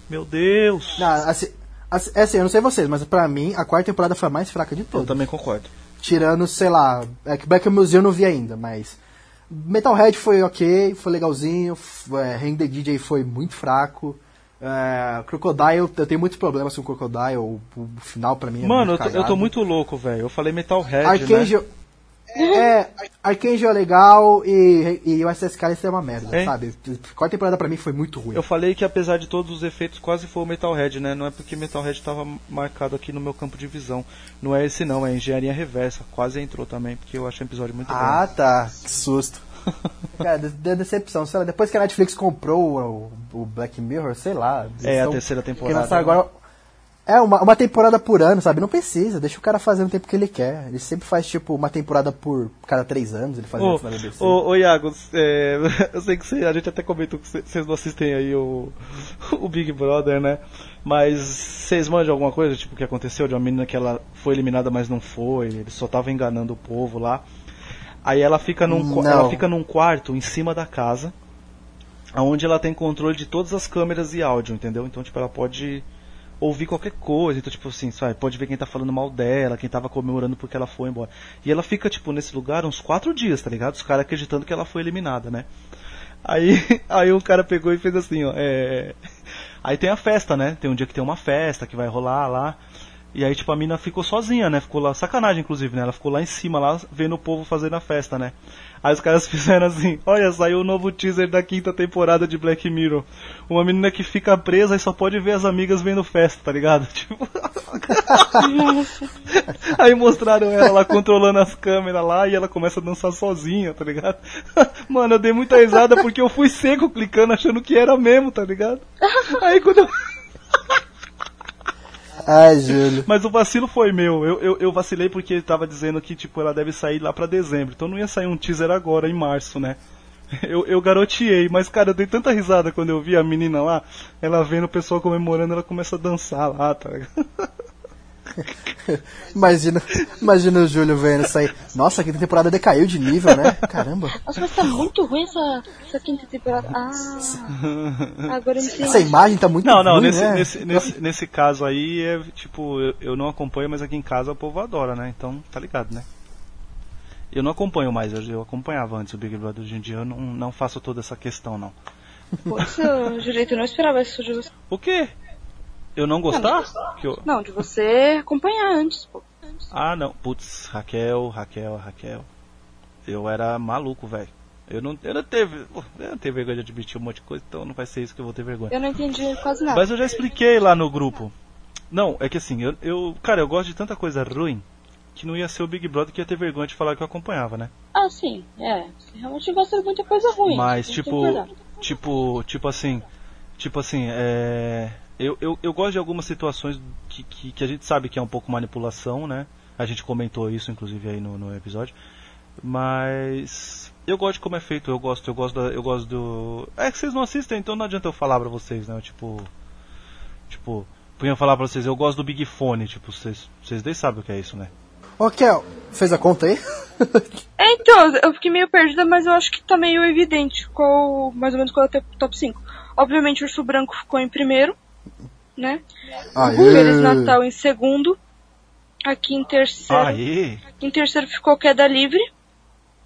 meu Deus.
Não, assim, assim, é assim, eu não sei vocês, mas pra mim a quarta temporada foi a mais fraca de
Eu
todas.
também concordo.
Tirando, sei lá, é que Black Museum eu não vi ainda, mas. Metalhead foi ok, foi legalzinho, é, Hang the DJ foi muito fraco. É, Crocodile, eu tenho muitos problemas com Crocodile, o, o final pra mim é
Mano, eu tô, eu tô muito louco, velho. Eu falei Metalhead, né?
Archangel. É, Archangel é legal e, e o SS Callister é uma merda,
É.
sabe? Quarta temporada pra mim foi muito ruim.
Eu falei que apesar de todos os efeitos, quase foi o Metalhead, né? Não é porque Metalhead tava marcado aqui no meu campo de visão. Não é esse não, é Engenharia Reversa. Quase entrou também, porque eu achei o episódio muito
Ah, tá. Que susto. Cara, de, de decepção. Sei lá, depois que a Netflix comprou o, o Black Mirror, sei lá.
É, a terceira temporada.
lançar agora. É, uma, uma temporada por ano, sabe? Não precisa, deixa o cara fazer no tempo que ele quer. Ele sempre faz, tipo, uma temporada por cada três anos, ele faz
Ô,
isso na BBC.
ô, ô, Iago, é, eu sei que você, a gente até comentou que cê- vocês não assistem aí o, o Big Brother, né? Mas vocês mandam alguma coisa, tipo, o que aconteceu de uma menina que ela foi eliminada, mas não foi, ele só tava enganando o povo lá. Aí ela fica num,
Não.
ela fica num quarto em cima da casa, onde ela tem controle de todas as câmeras e áudio, entendeu? Então, tipo, ela pode ouvir qualquer coisa, então, tipo assim, sabe, pode ver quem tá falando mal dela, quem tava comemorando porque ela foi embora. E ela fica, tipo, nesse lugar uns quatro dias, tá ligado? Os caras acreditando que ela foi eliminada, né? Aí, aí o cara pegou e fez assim, ó. É... Aí tem a festa, né? Tem um dia que tem uma festa que vai rolar lá. E aí, tipo, a mina ficou sozinha, né? Ficou lá, sacanagem, inclusive, né? Ela ficou lá em cima, lá, vendo o povo fazendo a festa, né? Aí os caras fizeram assim, olha, saiu o novo teaser da quinta temporada de Black Mirror. Uma menina que fica presa e só pode ver as amigas vendo festa, tá ligado? Tipo... Aí mostraram ela lá controlando as câmeras lá e ela começa a dançar sozinha, tá ligado? Mano, eu dei muita risada porque eu fui seco clicando achando que era mesmo, tá ligado? Aí quando eu...
Ai, Júlio.
Mas o vacilo foi meu. Eu, eu, eu vacilei porque ele tava dizendo que, tipo, ela deve sair lá pra dezembro. Então não ia sair um teaser agora, em março, né? Eu, eu garoteei, mas cara, eu dei tanta risada quando eu vi a menina lá, ela vendo o pessoal comemorando, ela começa a dançar lá, tá ligado?
Imagina, imagina o Júlio vendo isso aí. Nossa, a quinta temporada decaiu de nível, né? Caramba.
Nossa, mas tá muito ruim essa, essa quinta temporada. Ah, agora eu entendi.
Essa imagem tá muito
Não, não,
ruim,
nesse,
né?
nesse, nesse, nesse caso aí é tipo, eu, eu não acompanho, mas aqui em casa o povo adora, né? Então, tá ligado, né? Eu não acompanho mais, eu, eu acompanhava antes o Big Brother, hoje em dia eu não, não faço toda essa questão, não.
Poxa, Julieta, eu não esperava isso de você.
O quê? Eu não gostar? Eu-
Não, de você acompanhar antes, pô.
Ah, não. Putz, Raquel, Raquel, Raquel. Eu era maluco, velho. Eu não, eu não teve, eu não tenho vergonha de admitir um monte de coisa, então não vai ser isso que eu vou ter vergonha.
Eu não entendi quase nada.
Mas eu já expliquei lá no grupo. Não, é que assim, eu, eu, cara, eu gosto de tanta coisa ruim que não ia ser o Big Brother que ia ter vergonha de falar que eu acompanhava, né?
Ah, sim, é. Você realmente gosta de muita coisa ruim.
Mas tipo, tipo, tipo assim, tipo assim, é, eu, eu, eu gosto de algumas situações que, que, que a gente sabe que é um pouco manipulação, né? A gente comentou isso inclusive aí no, no episódio. Mas eu gosto de como é feito, eu gosto, eu gosto da, eu gosto do. É que vocês não assistem, então não adianta eu falar pra vocês, né? Tipo, tipo, punha falar pra vocês, eu gosto do Big Fone, tipo, vocês, vocês nem sabem o que é isso, né?
Ô, Kel, fez a conta aí?
É, então, eu fiquei meio perdida, mas eu acho que tá meio evidente qual, mais ou menos qual é o top 5. Obviamente, o Urso Branco ficou em primeiro, né?
Aê.
Feliz Natal em segundo. Aqui em terceiro.
Aê!
Aqui em terceiro ficou Queda Livre.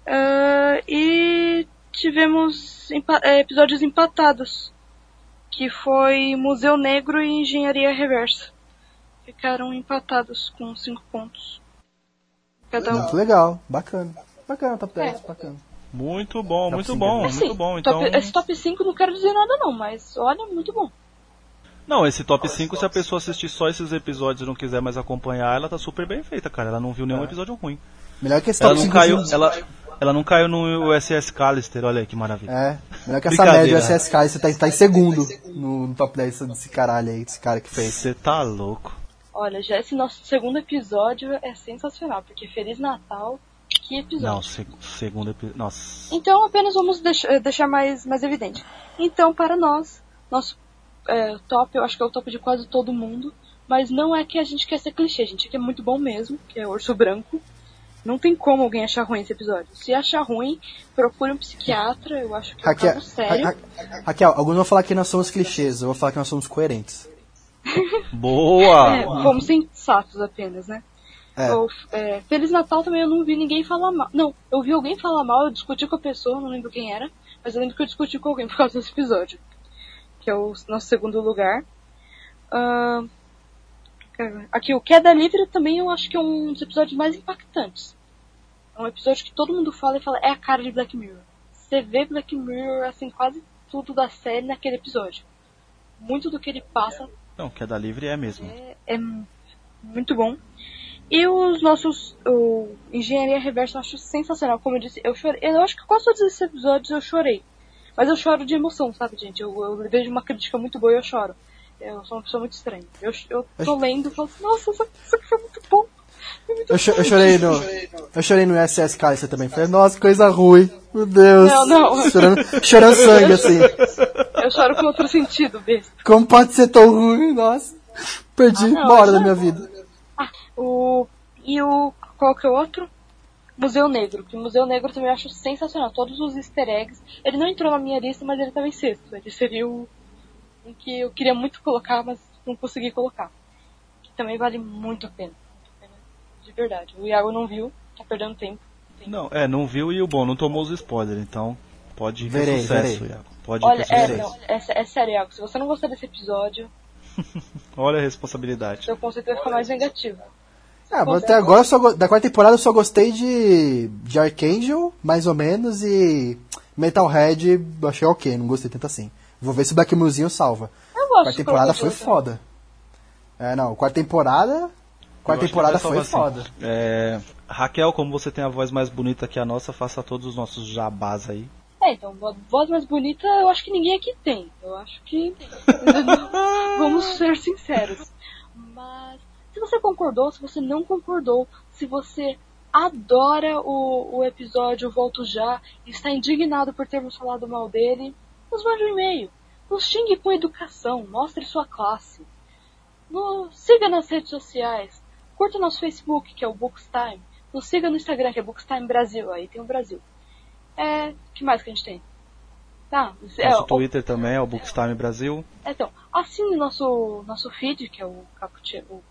Ah, e tivemos empa- eh, episódios empatados. Que foi Museu Negro e Engenharia Reversa. Ficaram empatados com 5 pontos. Cada um.
Muito legal, bacana. Bacana, top 10,
É.
bacana.
Muito bom,
Dá
muito bom,
Assim,
muito bom. Então,
top- esse top 5 não quero dizer nada não, mas olha, muito bom.
Não, esse top 5, se a pessoa assistir só esses episódios e não quiser mais acompanhar, ela tá super bem feita, cara. Ela não viu nenhum episódio ruim.
Melhor que esse
Ela
top
não
5
caiu, ela, ela não caiu no USS Callister, olha aí que maravilha.
É, melhor que essa média SSK, você tá, tá em segundo no, no top 10 desse caralho aí, desse cara que fez.
Você tá louco.
Olha, já esse nosso segundo episódio é sensacional, porque Feliz Natal, que episódio.
Não, se, segundo episódio. Nossa.
Então apenas vamos deix- eh, deixar mais, mais evidente. Então, para nós, nosso eh, top, eu acho que é o top de quase todo mundo, mas não é que a gente quer ser clichê, a gente quer muito bom mesmo, que é o Urso Branco. Não tem como alguém achar ruim esse episódio. Se achar ruim, procure um psiquiatra, eu acho que é um
Raquel,
sério.
Ra- Ra- Raquel, alguns vão falar que nós somos clichês, eu vou falar que nós somos coerentes.
Boa!
É, fomos sensatos apenas, né?
É.
Ou, é, Feliz Natal também eu não vi ninguém falar mal. Não, eu vi alguém falar mal, eu discuti com a pessoa, não lembro quem era, mas eu lembro que eu discuti com alguém por causa desse episódio. Que é o nosso segundo lugar. Ahn, aqui, o Queda Livre também eu acho que é um dos episódios mais impactantes. É um episódio que todo mundo fala e fala, é a cara de Black Mirror. Você vê Black Mirror, assim, quase tudo da série naquele episódio. Muito do que ele passa
Não, queda livre é mesmo.
é m- muito bom. E os nossos. O Engenharia Reversa eu acho sensacional. Como eu disse, eu chorei. Eu acho que quase todos esses episódios eu chorei. Mas eu choro de emoção, sabe, gente? Eu, eu vejo uma crítica muito boa e eu choro. Eu sou uma pessoa muito estranha. Eu, eu tô lendo e falo assim, nossa, isso, aqui foi muito bom. Foi muito
Eu,
bom.
eu chorei no. Eu chorei no SS Callister também. Falei, nossa, coisa ruim. Meu Deus.
Não, não.
Chorando, chorando sangue, assim.
Eu choro com outro sentido, besta.
Como pode ser tão ruim? Nossa. Perdi
Ah, não,
uma hora da minha vida.
Ah, o. E o. Qual que é o outro? Museu Negro, que o Museu Negro também eu acho sensacional. Todos os easter eggs. Ele não entrou na minha lista, mas ele estava em sexto. Ele seria o. Um que eu queria muito colocar, mas não consegui colocar. Que também vale muito a pena. Muito a pena. De verdade. O Iago não viu, tá perdendo tempo.
Não, é, não viu e o bom, não tomou os spoilers, então pode ir
Verei,
ter sucesso,
verei.
Iago. Pode ir
Olha, é, não, é, é sério, Iago. Se você não gostar desse episódio,
Olha a responsabilidade.
Seu conceito vai ficar mais negativo.
Ah, mas até agora, eu só go- da quarta temporada, eu só gostei de, de Archangel, mais ou menos, e Metalhead, eu achei ok, não gostei tanto assim. Vou ver se o Black Museum salva.
Eu gosto
Quarta temporada foi foda. É, não, quarta temporada. Quarta temporada
vai
foi
salvar,
foda.
É, Raquel, como você tem a voz mais bonita que a nossa, faça todos os nossos jabás aí.
É, então, vo- voz mais bonita eu acho que ninguém aqui tem. Eu acho que. Vamos ser sinceros. Se você concordou, se você não concordou, se você adora o, o episódio Volto Já e está indignado por termos falado mal dele, nos mande um e-mail. Nos xingue com educação, mostre sua classe. No- siga nas redes sociais. Curta nosso Facebook, que é o Bookstime. Nos siga no Instagram, que é Bookstime Brasil. Aí tem o Brasil. É, que mais que a gente tem? Tá, é,
Nosso
o-
Twitter também é o Bookstime Brasil.
então, assine nosso, nosso feed, que é o o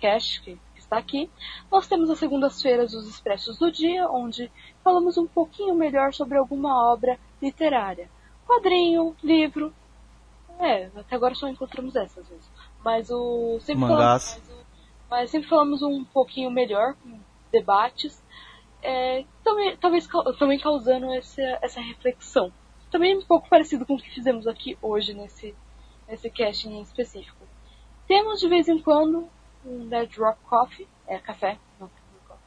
Cash, que está aqui. Nós temos as segundas-feiras os Expressos do Dia, onde falamos um pouquinho melhor sobre alguma obra literária. Quadrinho, livro. É, até agora só encontramos essas vezes. Mas o. Sempre
Mangás.
Falamos, mas, o- mas sempre falamos um pouquinho melhor, com debates. É, também, talvez também causando essa, essa reflexão. Também um pouco parecido com o que fizemos aqui hoje nesse, nesse casting em específico. Temos de vez em quando um Dead Rock Coffee, é café, não, coffee,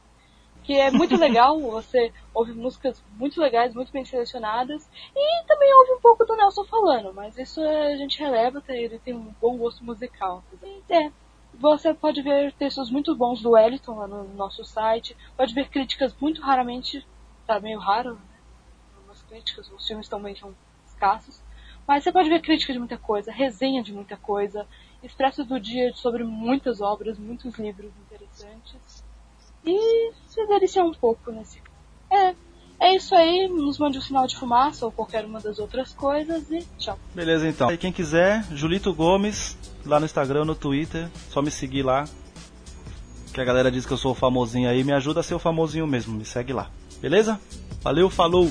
que é muito legal, você ouve músicas muito legais, muito bem selecionadas, e também ouve um pouco do Nelson falando, mas isso a gente releva, ele tem um bom gosto musical. E, é, você pode ver textos muito bons do Wellington lá no nosso site, pode ver críticas muito raramente, tá meio raro, né? Algumas críticas, os filmes também são escassos, mas você pode ver crítica de muita coisa, resenha de muita coisa, expresso do dia sobre muitas obras, muitos livros interessantes. E se deliciar um pouco nesse. É, é isso aí, nos mande um sinal de fumaça ou qualquer uma das outras coisas e tchau.
Beleza, então. E quem quiser, Julito Gomes, lá no Instagram, no Twitter, só me seguir lá. Que a galera diz que eu sou o famosinho aí, me ajuda a ser o famosinho mesmo, me segue lá. Beleza? Valeu, falou!